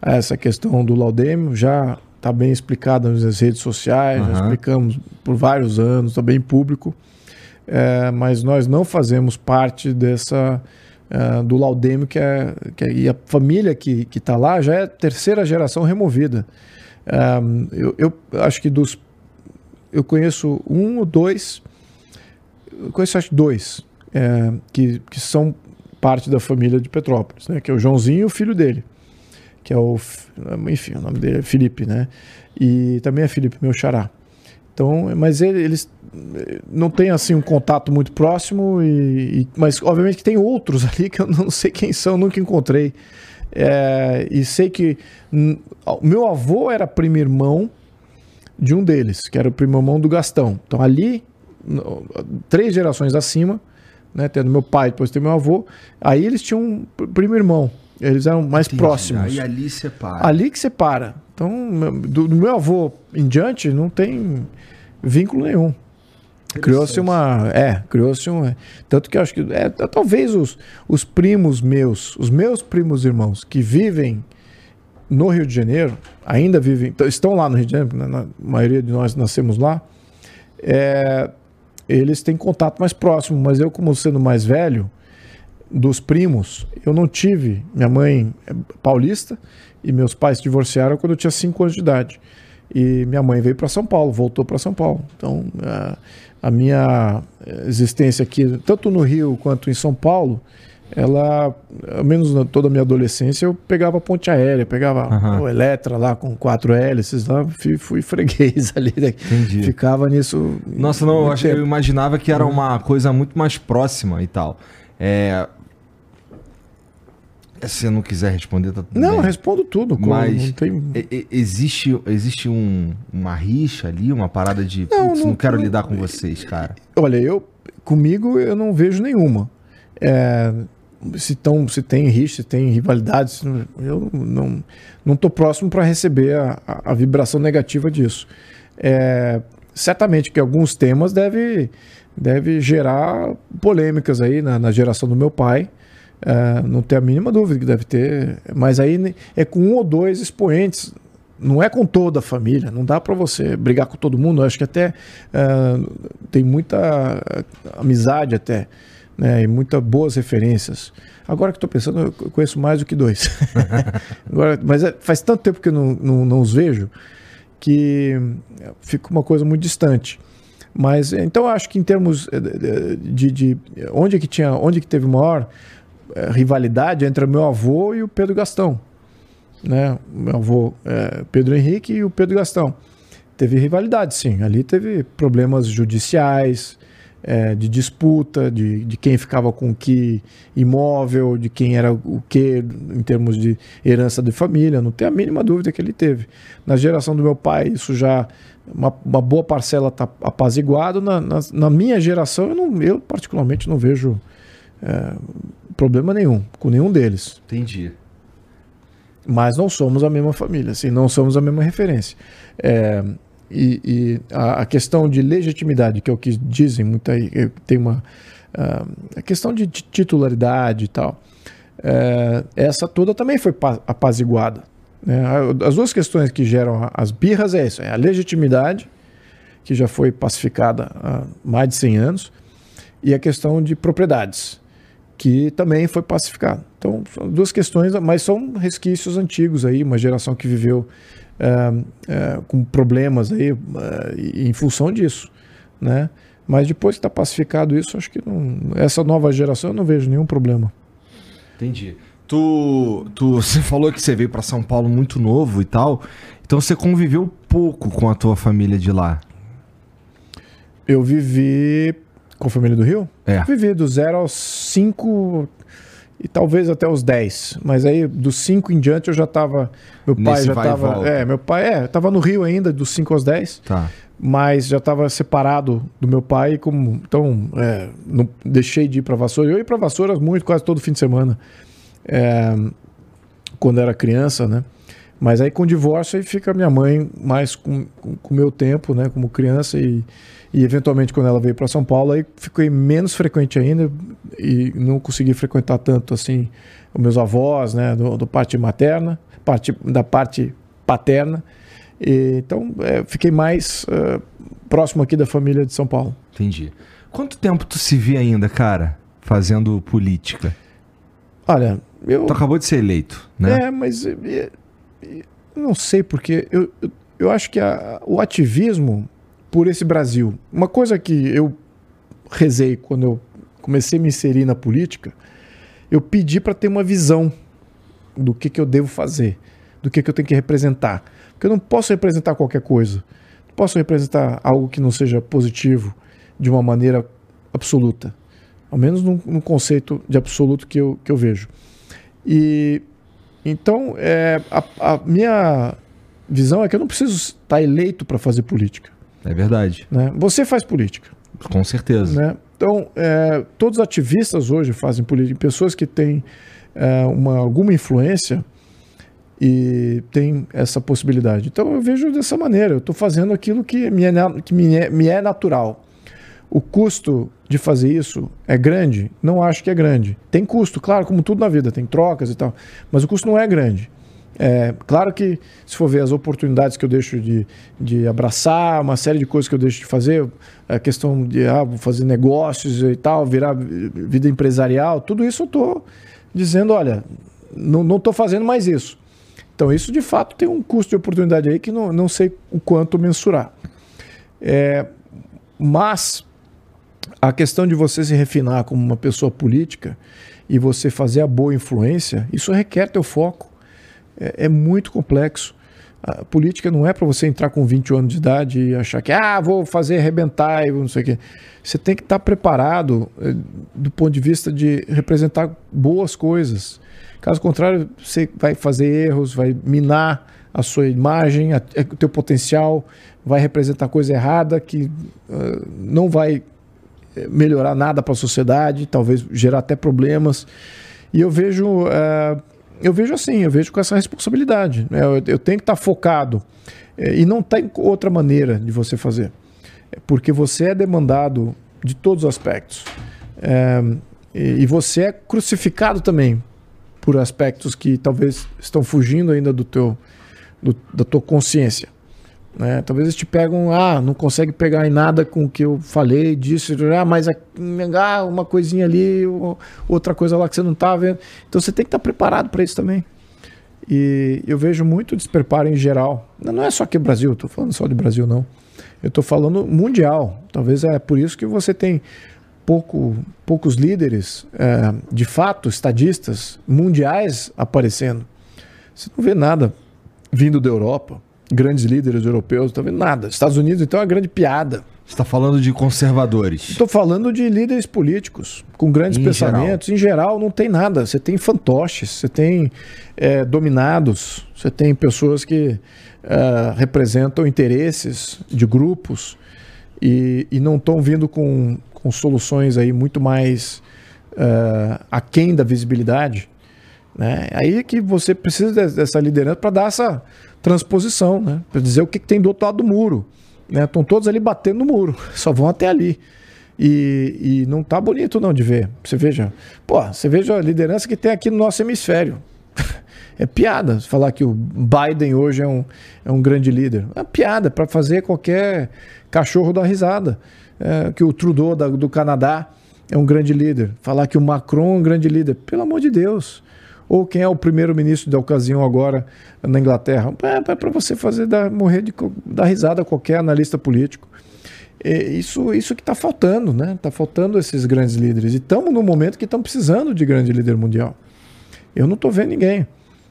Speaker 2: essa questão do Laudêmio, já está bem explicada nas redes sociais, já
Speaker 1: Aham.
Speaker 2: explicamos por vários anos, está bem público. É, mas nós não fazemos parte dessa. é, do Laudêmio, que é, que é. E a família que está lá já é terceira geração removida. Um, eu, eu acho que dos. Eu conheço um ou dois. Eu conheço acho que dois é, que, que são parte da família de Petrópolis, né? Que é o Joãozinho e o filho dele. Que é o. Enfim, o nome dele é Felipe, né? E também é Felipe, meu xará. Então, mas ele- eles eh, não têm assim um contato muito próximo, e, e- mas obviamente que tem outros ali que eu não sei quem são, nunca encontrei. É, e sei que meu avô era primo irmão de um deles, que era o primo irmão do Gastão. Então ali, três gerações acima, né, tendo meu pai, depois tem meu avô, aí eles tinham um pr- primo irmão. Eles eram mais
Speaker 1: Entendi.
Speaker 2: próximos.
Speaker 1: Aí ali separa.
Speaker 2: Ali que separa. Então, do, do meu avô em diante, não tem vínculo nenhum. Criou-se uma. É, criou-se um. Tanto que eu acho que. É, talvez os, os primos meus, os meus primos irmãos que vivem no Rio de Janeiro, ainda vivem. Estão lá no Rio de Janeiro, na maioria de nós nascemos lá. é, eles têm contato mais próximo, mas eu, como sendo mais velho, dos primos, eu não tive. Minha mãe é paulista e meus pais se divorciaram quando eu tinha 5 anos de idade. E minha mãe veio para São Paulo, voltou para São Paulo. Então, a, a minha existência aqui, tanto no Rio quanto em São Paulo, ela, ao menos na toda a minha adolescência, eu pegava ponte aérea, pegava
Speaker 1: Aham.
Speaker 2: o Eletra lá com quatro hélices lá, fui, fui freguês ali. né?
Speaker 1: Entendi.
Speaker 2: Ficava nisso.
Speaker 1: Nossa, não, eu, acho, eu imaginava que era uma coisa muito mais próxima e tal. É. Se você não quiser responder, tá tudo
Speaker 2: Não,
Speaker 1: bem.
Speaker 2: respondo tudo. como
Speaker 1: Mas
Speaker 2: não tem...
Speaker 1: existe, existe um, uma rixa ali, uma parada de
Speaker 2: Não,
Speaker 1: "Putz, não,
Speaker 2: não-
Speaker 1: quero
Speaker 2: não-
Speaker 1: lidar com vocês, cara.
Speaker 2: Olha, eu comigo eu não vejo nenhuma. É, se, tão, se tem rixa, se tem rivalidades, eu não não estou próximo para receber a, a- a vibração negativa disso. É, certamente que alguns temas deve, deve gerar polêmicas aí na, na geração do meu pai. É, não tenho a mínima dúvida que deve ter, mas aí é com um ou dois expoentes não é com toda a família, não dá para você brigar com todo mundo. Eu acho que até ah, tem muita amizade até, né, e muitas boas referências. Agora que estou pensando, eu conheço mais do que dois. Agora, mas é- faz tanto tempo que eu não, não, não os vejo que fica uma coisa muito distante. Mas então eu acho que em termos eh, de, de onde é que tinha, onde é que teve maior rivalidade entre o meu avô e o Pedro Gastão né? Meu avô é, Pedro Henrique e o Pedro Gastão. Teve rivalidade, sim. Ali teve problemas judiciais, é, de disputa, de, de quem ficava com que imóvel, de quem era o que em termos de herança de família. Não tem a mínima dúvida que ele teve. Na geração do meu pai, isso já. Uma, uma boa parcela está apaziguado. Na, na, na minha geração, eu, não, eu particularmente não vejo é, problema nenhum com nenhum deles
Speaker 1: Entendi.
Speaker 2: mas não somos a mesma família, assim, não somos a mesma referência. É, e e a, a questão de legitimidade, que é o que dizem muito aí, tem uma. ah, a questão de ti- titularidade e tal. é, essa toda também foi apaziguada. Né? As duas questões que geram as birras é isso: é a legitimidade, que já foi pacificada há mais de 100 anos, e a questão de propriedades, que também foi pacificada. Então, são duas questões, mas são resquícios antigos aí, uma geração que viveu é, é, com problemas aí é, em função disso, né? Mas depois que está pacificado isso, acho que não, essa nova geração eu não vejo nenhum problema.
Speaker 1: Entendi. Tu, tu, você falou que você veio para São Paulo muito novo e tal, então você conviveu pouco com a tua família de lá.
Speaker 2: Eu vivi com a família do Rio?
Speaker 1: É.
Speaker 2: Vivi do zero aos cinco e talvez até os 10. Mas aí, dos 5 em diante, eu já tava. Meu pai Nesse já tava. É, meu pai é, tava no Rio ainda, dos 5 aos 10.
Speaker 1: Tá.
Speaker 2: Mas já tava separado do meu pai, como. Então, é, não deixei de ir para Vassoura. Eu ia para Vassouras muito, quase todo fim de semana. É, quando era criança, né? Mas aí com o divórcio aí fica minha mãe mais com o meu tempo, né? Como criança e e eventualmente, quando ela veio para São Paulo, aí fiquei menos frequente ainda e não consegui frequentar tanto assim os meus avós, né, do, do parte materna, parte, da parte paterna. E, então, é, fiquei mais uh, próximo aqui da família de São Paulo.
Speaker 1: Entendi. Quanto tempo tu se vê ainda, cara, fazendo política?
Speaker 2: Olha, eu.
Speaker 1: Tu acabou de ser eleito, né?
Speaker 2: É, mas. Não sei, porque eu, eu acho que a, o ativismo por esse Brasil. Uma coisa que eu rezei quando eu comecei a me inserir na política, eu pedi para ter uma visão do que, que eu devo fazer, do que, que eu tenho que representar. Porque eu não posso representar qualquer coisa. Não posso representar algo que não seja positivo de uma maneira absoluta. Ao menos num, num conceito de absoluto que eu, que eu vejo. E então, é, a, a minha visão é que eu não preciso estar eleito para fazer política.
Speaker 1: É verdade.
Speaker 2: Né? Você faz política.
Speaker 1: Com certeza.
Speaker 2: Né? Então, é, todos os ativistas hoje fazem política. Pessoas que têm é, uma, alguma influência e tem essa possibilidade. Então, eu vejo dessa maneira. Eu estou fazendo aquilo que, me é, que me, é, me é natural. O custo de fazer isso é grande? Não acho que é grande. Tem custo, claro, como tudo na vida, tem trocas e tal. Mas o custo não é grande. É, claro que, se for ver as oportunidades que eu deixo de, de abraçar, uma série de coisas que eu deixo de fazer, a questão de ah, fazer negócios e tal, virar vida empresarial, tudo isso eu estou dizendo: olha, não estou fazendo mais isso. Então, isso de fato tem um custo de oportunidade aí que não, não sei o quanto mensurar. É, mas a questão de você se refinar como uma pessoa política e você fazer a boa influência, isso requer teu foco é, é muito complexo. A política não é para você entrar com 20 anos de idade e achar que, ah, vou fazer arrebentar e não sei o quê. Você tem que estar tá preparado eh, do ponto de vista de representar boas coisas. Caso contrário, você vai fazer erros, vai minar a sua imagem, a, o teu potencial, vai representar coisa errada que uh, não vai eh, melhorar nada para a sociedade, talvez gerar até problemas. E eu vejo uh, eu vejo assim, eu vejo com essa responsabilidade. Né? Eu, eu, tenho que estar focado. É, e não tem outra maneira de você fazer. Porque você é demandado de todos os aspectos. É, e, e você é crucificado também por aspectos que talvez estão fugindo ainda do teu, do, da tua consciência. Né? Talvez eles te pegam, ah, não consegue pegar em nada com o que eu falei, disso, ah, mas ah, uma coisinha ali, outra coisa lá que você não está vendo. Então você tem que estar tá preparado para isso também. E eu vejo muito despreparo em geral. Não é só aqui no Brasil, estou falando só de Brasil, não. Eu estou falando mundial. Talvez é por isso que você tem pouco, poucos líderes, é, de fato, estadistas mundiais aparecendo. Você não vê nada vindo da Europa grandes líderes europeus, tá vendo nada. Estados Unidos, então, é uma grande piada.
Speaker 1: Você está falando de conservadores?
Speaker 2: Estou falando de líderes políticos, com grandes em pensamentos. Geral. Em geral, não tem nada. Você tem fantoches, você tem é, dominados, você tem pessoas que é, representam interesses de grupos e, e não estão vindo com, com soluções aí muito mais é, aquém da visibilidade. Né? Aí é que você precisa dessa liderança para dar essa transposição, né? Para dizer o que, que, tem do outro lado do muro. Né? Estão todos ali batendo no muro, só vão até ali. E, e não tá bonito não de ver. Você veja, pô, você veja a liderança que tem aqui no nosso hemisfério. É piada falar que o Biden hoje é um, é um grande líder. É piada para fazer qualquer cachorro dar risada. É, que o Trudeau da, do Canadá é um grande líder. Falar que o Macron é um grande líder. Pelo amor de Deus. Ou quem é o primeiro-ministro da ocasião agora na Inglaterra. É, é para você fazer dar, morrer de dar risada a qualquer analista político. É isso, isso que está faltando, né? Está faltando esses grandes líderes. E estamos num momento que estão precisando de grande líder mundial. Eu não estou vendo ninguém.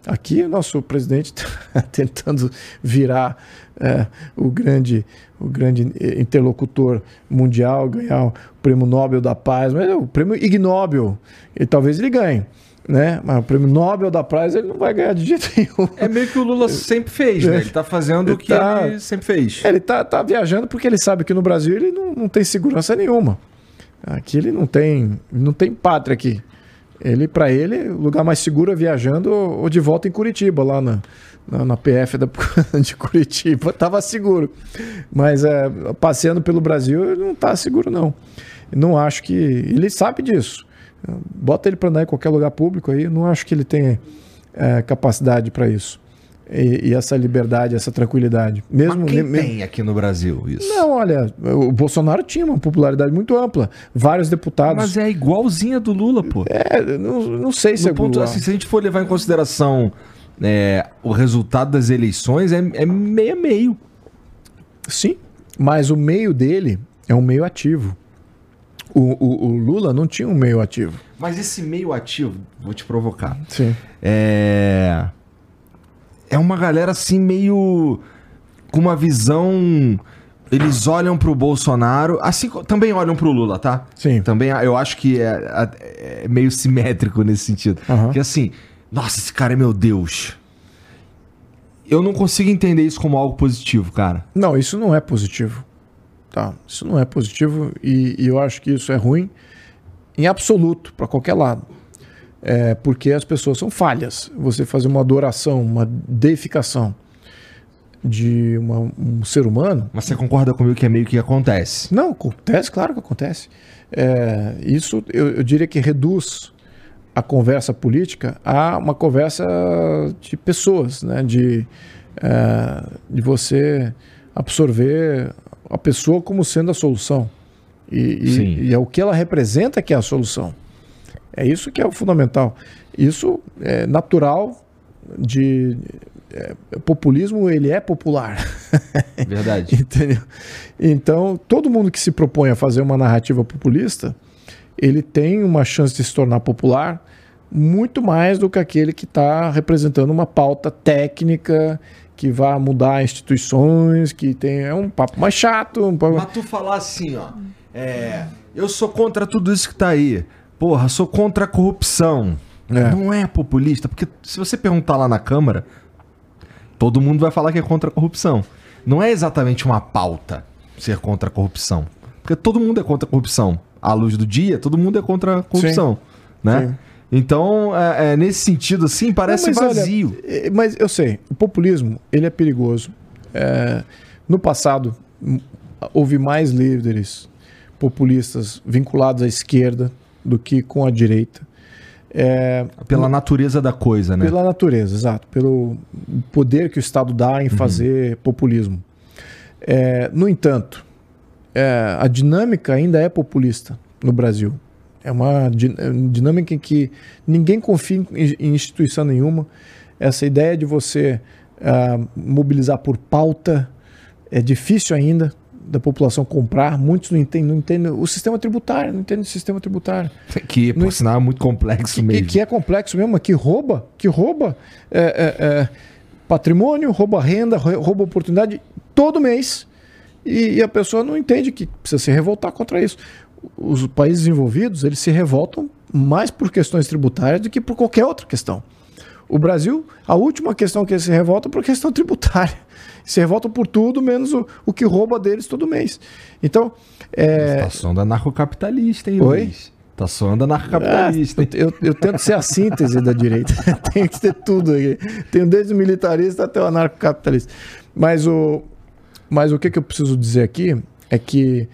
Speaker 2: Aqui o nosso presidente está tentando virar é, o, grande, o grande interlocutor mundial, ganhar o prêmio Nobel da Paz, mas é o prêmio ignóbil, e talvez ele ganhe. Né? Mas o prêmio Nobel da Paz ele não vai ganhar de jeito nenhum.
Speaker 1: É meio que o Lula sempre fez, né? Ele está fazendo o que tá, ele sempre fez.
Speaker 2: Ele está tá viajando porque ele sabe que no Brasil ele não, não tem segurança nenhuma. Aqui ele não tem, não tem pátria aqui. Ele, para ele, o lugar mais seguro é viajando ou de volta em Curitiba, lá na, na, na PF da, de Curitiba. Tava seguro. Mas é, passeando pelo Brasil, ele não tá seguro, não. Não acho que. Ele sabe disso. Bota ele para andar em qualquer lugar público aí, não acho que ele tenha é, capacidade para isso e, e, essa liberdade, essa tranquilidade. Mesmo
Speaker 1: Mas quem
Speaker 2: me,
Speaker 1: tem aqui no Brasil isso?
Speaker 2: Não, olha, o Bolsonaro tinha uma popularidade muito ampla, vários deputados.
Speaker 1: Mas é igualzinha do Lula, pô.
Speaker 2: É, não, não sei se no
Speaker 1: é ponto, assim, Se a gente for levar em consideração é, o resultado das eleições, é, é meio a meio.
Speaker 2: Sim, mas o meio dele é um meio ativo. O, o, o, Lula não tinha um meio ativo.
Speaker 1: Mas esse meio ativo, vou te provocar.
Speaker 2: Sim.
Speaker 1: É é uma galera assim meio com uma visão eles olham pro Bolsonaro, assim também olham pro Lula, tá?
Speaker 2: Sim.
Speaker 1: Também eu acho que é, é meio simétrico nesse sentido. Uhum. Que assim, nossa, esse cara é meu Deus. Eu não consigo entender isso como algo positivo, cara.
Speaker 2: Não, isso não é positivo. Tá? Isso não é positivo e, e eu acho que isso é ruim em absoluto, para qualquer lado é, porque as pessoas são falhas. Você fazer uma adoração, uma deificação de uma, um ser humano.
Speaker 1: Mas você concorda comigo que é meio que acontece?
Speaker 2: Não, acontece, claro que acontece. É, isso eu, eu diria que reduz a conversa política a uma conversa de pessoas, né? de, é, de você absorver a pessoa como sendo a solução. E, e, e, é o que ela representa que é a solução. É isso que é o fundamental. Isso é natural de é, populismo, ele é popular.
Speaker 1: Verdade.
Speaker 2: Entendeu? Então, todo mundo que se propõe a fazer uma narrativa populista, ele tem uma chance de se tornar popular muito mais do que aquele que está representando uma pauta técnica que vai mudar instituições, que tem é um papo mais chato. Um papo...
Speaker 1: Mas tu falar assim, ó, é, eu sou contra tudo isso que está aí. Porra, sou contra a corrupção. É. Não é populista, porque se você perguntar lá na Câmara, todo mundo vai falar que é contra a corrupção. Não é exatamente uma pauta ser contra a corrupção. Porque todo mundo é contra a corrupção. À luz do dia, todo mundo é contra a corrupção. Sim. Né? Sim. Então, é, é, nesse sentido, assim, parece Não, mas vazio.
Speaker 2: Olha, é, mas eu sei, o populismo, ele é perigoso. É, no passado, houve mais líderes populistas vinculados à esquerda do que com a direita.
Speaker 1: É, pela natureza da coisa, né?
Speaker 2: Pela natureza, exato. Pelo poder que o Estado dá em uhum. fazer uhum. populismo. É, no entanto, a dinâmica ainda é populista no Brasil. É uma é dinâmica em que ninguém confia em instituição nenhuma. Essa ideia de você uh, mobilizar por pauta é difícil ainda da população comprar, muitos não entendem, não entendem o sistema tributário, não entendem o sistema tributário.
Speaker 1: Que, por não, sinal, é muito complexo
Speaker 2: que,
Speaker 1: mesmo.
Speaker 2: Que, que, é complexo mesmo, que rouba, que rouba é, é, é, patrimônio, rouba renda, rouba oportunidade todo mês. E, e, a pessoa não entende que precisa se revoltar contra isso. Os países desenvolvidos, eles se revoltam mais por questões tributárias do que por qualquer outra questão. O Brasil, a última questão que ele se revolta é por questão tributária se revoltam por tudo, menos o, o que rouba deles todo mês. Então. É...
Speaker 1: Tá soando anarcocapitalista, hein,
Speaker 2: Oi? Luiz?
Speaker 1: Tá soando anarcocapitalista.
Speaker 2: Ah, eu, eu, tento ser a síntese da direita. Tem que ter tudo aí. Tenho desde o militarista até o anarcocapitalista. Mas o, mas o que, que eu preciso dizer aqui é que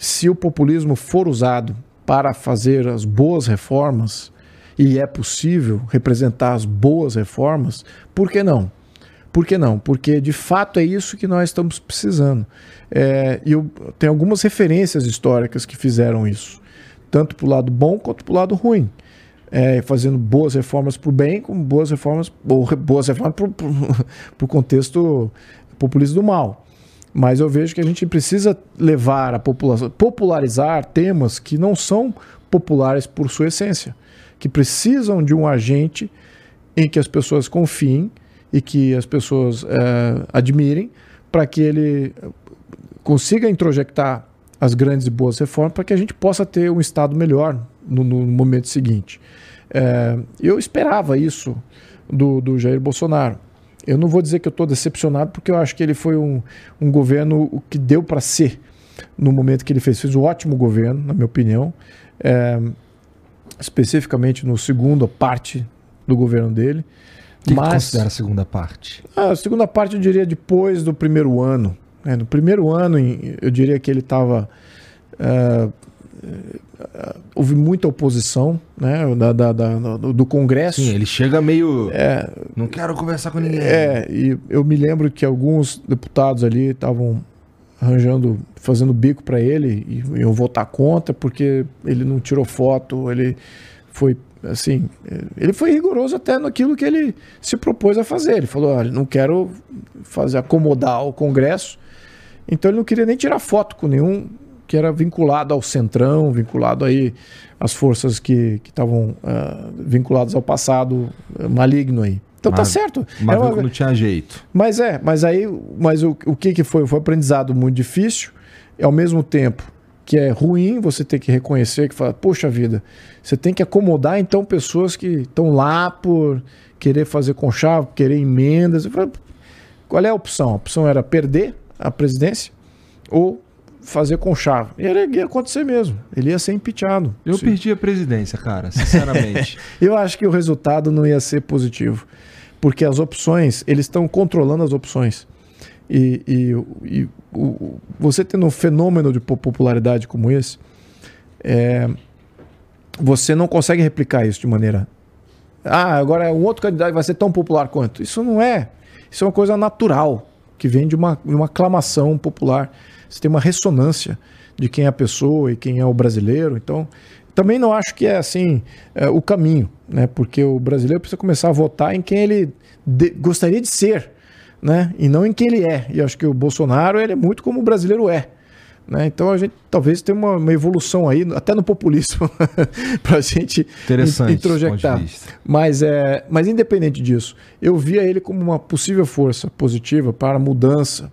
Speaker 2: se o populismo for usado para fazer as boas reformas, e é possível representar as boas reformas, por que não? Por que não? Porque de fato é isso que nós estamos precisando. É, e tenho algumas referências históricas que fizeram isso, tanto para o lado bom quanto para o lado ruim. É, fazendo boas reformas para o bem, como boas reformas, ou boas reformas para o contexto populista do mal. Mas eu vejo que a gente precisa levar a população, popularizar temas que não são populares por sua essência, que precisam de um agente em que as pessoas confiem e que as pessoas é, admirem, para que ele consiga introjectar as grandes e boas reformas para que a gente possa ter um Estado melhor no, no momento seguinte. É, eu esperava isso do, do Jair Bolsonaro. Eu não vou dizer que eu estou decepcionado, porque eu acho que ele foi um, um governo que deu para ser no momento que ele fez. Fez um ótimo governo, na minha opinião, é, especificamente no segundo parte do governo dele.
Speaker 1: O que, Mas, que considera a segunda parte?
Speaker 2: A segunda parte eu diria depois do primeiro ano. É, no primeiro ano, eu diria que ele estava. Uh, é, houve muita oposição né, da, da, da, do Congresso.
Speaker 1: Sim, ele chega meio. É, não quero conversar com ninguém.
Speaker 2: É, e eu me lembro que alguns deputados ali estavam arranjando, fazendo bico para ele e eu votar contra porque ele não tirou foto, ele foi assim, ele foi rigoroso até naquilo que ele se propôs a fazer. Ele falou: olha, não quero fazer acomodar o Congresso. Então ele não queria nem tirar foto com nenhum que era vinculado ao centrão, vinculado aí às forças que estavam uh, vinculadas ao passado maligno aí. Então tá mas, tá certo.
Speaker 1: Mas uma... não tinha jeito.
Speaker 2: Mas é, mas aí, mas o, o que que foi? Foi um aprendizado muito difícil, e ao mesmo tempo que é ruim você ter que reconhecer que fala, poxa vida, você tem que acomodar então pessoas que estão lá por querer fazer conchavo, querer emendas. Qual é a opção? A opção era perder a presidência ou fazer conchavo. E era, ia acontecer mesmo. Ele ia ser impeachado.
Speaker 1: Eu Sim. perdi a presidência, cara, sinceramente.
Speaker 2: Eu acho que o resultado não ia ser positivo. Porque as opções, eles estão controlando as opções. E, e, e o, você tendo um fenômeno de popularidade como esse, é, você não consegue replicar isso de maneira. Ah, agora um outro candidato vai ser tão popular quanto. Isso não é. Isso é uma coisa natural, que vem de uma, uma aclamação popular. Você tem uma ressonância de quem é a pessoa e quem é o brasileiro. Então, também não acho que é assim é, o caminho, né? Porque o brasileiro precisa começar a votar em quem ele de, gostaria de ser né? E não em quem ele é. E acho que o Bolsonaro ele é muito como o brasileiro é. Né? Então a gente talvez tenha uma, uma evolução aí, até no populismo, para a gente introjectar. Mas, é, mas independente disso, eu via ele como uma possível força positiva para a mudança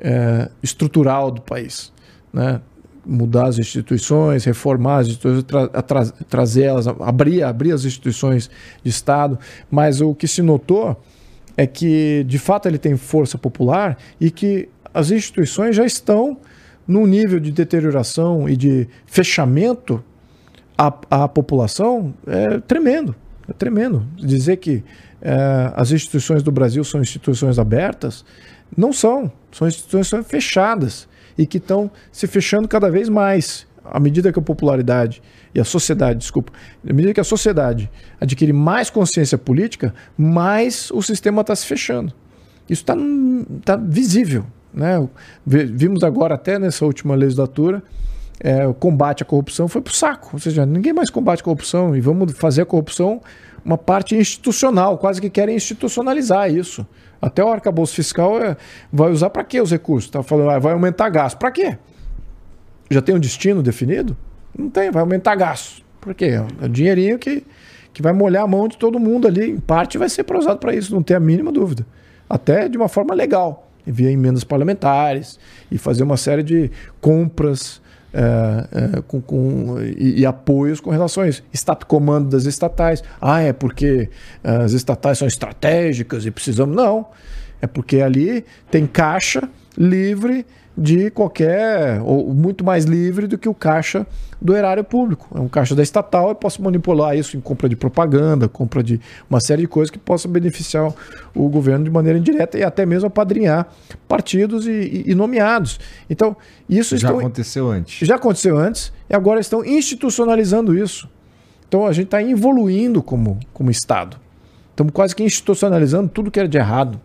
Speaker 2: é, estrutural do país. Né? Mudar as instituições, reformar as instituições, tra tra trazer elas, abrir, abrir as instituições de Estado. Mas o que se notou é que de fato ele tem força popular e que as instituições já estão num nível de deterioração e de fechamento à, à população é tremendo. É tremendo. Dizer que é, as instituições do Brasil são instituições abertas, não são. São instituições fechadas e que estão se fechando cada vez mais à medida que a popularidade e a sociedade, desculpa, à medida que a sociedade adquire mais consciência política, mais o sistema está se fechando. Isso está tá visível. Né? Vimos agora, até nessa última legislatura, é, o combate à corrupção foi para o saco. Ou seja, ninguém mais combate a corrupção e vamos fazer a corrupção uma parte institucional, quase que querem institucionalizar isso. Até o arcabouço fiscal é, vai usar para quê os recursos? Está falando, ah, vai aumentar gasto. Para quê? já tem um destino definido? Não tem, vai aumentar gasto. Por quê? É o dinheirinho que, que vai molhar a mão de todo mundo ali. Em parte vai ser usado para isso, não tem a mínima dúvida. Até de uma forma legal. Via emendas parlamentares e fazer uma série de compras é, é, com, com e, e, apoios com relação a isso. Estado comando das estatais. Ah, é porque as estatais são estratégicas e precisamos. Não. É porque ali tem caixa livre de qualquer, ou muito mais livre do que o caixa do erário público. É um caixa da estatal, eu posso manipular isso em compra de propaganda, compra de uma série de coisas que possam beneficiar o governo de maneira indireta e até mesmo apadrinhar partidos e, e, e nomeados. Então, isso
Speaker 1: Já
Speaker 2: estão,
Speaker 1: aconteceu antes.
Speaker 2: já aconteceu antes e agora estão institucionalizando isso. Então a gente está evoluindo como, como Estado. Estamos quase que institucionalizando tudo que era de errado.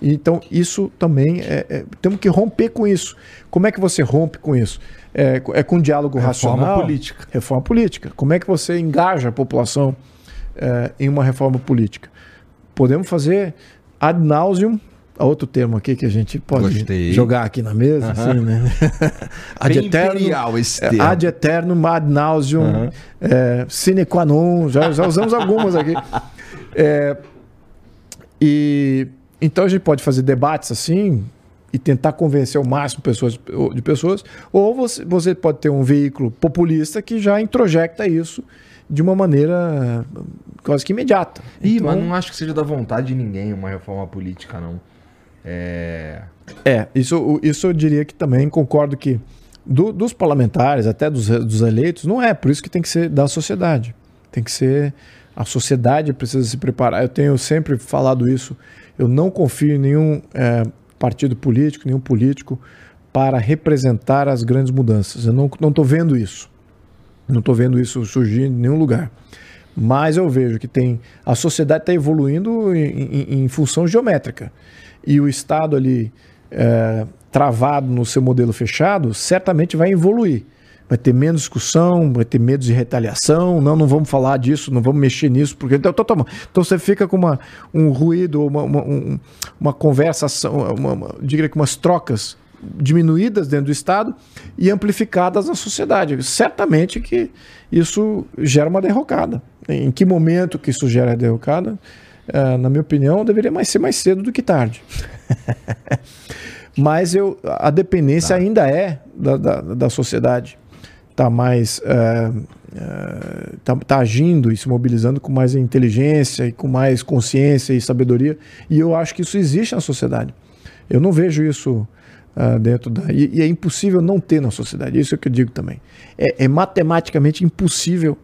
Speaker 2: Então, isso também é, é, temos que romper com isso. Como é que você rompe com isso? É, é com diálogo
Speaker 1: Reforma
Speaker 2: racional.
Speaker 1: política.
Speaker 2: Reforma política. Como é que você engaja a população é, em uma reforma política? Podemos fazer ad nauseum. Outro termo aqui que a gente pode
Speaker 1: Gostei.
Speaker 2: jogar aqui na mesa, assim, né? ad
Speaker 1: imperial esse
Speaker 2: é,
Speaker 1: termo.
Speaker 2: ad eternum, ad nauseum, é, sine qua non, já, já usamos algumas aqui. É, e então a gente pode fazer debates assim e tentar convencer o máximo pessoas, de pessoas, ou você, você pode ter um veículo populista que já introjecta isso de uma maneira quase que imediata.
Speaker 1: Ih,
Speaker 2: Então,
Speaker 1: mas não acho que seja da vontade de ninguém uma reforma política, não. É.
Speaker 2: É, isso, isso eu diria que também concordo que do- dos parlamentares, até dos, dos eleitos, não é, por isso que tem que ser da sociedade. Tem que ser. A sociedade precisa se preparar. Eu tenho sempre falado isso. Eu não confio em nenhum é, partido político, nenhum político para representar as grandes mudanças. Eu não estou vendo isso. Não estou vendo isso surgir em nenhum lugar. Mas eu vejo que tem a sociedade está evoluindo em, em- em função geométrica. E o Estado ali é, travado no seu modelo fechado, certamente vai evoluir. Vai ter menos discussão, vai ter medo de retaliação. Não, não vamos falar disso, não vamos mexer nisso, porque então, então, toma. então você fica com uma, um ruído, uma, uma, um- uma conversação, uma, uma, diria que umas trocas diminuídas dentro do Estado e amplificadas na sociedade. Certamente que isso gera uma derrocada. Em que momento que isso gera a derrocada? Eh, na minha opinião, deveria mais ser mais cedo do que tarde. Mas eu, a dependência ainda é da, da, da sociedade. Está mais. eh, eh, tá, tá agindo e se mobilizando com mais inteligência e com mais consciência e sabedoria. E eu acho que isso existe na sociedade. Eu não vejo isso ah, dentro da. E, e é impossível não ter na sociedade. Isso é o que eu digo também. É, é matematicamente impossível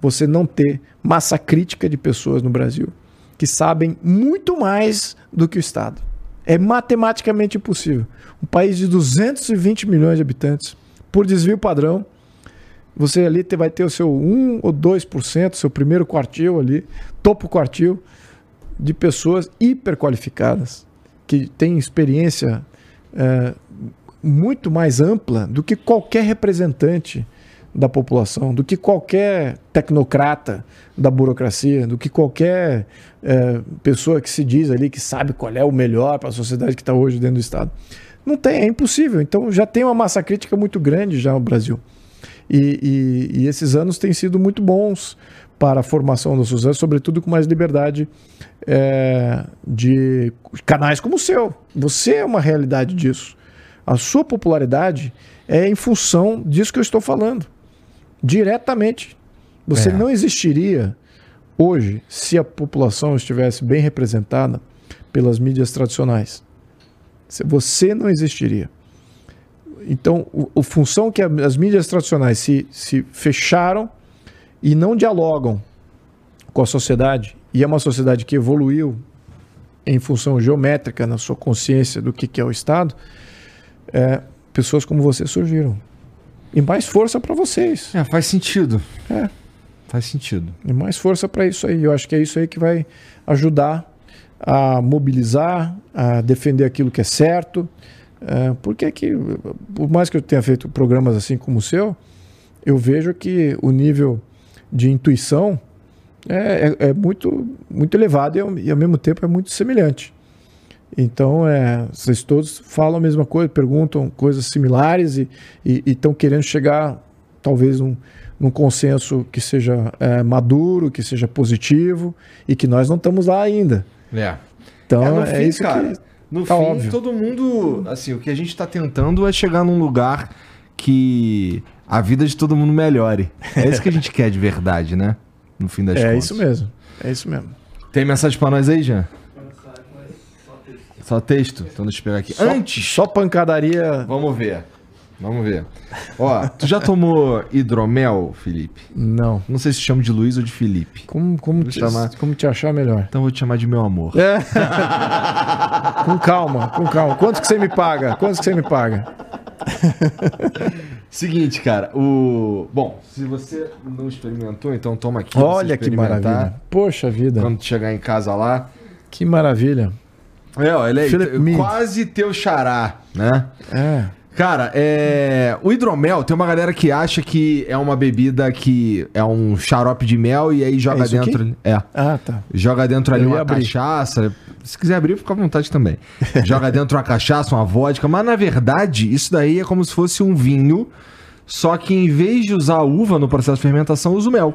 Speaker 2: você não ter massa crítica de pessoas no Brasil que sabem muito mais do que o Estado. É matematicamente impossível. Um país de 220 milhões de habitantes, por desvio padrão, você ali vai ter o seu 1 ou 2%, seu primeiro quartil ali, topo quartil, de pessoas hiperqualificadas, que têm experiência eh, muito mais ampla do que qualquer representante da população, do que qualquer tecnocrata da burocracia, do que qualquer eh, pessoa que se diz ali que sabe qual é o melhor para a sociedade que está hoje dentro do Estado. Não tem, é impossível. Então já tem uma massa crítica muito grande já no Brasil. E, e- e esses anos têm sido muito bons para a formação da sociedade, sobretudo com mais liberdade eh, de canais como o seu. Você é uma realidade disso. A sua popularidade é em função disso que eu estou falando. Diretamente. Você
Speaker 1: É.
Speaker 2: não existiria hoje se a população estivesse bem representada pelas mídias tradicionais. Você não existiria. Então, o, a função que as mídias tradicionais se, se fecharam e não dialogam com a sociedade, e é uma sociedade que evoluiu em função geométrica na sua consciência do que, que é o Estado, é, pessoas como você surgiram. E mais força para vocês.
Speaker 1: É, faz sentido.
Speaker 2: É.
Speaker 1: Faz sentido.
Speaker 2: E mais força para isso aí. Eu acho que é isso aí que vai ajudar a mobilizar, a defender aquilo que é certo. É, porque que, por mais que eu tenha feito programas assim como o seu, eu vejo que o nível de intuição é, é, é muito, muito elevado e ao, e ao mesmo tempo é muito semelhante. Então, é, vocês todos falam a mesma coisa, perguntam coisas similares e estão querendo chegar, talvez, num, num consenso que seja é, maduro, que seja positivo e que nós não estamos lá ainda.
Speaker 1: É.
Speaker 2: Então,
Speaker 1: É, no
Speaker 2: é,
Speaker 1: fim,
Speaker 2: isso
Speaker 1: cara,
Speaker 2: que.
Speaker 1: No
Speaker 2: tá
Speaker 1: fim,
Speaker 2: óbvio.
Speaker 1: todo mundo. Assim, o que a gente tá tentando é chegar num lugar que a vida de todo mundo melhore. É isso que a gente quer de verdade, né? No fim das
Speaker 2: É
Speaker 1: contas.
Speaker 2: isso mesmo. É isso mesmo.
Speaker 1: Tem mensagem pra nós aí, Jean? Só texto? Então deixa eu pegar aqui.
Speaker 2: Só,
Speaker 1: Antes.
Speaker 2: Só pancadaria.
Speaker 1: Vamos ver. Vamos ver. Ó, tu já tomou hidromel, Felipe?
Speaker 2: Não.
Speaker 1: Não sei se chama de Luiz ou de Felipe.
Speaker 2: Como, como, te,
Speaker 1: chamar.
Speaker 2: como te achar melhor?
Speaker 1: Então vou te chamar de meu amor.
Speaker 2: É. com calma, com calma. Quanto que você me paga? Quanto que você me paga?
Speaker 1: Seguinte, cara, o. Bom, se você não experimentou, então toma aqui.
Speaker 2: Olha que maravilha. Poxa vida.
Speaker 1: Quando tu chegar em casa lá.
Speaker 2: Que maravilha.
Speaker 1: É, olha aí.
Speaker 2: Philip Mead.
Speaker 1: Quase teu xará, né?
Speaker 2: É.
Speaker 1: Cara, é... o hidromel, tem uma galera que acha que é uma bebida que é um xarope de mel e aí joga
Speaker 2: É
Speaker 1: dentro.
Speaker 2: aqui?
Speaker 1: É.
Speaker 2: Ah, tá.
Speaker 1: Joga dentro ali
Speaker 2: Eu
Speaker 1: uma
Speaker 2: abrir.
Speaker 1: cachaça. Se quiser abrir, fica à vontade também. Joga dentro uma cachaça, uma vodka. Mas na verdade, isso daí é como se fosse um vinho. Só que em vez de usar a uva no processo de fermentação, usa o mel.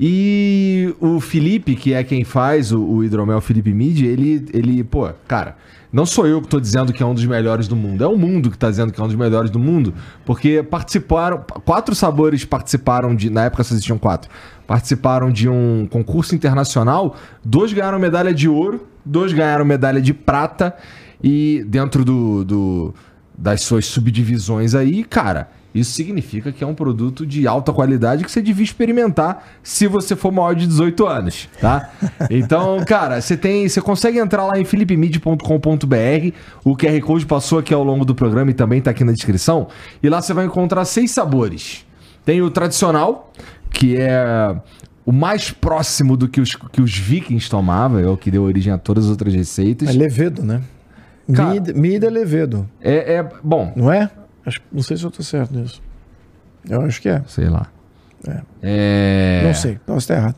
Speaker 1: E o Felipe, que é quem faz o, o hidromel Felipe Mid, ele, ele, pô, cara, não sou eu que tô dizendo que é um dos melhores do mundo, é o mundo que tá dizendo que é um dos melhores do mundo, porque participaram, quatro sabores participaram de, na época só existiam quatro, participaram de um concurso internacional, dois ganharam medalha de ouro, dois ganharam medalha de prata, e dentro do, do das suas subdivisões aí, cara, isso significa que é um produto de alta qualidade que você devia experimentar se você for maior de 18 anos, tá? Então, cara, você tem, você consegue entrar lá em philipmid.com.br, o QR Code passou aqui ao longo do programa e também tá aqui na descrição, e lá você vai encontrar seis sabores. Tem o tradicional, que é o mais próximo do que os, que os vikings tomavam, é o que deu origem a todas as outras receitas.
Speaker 2: É levedo, né?
Speaker 1: Cara-
Speaker 2: Mid, mid é levedo,
Speaker 1: É, é bom,
Speaker 2: não é? Acho, não sei se eu tô certo nisso. Eu acho que é.
Speaker 1: sei lá.
Speaker 2: É.
Speaker 1: É...
Speaker 2: Não sei, posso estar errado.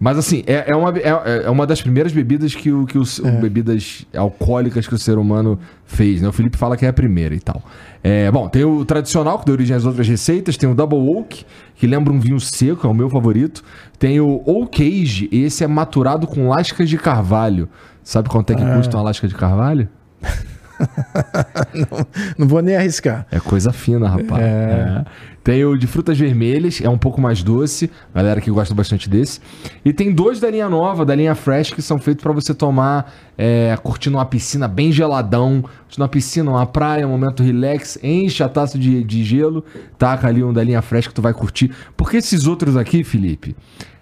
Speaker 1: Mas assim, é, é, uma, é, é uma das primeiras bebidas que o, que os
Speaker 2: É.
Speaker 1: bebidas alcoólicas que o ser humano fez, né? O Felipe fala que é a primeira e tal. É, bom, tem o tradicional, que deu origem às outras receitas, tem o Double Oak, que lembra um vinho seco, é o meu favorito. Tem o Oak Age, esse é maturado com lascas de carvalho. Sabe quanto é que
Speaker 2: Ah.
Speaker 1: custa uma lasca de carvalho?
Speaker 2: Não vou nem arriscar.
Speaker 1: É coisa fina, rapaz.
Speaker 2: É.
Speaker 1: É. Tem o de frutas vermelhas, é um pouco mais doce, galera que gosta bastante desse. E tem dois da linha nova, da linha Fresh, que são feitos pra você tomar é, curtindo uma piscina bem geladão, curtindo uma piscina, uma praia, um momento relax, enche a taça de, de gelo, taca ali um da linha Fresh que tu vai curtir. Porque esses outros aqui, Felipe,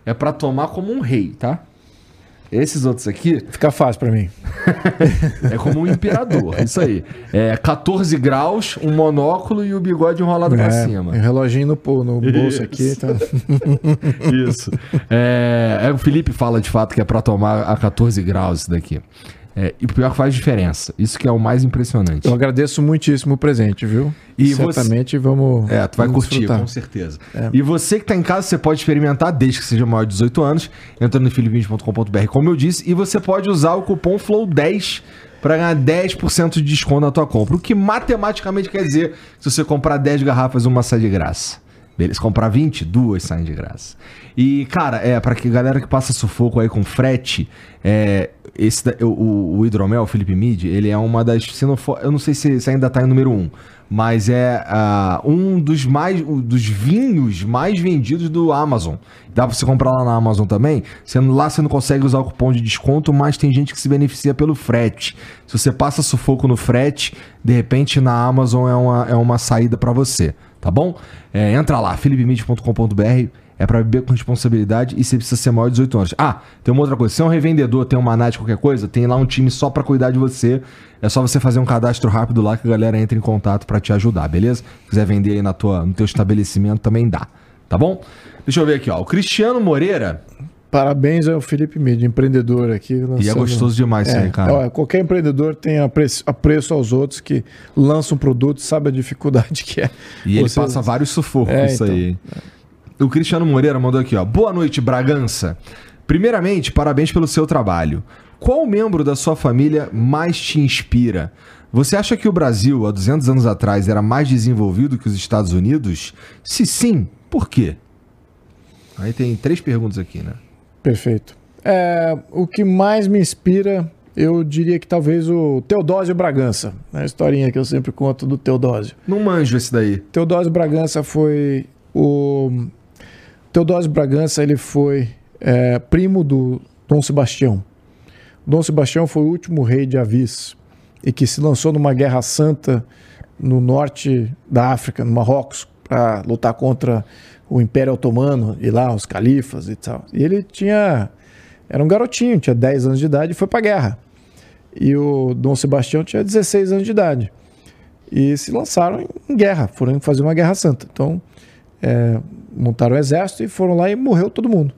Speaker 1: é pra tomar como um rei, tá? Esses outros aqui
Speaker 2: Fica fácil pra mim.
Speaker 1: é como um imperador, isso aí. É 14 graus, um monóculo e o bigode enrolado pra
Speaker 2: É,
Speaker 1: cima.
Speaker 2: um reloginho no, no bolso
Speaker 1: Isso.
Speaker 2: aqui. Tá.
Speaker 1: Isso. É, é, o Felipe fala de fato que é pra tomar a 14 graus isso daqui. É, e o pior que faz diferença. Isso que é o mais impressionante.
Speaker 2: Eu agradeço muitíssimo o presente, viu?
Speaker 1: E você-
Speaker 2: Certamente vamos.
Speaker 1: É, tu vai
Speaker 2: vamos
Speaker 1: curtir,
Speaker 2: desfrutar.
Speaker 1: com certeza. E você que tá em casa, você pode experimentar desde que seja maior de 18 anos, entrando no philipins.com.br, como eu disse, e você pode usar o cupom FLOW10 para ganhar 10% de desconto na tua compra. O que matematicamente quer dizer que se você comprar 10 garrafas, uma sai de graça. Beleza, comprar 20, duas saem de graça. E, cara, é, para que galera que passa sufoco aí com frete, é, esse o, o, o hidromel, o Felipe Mid, ele é uma das. Se não for, eu não sei se, se ainda tá em número um, mas é ah, um dos mais. um dos vinhos mais vendidos do Amazon. Dá pra você comprar lá na Amazon também. Você, lá você não consegue usar o cupom de desconto, mas tem gente que se beneficia pelo frete. Se você passa sufoco no frete, de repente na Amazon é uma, é uma saída pra você, tá bom? É, entra lá, philipmid.com.br. É pra beber com responsabilidade e você precisa ser maior de 18 anos. Ah, tem uma outra coisa. Se é um revendedor, tem uma NAT, qualquer coisa, tem lá um time só pra cuidar de você. É só você fazer um cadastro rápido lá que a galera entra em contato pra te ajudar, beleza? Se quiser vender aí na tua, no teu estabelecimento, também dá. Tá bom? Deixa eu ver aqui, ó. O Cristiano Moreira.
Speaker 2: Parabéns ao Felipe Mid, empreendedor aqui.
Speaker 1: E é
Speaker 2: lançando-
Speaker 1: gostoso demais isso
Speaker 2: É,
Speaker 1: aí, cara.
Speaker 2: ó, qualquer empreendedor tem apreço, apreço aos outros que lança um produto, sabe a dificuldade que é.
Speaker 1: E ele
Speaker 2: Você-
Speaker 1: passa vários sufocos
Speaker 2: É,
Speaker 1: isso
Speaker 2: então.
Speaker 1: aí. O Cristiano Moreira mandou aqui, ó. Boa noite, Bragança. Primeiramente, parabéns pelo seu trabalho. Qual membro da sua família mais te inspira? Você acha que o Brasil, há 200 anos atrás, era mais desenvolvido que os Estados Unidos? Se sim, por quê? Aí tem três perguntas aqui, né?
Speaker 2: Perfeito. É, o que mais me inspira, eu diria que talvez o Teodósio Bragança. A historinha que eu sempre conto do Teodósio.
Speaker 1: Não manjo esse daí.
Speaker 2: Teodósio Bragança foi o Teodósio Bragança ele foi é, primo do Dom Sebastião. Dom Sebastião foi o último rei de Avis e que se lançou numa guerra santa no norte da África, no Marrocos, para lutar contra o Império Otomano e lá os califas e tal. E ele tinha era um garotinho, tinha 10 anos de idade e foi para a guerra. E o Dom Sebastião tinha 16 anos de idade. E se lançaram em guerra, foram fazer uma guerra santa. Então, é, montaram o exército e foram lá e morreu todo mundo,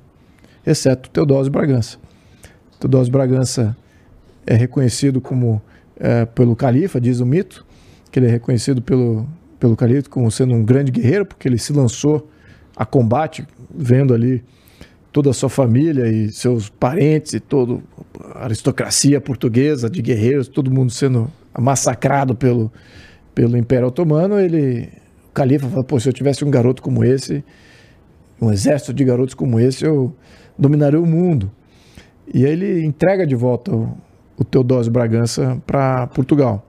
Speaker 2: exceto Teodósio Bragança. Teodósio Bragança é reconhecido como é, pelo califa, diz o mito, que ele é reconhecido pelo, pelo califa como sendo um grande guerreiro, porque ele se lançou a combate, vendo ali toda a sua família e seus parentes e toda a aristocracia portuguesa de guerreiros, todo mundo sendo massacrado pelo, pelo Império Otomano, ele, o califa falou, pô, se eu tivesse um garoto como esse, um exército de garotos como esse, eu dominaria o mundo. E aí ele entrega de volta o, o Teodósio Bragança para Portugal.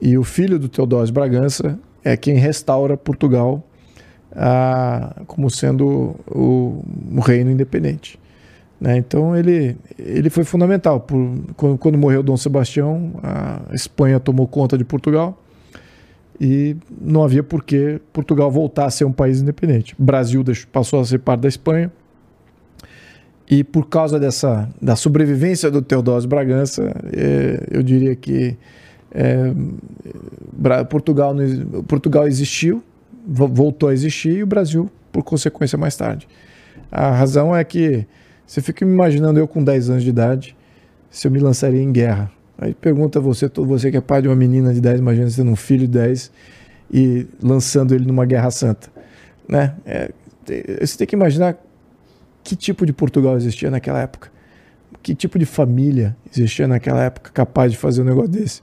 Speaker 2: E o filho do Teodósio Bragança é quem restaura Portugal ah, como sendo o, o reino independente. Né? Então ele, ele foi fundamental. Por, quando, quando morreu Dom Sebastião, a Espanha tomou conta de Portugal e não havia por que Portugal voltar a ser um país independente. O Brasil passou a ser parte da Espanha e por causa dessa da sobrevivência do Teodósio Bragança, é, eu diria que é, Portugal, Portugal existiu, voltou a existir e o Brasil, por consequência, mais tarde. A razão é que você fica me imaginando eu com 10 anos de idade, se eu me lançaria em guerra. Aí pergunta você, você que é pai de uma menina de 10, imagina sendo um filho de 10 e lançando ele numa guerra santa. Né? É, você tem que imaginar que tipo de Portugal existia naquela época. Que tipo de família existia naquela época capaz de fazer um negócio desse.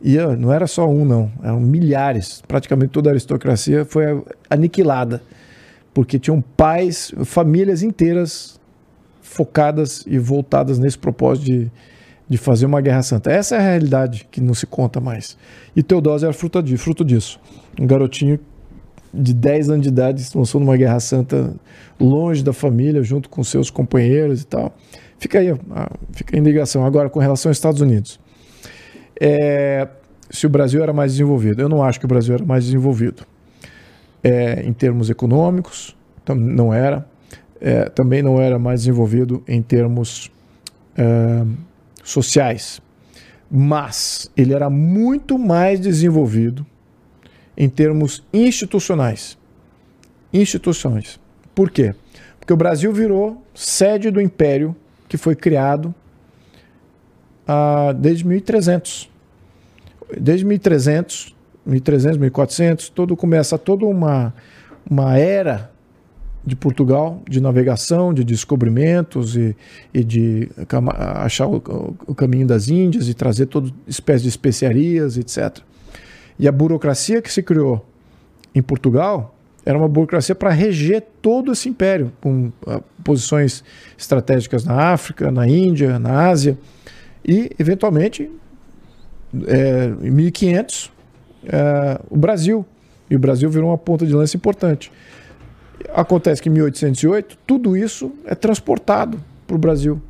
Speaker 2: E não era só um, não. Eram milhares. Praticamente toda a aristocracia foi aniquilada. Porque tinham pais, famílias inteiras focadas e voltadas nesse propósito de de fazer uma guerra santa. Essa é a realidade que não se conta mais. E Teodósio era fruto, de, fruto disso. Um garotinho de 10 anos de idade se lançou numa guerra santa longe da família, junto com seus companheiros e tal. Fica aí, fica a indicação. Agora, com relação aos Estados Unidos. É, se o Brasil era mais desenvolvido. Eu não acho que o Brasil era mais desenvolvido. É, em termos econômicos, não era. É, também não era mais desenvolvido em termos sociais, mas ele era muito mais desenvolvido em termos institucionais. Instituições. Por quê? Porque o Brasil virou sede do império que foi criado ah, desde 1300. Desde 1300, 1300, 1400, todo começa toda uma, uma era de Portugal, de navegação, de descobrimentos e, e de achar o, o, caminho das Índias e trazer toda espécie de especiarias, etc. E a burocracia que se criou em Portugal era uma burocracia para reger todo esse império, com uh, posições estratégicas na África, na Índia, na Ásia e, eventualmente, é, em 1500, é, o Brasil. E o Brasil virou uma ponta de lança importante. Acontece que em 1808, tudo isso é transportado para o Brasil.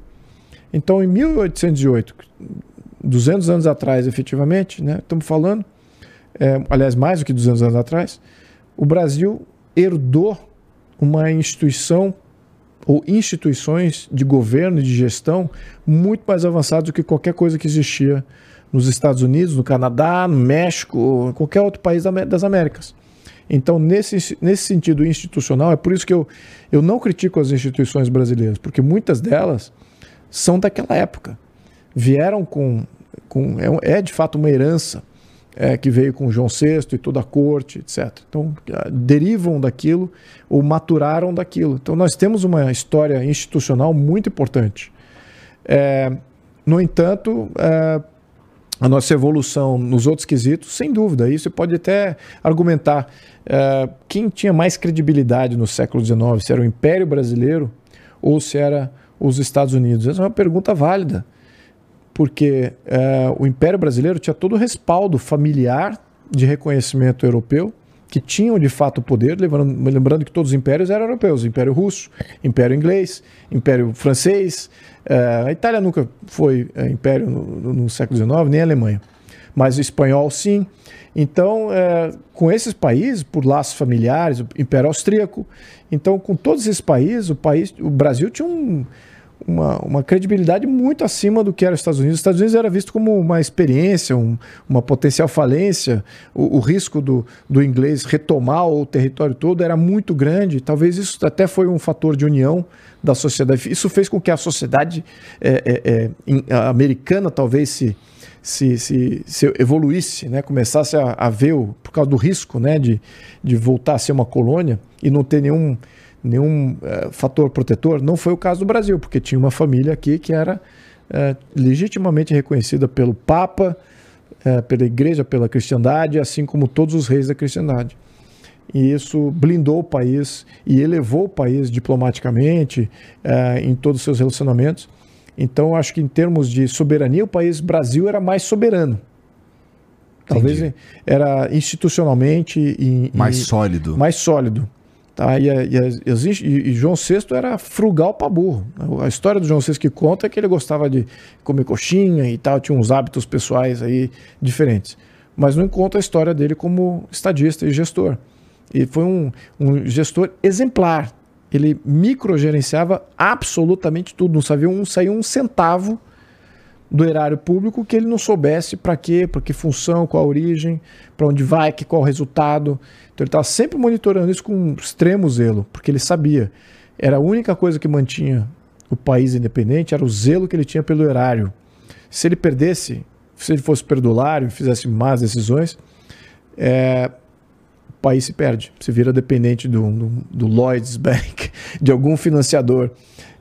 Speaker 2: Então, em 1808, 200 anos atrás, efetivamente, né, estamos falando, é, aliás, mais do que 200 anos atrás, o Brasil herdou uma instituição ou instituições de governo e de gestão muito mais avançadas do que qualquer coisa que existia nos Estados Unidos, no Canadá, no México, qualquer outro país das Américas. Então, nesse, nesse sentido institucional, é por isso que eu, eu não critico as instituições brasileiras, porque muitas delas são daquela época. Vieram com. com é, é de fato uma herança é, que veio com João VI e toda a corte, etc. Então, derivam daquilo ou maturaram daquilo. Então, nós temos uma história institucional muito importante. É, no entanto, é, a nossa evolução nos outros quesitos, sem dúvida. Isso pode até argumentar uh, quem tinha mais credibilidade no século XIX, se era o Império Brasileiro ou se era os Estados Unidos. Essa é uma pergunta válida, porque uh, o Império Brasileiro tinha todo o respaldo familiar de reconhecimento europeu que tinham de fato poder, lembrando, lembrando que todos os impérios eram europeus: Império Russo, Império Inglês, Império Francês. Uh, a Itália nunca foi uh, império no, no, século XIX, nem a Alemanha, mas o espanhol sim. Então, uh, com esses países, por laços familiares, o Império Austríaco, então com todos esses países, o país, o Brasil tinha um uma, uma credibilidade muito acima do que era os Estados Unidos. Os Estados Unidos era visto como uma experiência, um, uma potencial falência. O, o, risco do, do inglês retomar o território todo era muito grande. Talvez isso até foi um fator de união da sociedade. Isso fez com que a sociedade é, é, é, americana talvez se, se, se, se evoluísse, né? começasse a, a ver, o, por causa do risco né? de, de voltar a ser uma colônia e não ter nenhum nenhum é, fator protetor. Não foi o caso do Brasil, porque tinha uma família aqui que era é, legitimamente reconhecida pelo Papa, é, pela Igreja, pela cristandade, assim como todos os reis da cristandade. E isso blindou o país e elevou o país diplomaticamente em todos os seus relacionamentos. Então, acho que em termos de soberania, o país Brasil era mais soberano. Talvez Entendi. era institucionalmente e,
Speaker 1: mais e, sólido.
Speaker 2: Mais sólido. Tá? E, e, e, João VI era frugal para burro. A história do João VI que conta é que ele gostava de comer coxinha e tal, tinha uns hábitos pessoais aí diferentes. Mas não conta a história dele como estadista e gestor. E foi um, um gestor exemplar. Ele microgerenciava absolutamente tudo, não sabia um, saía um centavo do erário público que ele não soubesse para quê, para que função, qual a origem, para onde vai, que, qual o resultado. Então ele estava sempre monitorando isso com extremo zelo, porque ele sabia. Era a única coisa que mantinha o país independente, era o zelo que ele tinha pelo erário. Se ele perdesse, se ele fosse perdulário, fizesse más decisões, é, o país se perde, se vira dependente do, do, do Lloyds Bank, de algum financiador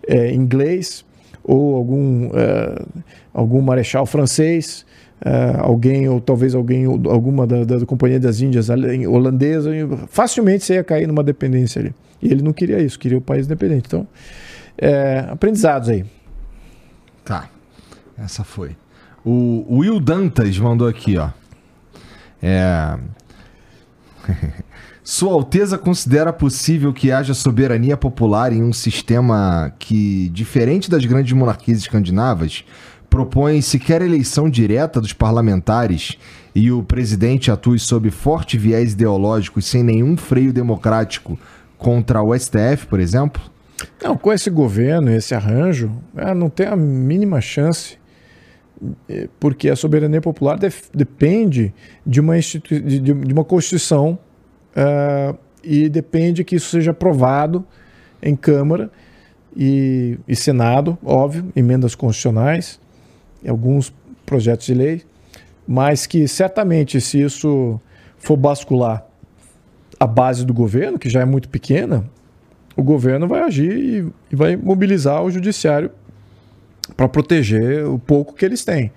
Speaker 2: é, inglês ou algum, uh, algum marechal francês, uh, alguém, ou talvez alguém, alguma da, da Companhia das Índias holandesa, facilmente você ia cair numa dependência ali. E ele não queria isso, queria o país independente. Então, é, aprendizados aí.
Speaker 1: Tá, essa foi. O, o Will Dantas mandou aqui, ó. É. Sua Alteza considera possível que haja soberania popular em um sistema que, diferente das grandes monarquias escandinavas, propõe sequer eleição direta dos parlamentares e o presidente atue sob forte viés ideológico e sem nenhum freio democrático contra o STF, por exemplo?
Speaker 2: Não, com esse governo, esse arranjo, é, não tem a mínima chance, é, porque a soberania popular depende de uma, de, de uma Constituição uh, e depende que isso seja aprovado em Câmara e, e Senado, óbvio, emendas constitucionais, alguns projetos de lei, mas que certamente se isso for bascular a base do governo, que já é muito pequena, o governo vai agir e, e vai mobilizar o judiciário para proteger o pouco que eles têm.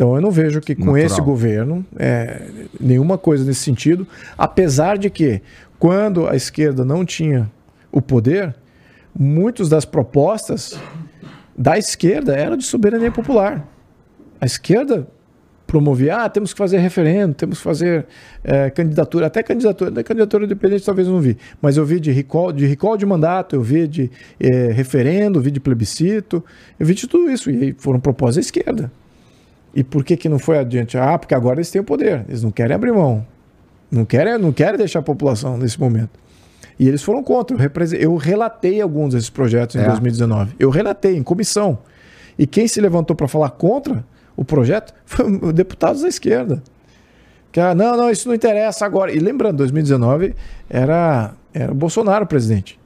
Speaker 2: Então eu não vejo que com Natural. esse governo é, nenhuma coisa nesse sentido, apesar de que quando a esquerda não tinha o poder, muitas das propostas da esquerda eram de soberania popular. A esquerda promovia, ah, temos que fazer referendo, temos que fazer é, candidatura, até candidatura, da candidatura independente talvez eu não vi, mas eu vi de recall, de recall de mandato, eu vi de é, referendo, vi de plebiscito, eu vi de tudo isso, e foram propostas à esquerda. E por que, que não foi adiante? Ah, porque agora eles têm o poder. Eles não querem abrir mão. Não querem, não querem deixar a população nesse momento. E eles foram contra. Eu, relatei alguns desses projetos em é. 2019. Eu relatei em comissão. E quem se levantou para falar contra o projeto foi deputados da esquerda. Que, ah, não, não, isso não interessa agora. E lembrando, 2019 era, era o Bolsonaro presidente.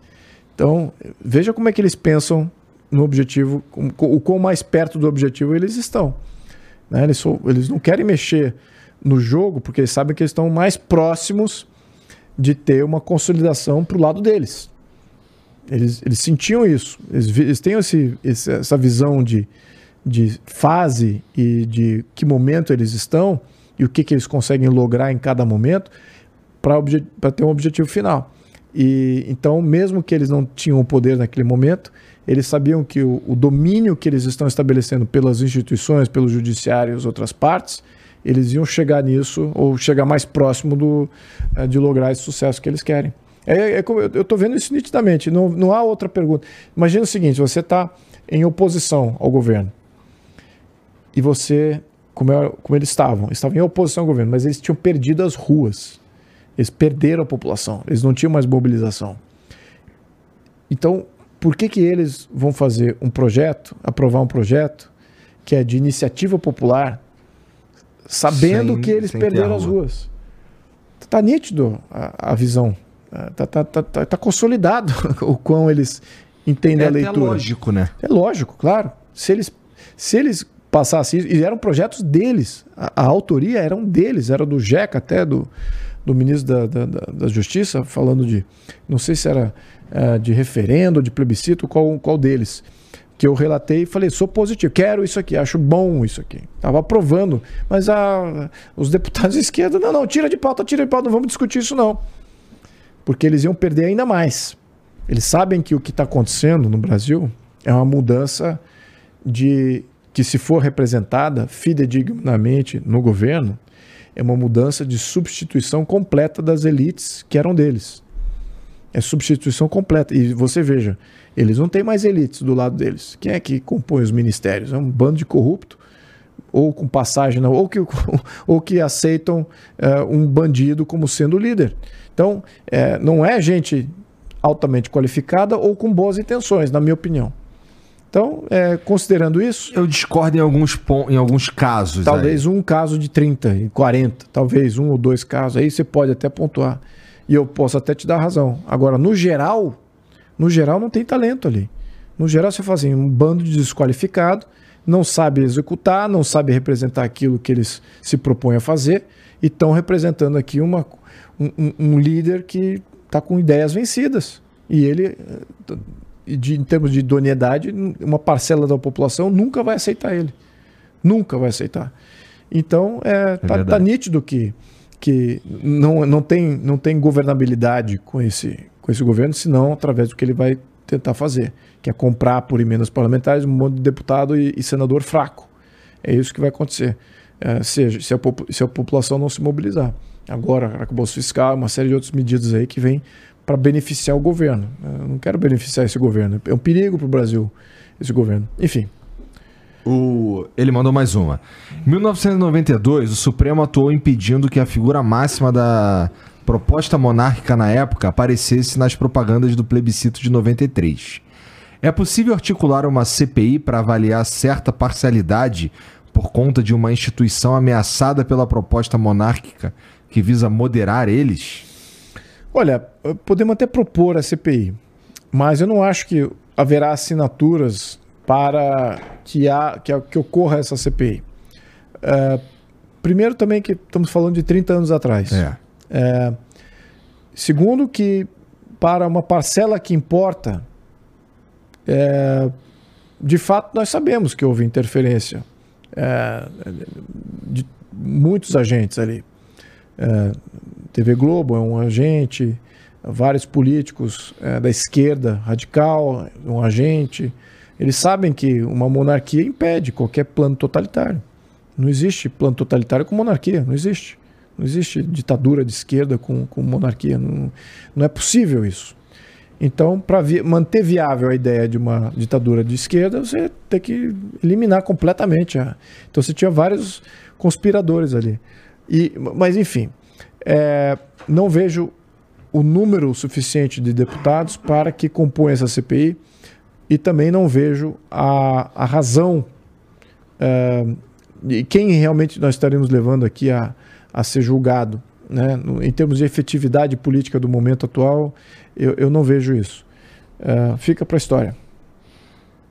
Speaker 2: Então, veja como é que eles pensam no objetivo, o quão mais perto do objetivo eles estão. Né? Eles, eles não querem mexer no jogo porque eles sabem que eles estão mais próximos de ter uma consolidação para o lado deles. Eles, eles sentiam isso. Eles, eles têm esse, essa visão de, de fase e de que momento eles estão e o que, que eles conseguem lograr em cada momento para ter um objetivo final. E então, mesmo que eles não tinham o poder naquele momento, eles sabiam que o, o domínio que eles estão estabelecendo pelas instituições, pelo judiciário e as outras partes, eles iam chegar nisso ou chegar mais próximo do, eh, de lograr esse sucesso que eles querem. É, é eu estou vendo isso nitidamente, não, não há outra pergunta. Imagina o seguinte: você está em oposição ao governo e você, como, é, como eles estavam, estavam em oposição ao governo, mas eles tinham perdido as ruas, eles perderam a população, eles não tinham mais mobilização. Então, por que, que eles vão fazer um projeto, aprovar um projeto que é de iniciativa popular, sabendo sem, que eles perderam as ruas? Está nítido a, a visão. Está tá, tá, tá, tá, consolidado o quão eles entendem é a leitura. É
Speaker 1: lógico, né?
Speaker 2: É lógico, claro. Se eles, se eles passassem isso, e eram projetos deles, a, a autoria eram deles, era do JECA até, do, do ministro da, da, da Justiça, falando de, não sei se era é, de referendo, de plebiscito, qual, qual deles que eu relatei e falei, sou positivo, quero isso aqui, acho bom isso aqui. Estava aprovando, mas a, os deputados de esquerda, não, não, tira de pauta, tira de pauta, não vamos discutir isso não porque eles iam perder ainda mais. Eles sabem que o que está acontecendo no Brasil é uma mudança de que, se for representada fidedignamente no governo, é uma mudança de substituição completa das elites que eram deles. É substituição completa. E você veja, eles não têm mais elites do lado deles. Quem é que compõe os ministérios? É um bando de corrupto, ou com passagem, ou que, ou que aceitam uh, um bandido como sendo líder. Então, é, não é gente altamente qualificada ou com boas intenções, na minha opinião. Então, é, considerando isso.
Speaker 1: Eu discordo em alguns, em alguns casos.
Speaker 2: Talvez aí. um caso de 30 e 40, talvez um ou dois casos. Aí você pode até pontuar. E eu posso até te dar razão. Agora, no geral, no geral não tem talento ali. No geral, você faz assim, um bando de desqualificado, não sabe executar, não sabe representar aquilo que eles se propõem a fazer, e estão representando aqui uma, um, um líder que está com ideias vencidas. E ele, de, em termos de idoneidade, uma parcela da população nunca vai aceitar ele. Nunca vai aceitar. Então, é, é tá, tá, nítido que, que não, não, tem, não tem governabilidade com esse, com esse governo, senão através do que ele vai tentar fazer, que é comprar por emendas parlamentares um monte de deputado e, e senador fraco. É isso que vai acontecer, é, seja, se a, se a população não se mobilizar agora, arcabouço fiscal, uma série de outras medidas aí que vem para beneficiar o governo. Eu não quero beneficiar esse governo. É um perigo para o Brasil esse governo. Enfim.
Speaker 1: O... Ele mandou mais uma. Em 1992, o Supremo atuou impedindo que a figura máxima da proposta monárquica na época aparecesse nas propagandas do plebiscito de 93. É possível articular uma CPI para avaliar certa parcialidade por conta de uma instituição ameaçada pela proposta monárquica que visa moderar eles?
Speaker 2: Olha, podemos até propor a CPI, mas eu não acho que haverá assinaturas para que, há, que, que ocorra essa CPI. É, primeiro, também que estamos falando de 30 anos atrás. É. É, segundo, que para uma parcela que importa, é, de fato nós sabemos que houve interferência de muitos agentes ali. É, TV Globo é um agente, vários políticos é, da esquerda radical, um agente. Eles sabem que uma monarquia impede qualquer plano totalitário. Não existe plano totalitário com monarquia, não existe. Não existe ditadura de esquerda com, com monarquia. Não, não é possível isso. Então, para vi manter viável a ideia de uma ditadura de esquerda, você tem que eliminar completamente. A... Então, você tinha vários conspiradores ali. E, mas, enfim, é, não vejo o número suficiente de deputados para que compõe essa CPI e também não vejo a, a razão é, de quem realmente nós estaremos levando aqui a, a ser julgado. Né? Em termos de efetividade política do momento atual, eu, eu não vejo isso. É, fica para a história.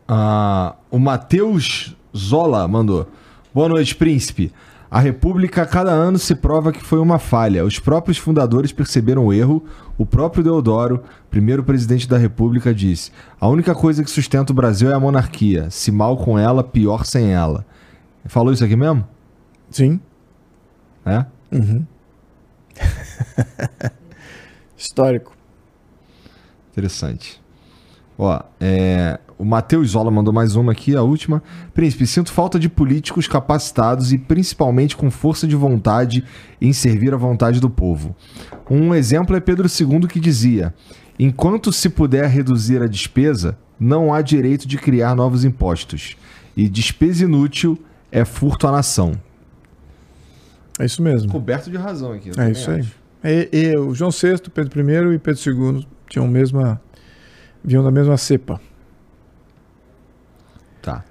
Speaker 1: Ah, o Matheus Zola mandou. Boa noite, príncipe. A República a cada ano se prova que foi uma falha. Os próprios fundadores perceberam o erro. O próprio Deodoro, primeiro presidente da República, disse: A única coisa que sustenta o Brasil é a monarquia. Se mal com ela, pior sem ela. Falou isso aqui mesmo?
Speaker 2: Sim.
Speaker 1: É?
Speaker 2: Uhum. Histórico.
Speaker 1: Interessante. Ó, é, o Matheus Zola mandou mais uma aqui, a última. Príncipe, sinto falta de políticos capacitados e principalmente com força de vontade em servir à vontade do povo. Um exemplo é Pedro II que dizia: enquanto se puder reduzir a despesa, não há direito de criar novos impostos. E despesa inútil é furto à nação.
Speaker 2: É isso mesmo.
Speaker 1: Coberto de razão aqui.
Speaker 2: É isso aí. E, e o João VI, Pedro I e Pedro II tinham mesma, vinham da mesma cepa.
Speaker 1: Tá.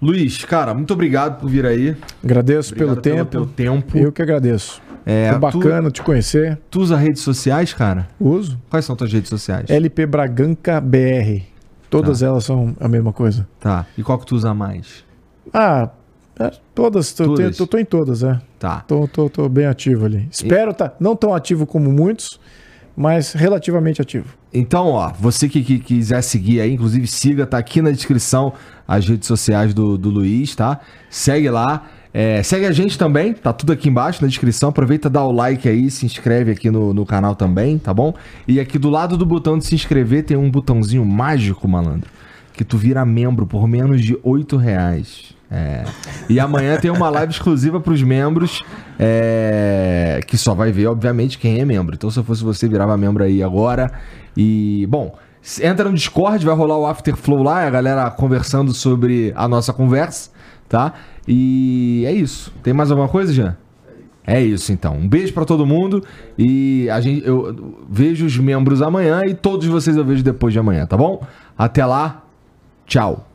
Speaker 1: Luiz, cara, muito obrigado por vir aí.
Speaker 2: Agradeço
Speaker 1: Obrigado
Speaker 2: pelo tempo.
Speaker 1: teu tempo.
Speaker 2: Eu que agradeço.
Speaker 1: É,
Speaker 2: Foi bacana te conhecer.
Speaker 1: Tu, tu usa redes sociais, cara?
Speaker 2: Uso.
Speaker 1: Quais são tuas redes sociais?
Speaker 2: LP Braganca BR. Todas
Speaker 1: Tá.
Speaker 2: elas são a mesma coisa.
Speaker 1: Tá. E qual que tu usa mais?
Speaker 2: Ah, é, todas.
Speaker 1: Todas?
Speaker 2: tenho- tô, tô em todas, é.
Speaker 1: Tá.
Speaker 2: Tô, tô, tô bem ativo ali. Espero tá não tão ativo como muitos, mas relativamente ativo.
Speaker 1: Então, ó, você que, que quiser seguir aí, inclusive siga, tá aqui na descrição as redes sociais do, do Luiz, tá? Segue lá. É, segue a gente também, tá tudo aqui embaixo na descrição. Aproveita, dá o like aí, se inscreve aqui no, no canal também, tá bom? E aqui do lado do botão de se inscrever tem um botãozinho mágico, malandro, que tu vira membro por menos de 8 reais. É. E amanhã tem uma live exclusiva pros membros, é, que só vai ver, obviamente, quem é membro. Então, se eu fosse você, virava membro aí agora. E, bom, entra no Discord, vai rolar o Afterflow lá, a galera conversando sobre a nossa conversa, tá? E é isso. Tem mais alguma coisa, Jean? É isso, então. Um beijo pra todo mundo e a gente, eu vejo os membros amanhã e todos vocês eu vejo depois de amanhã, tá bom? Até lá. Tchau.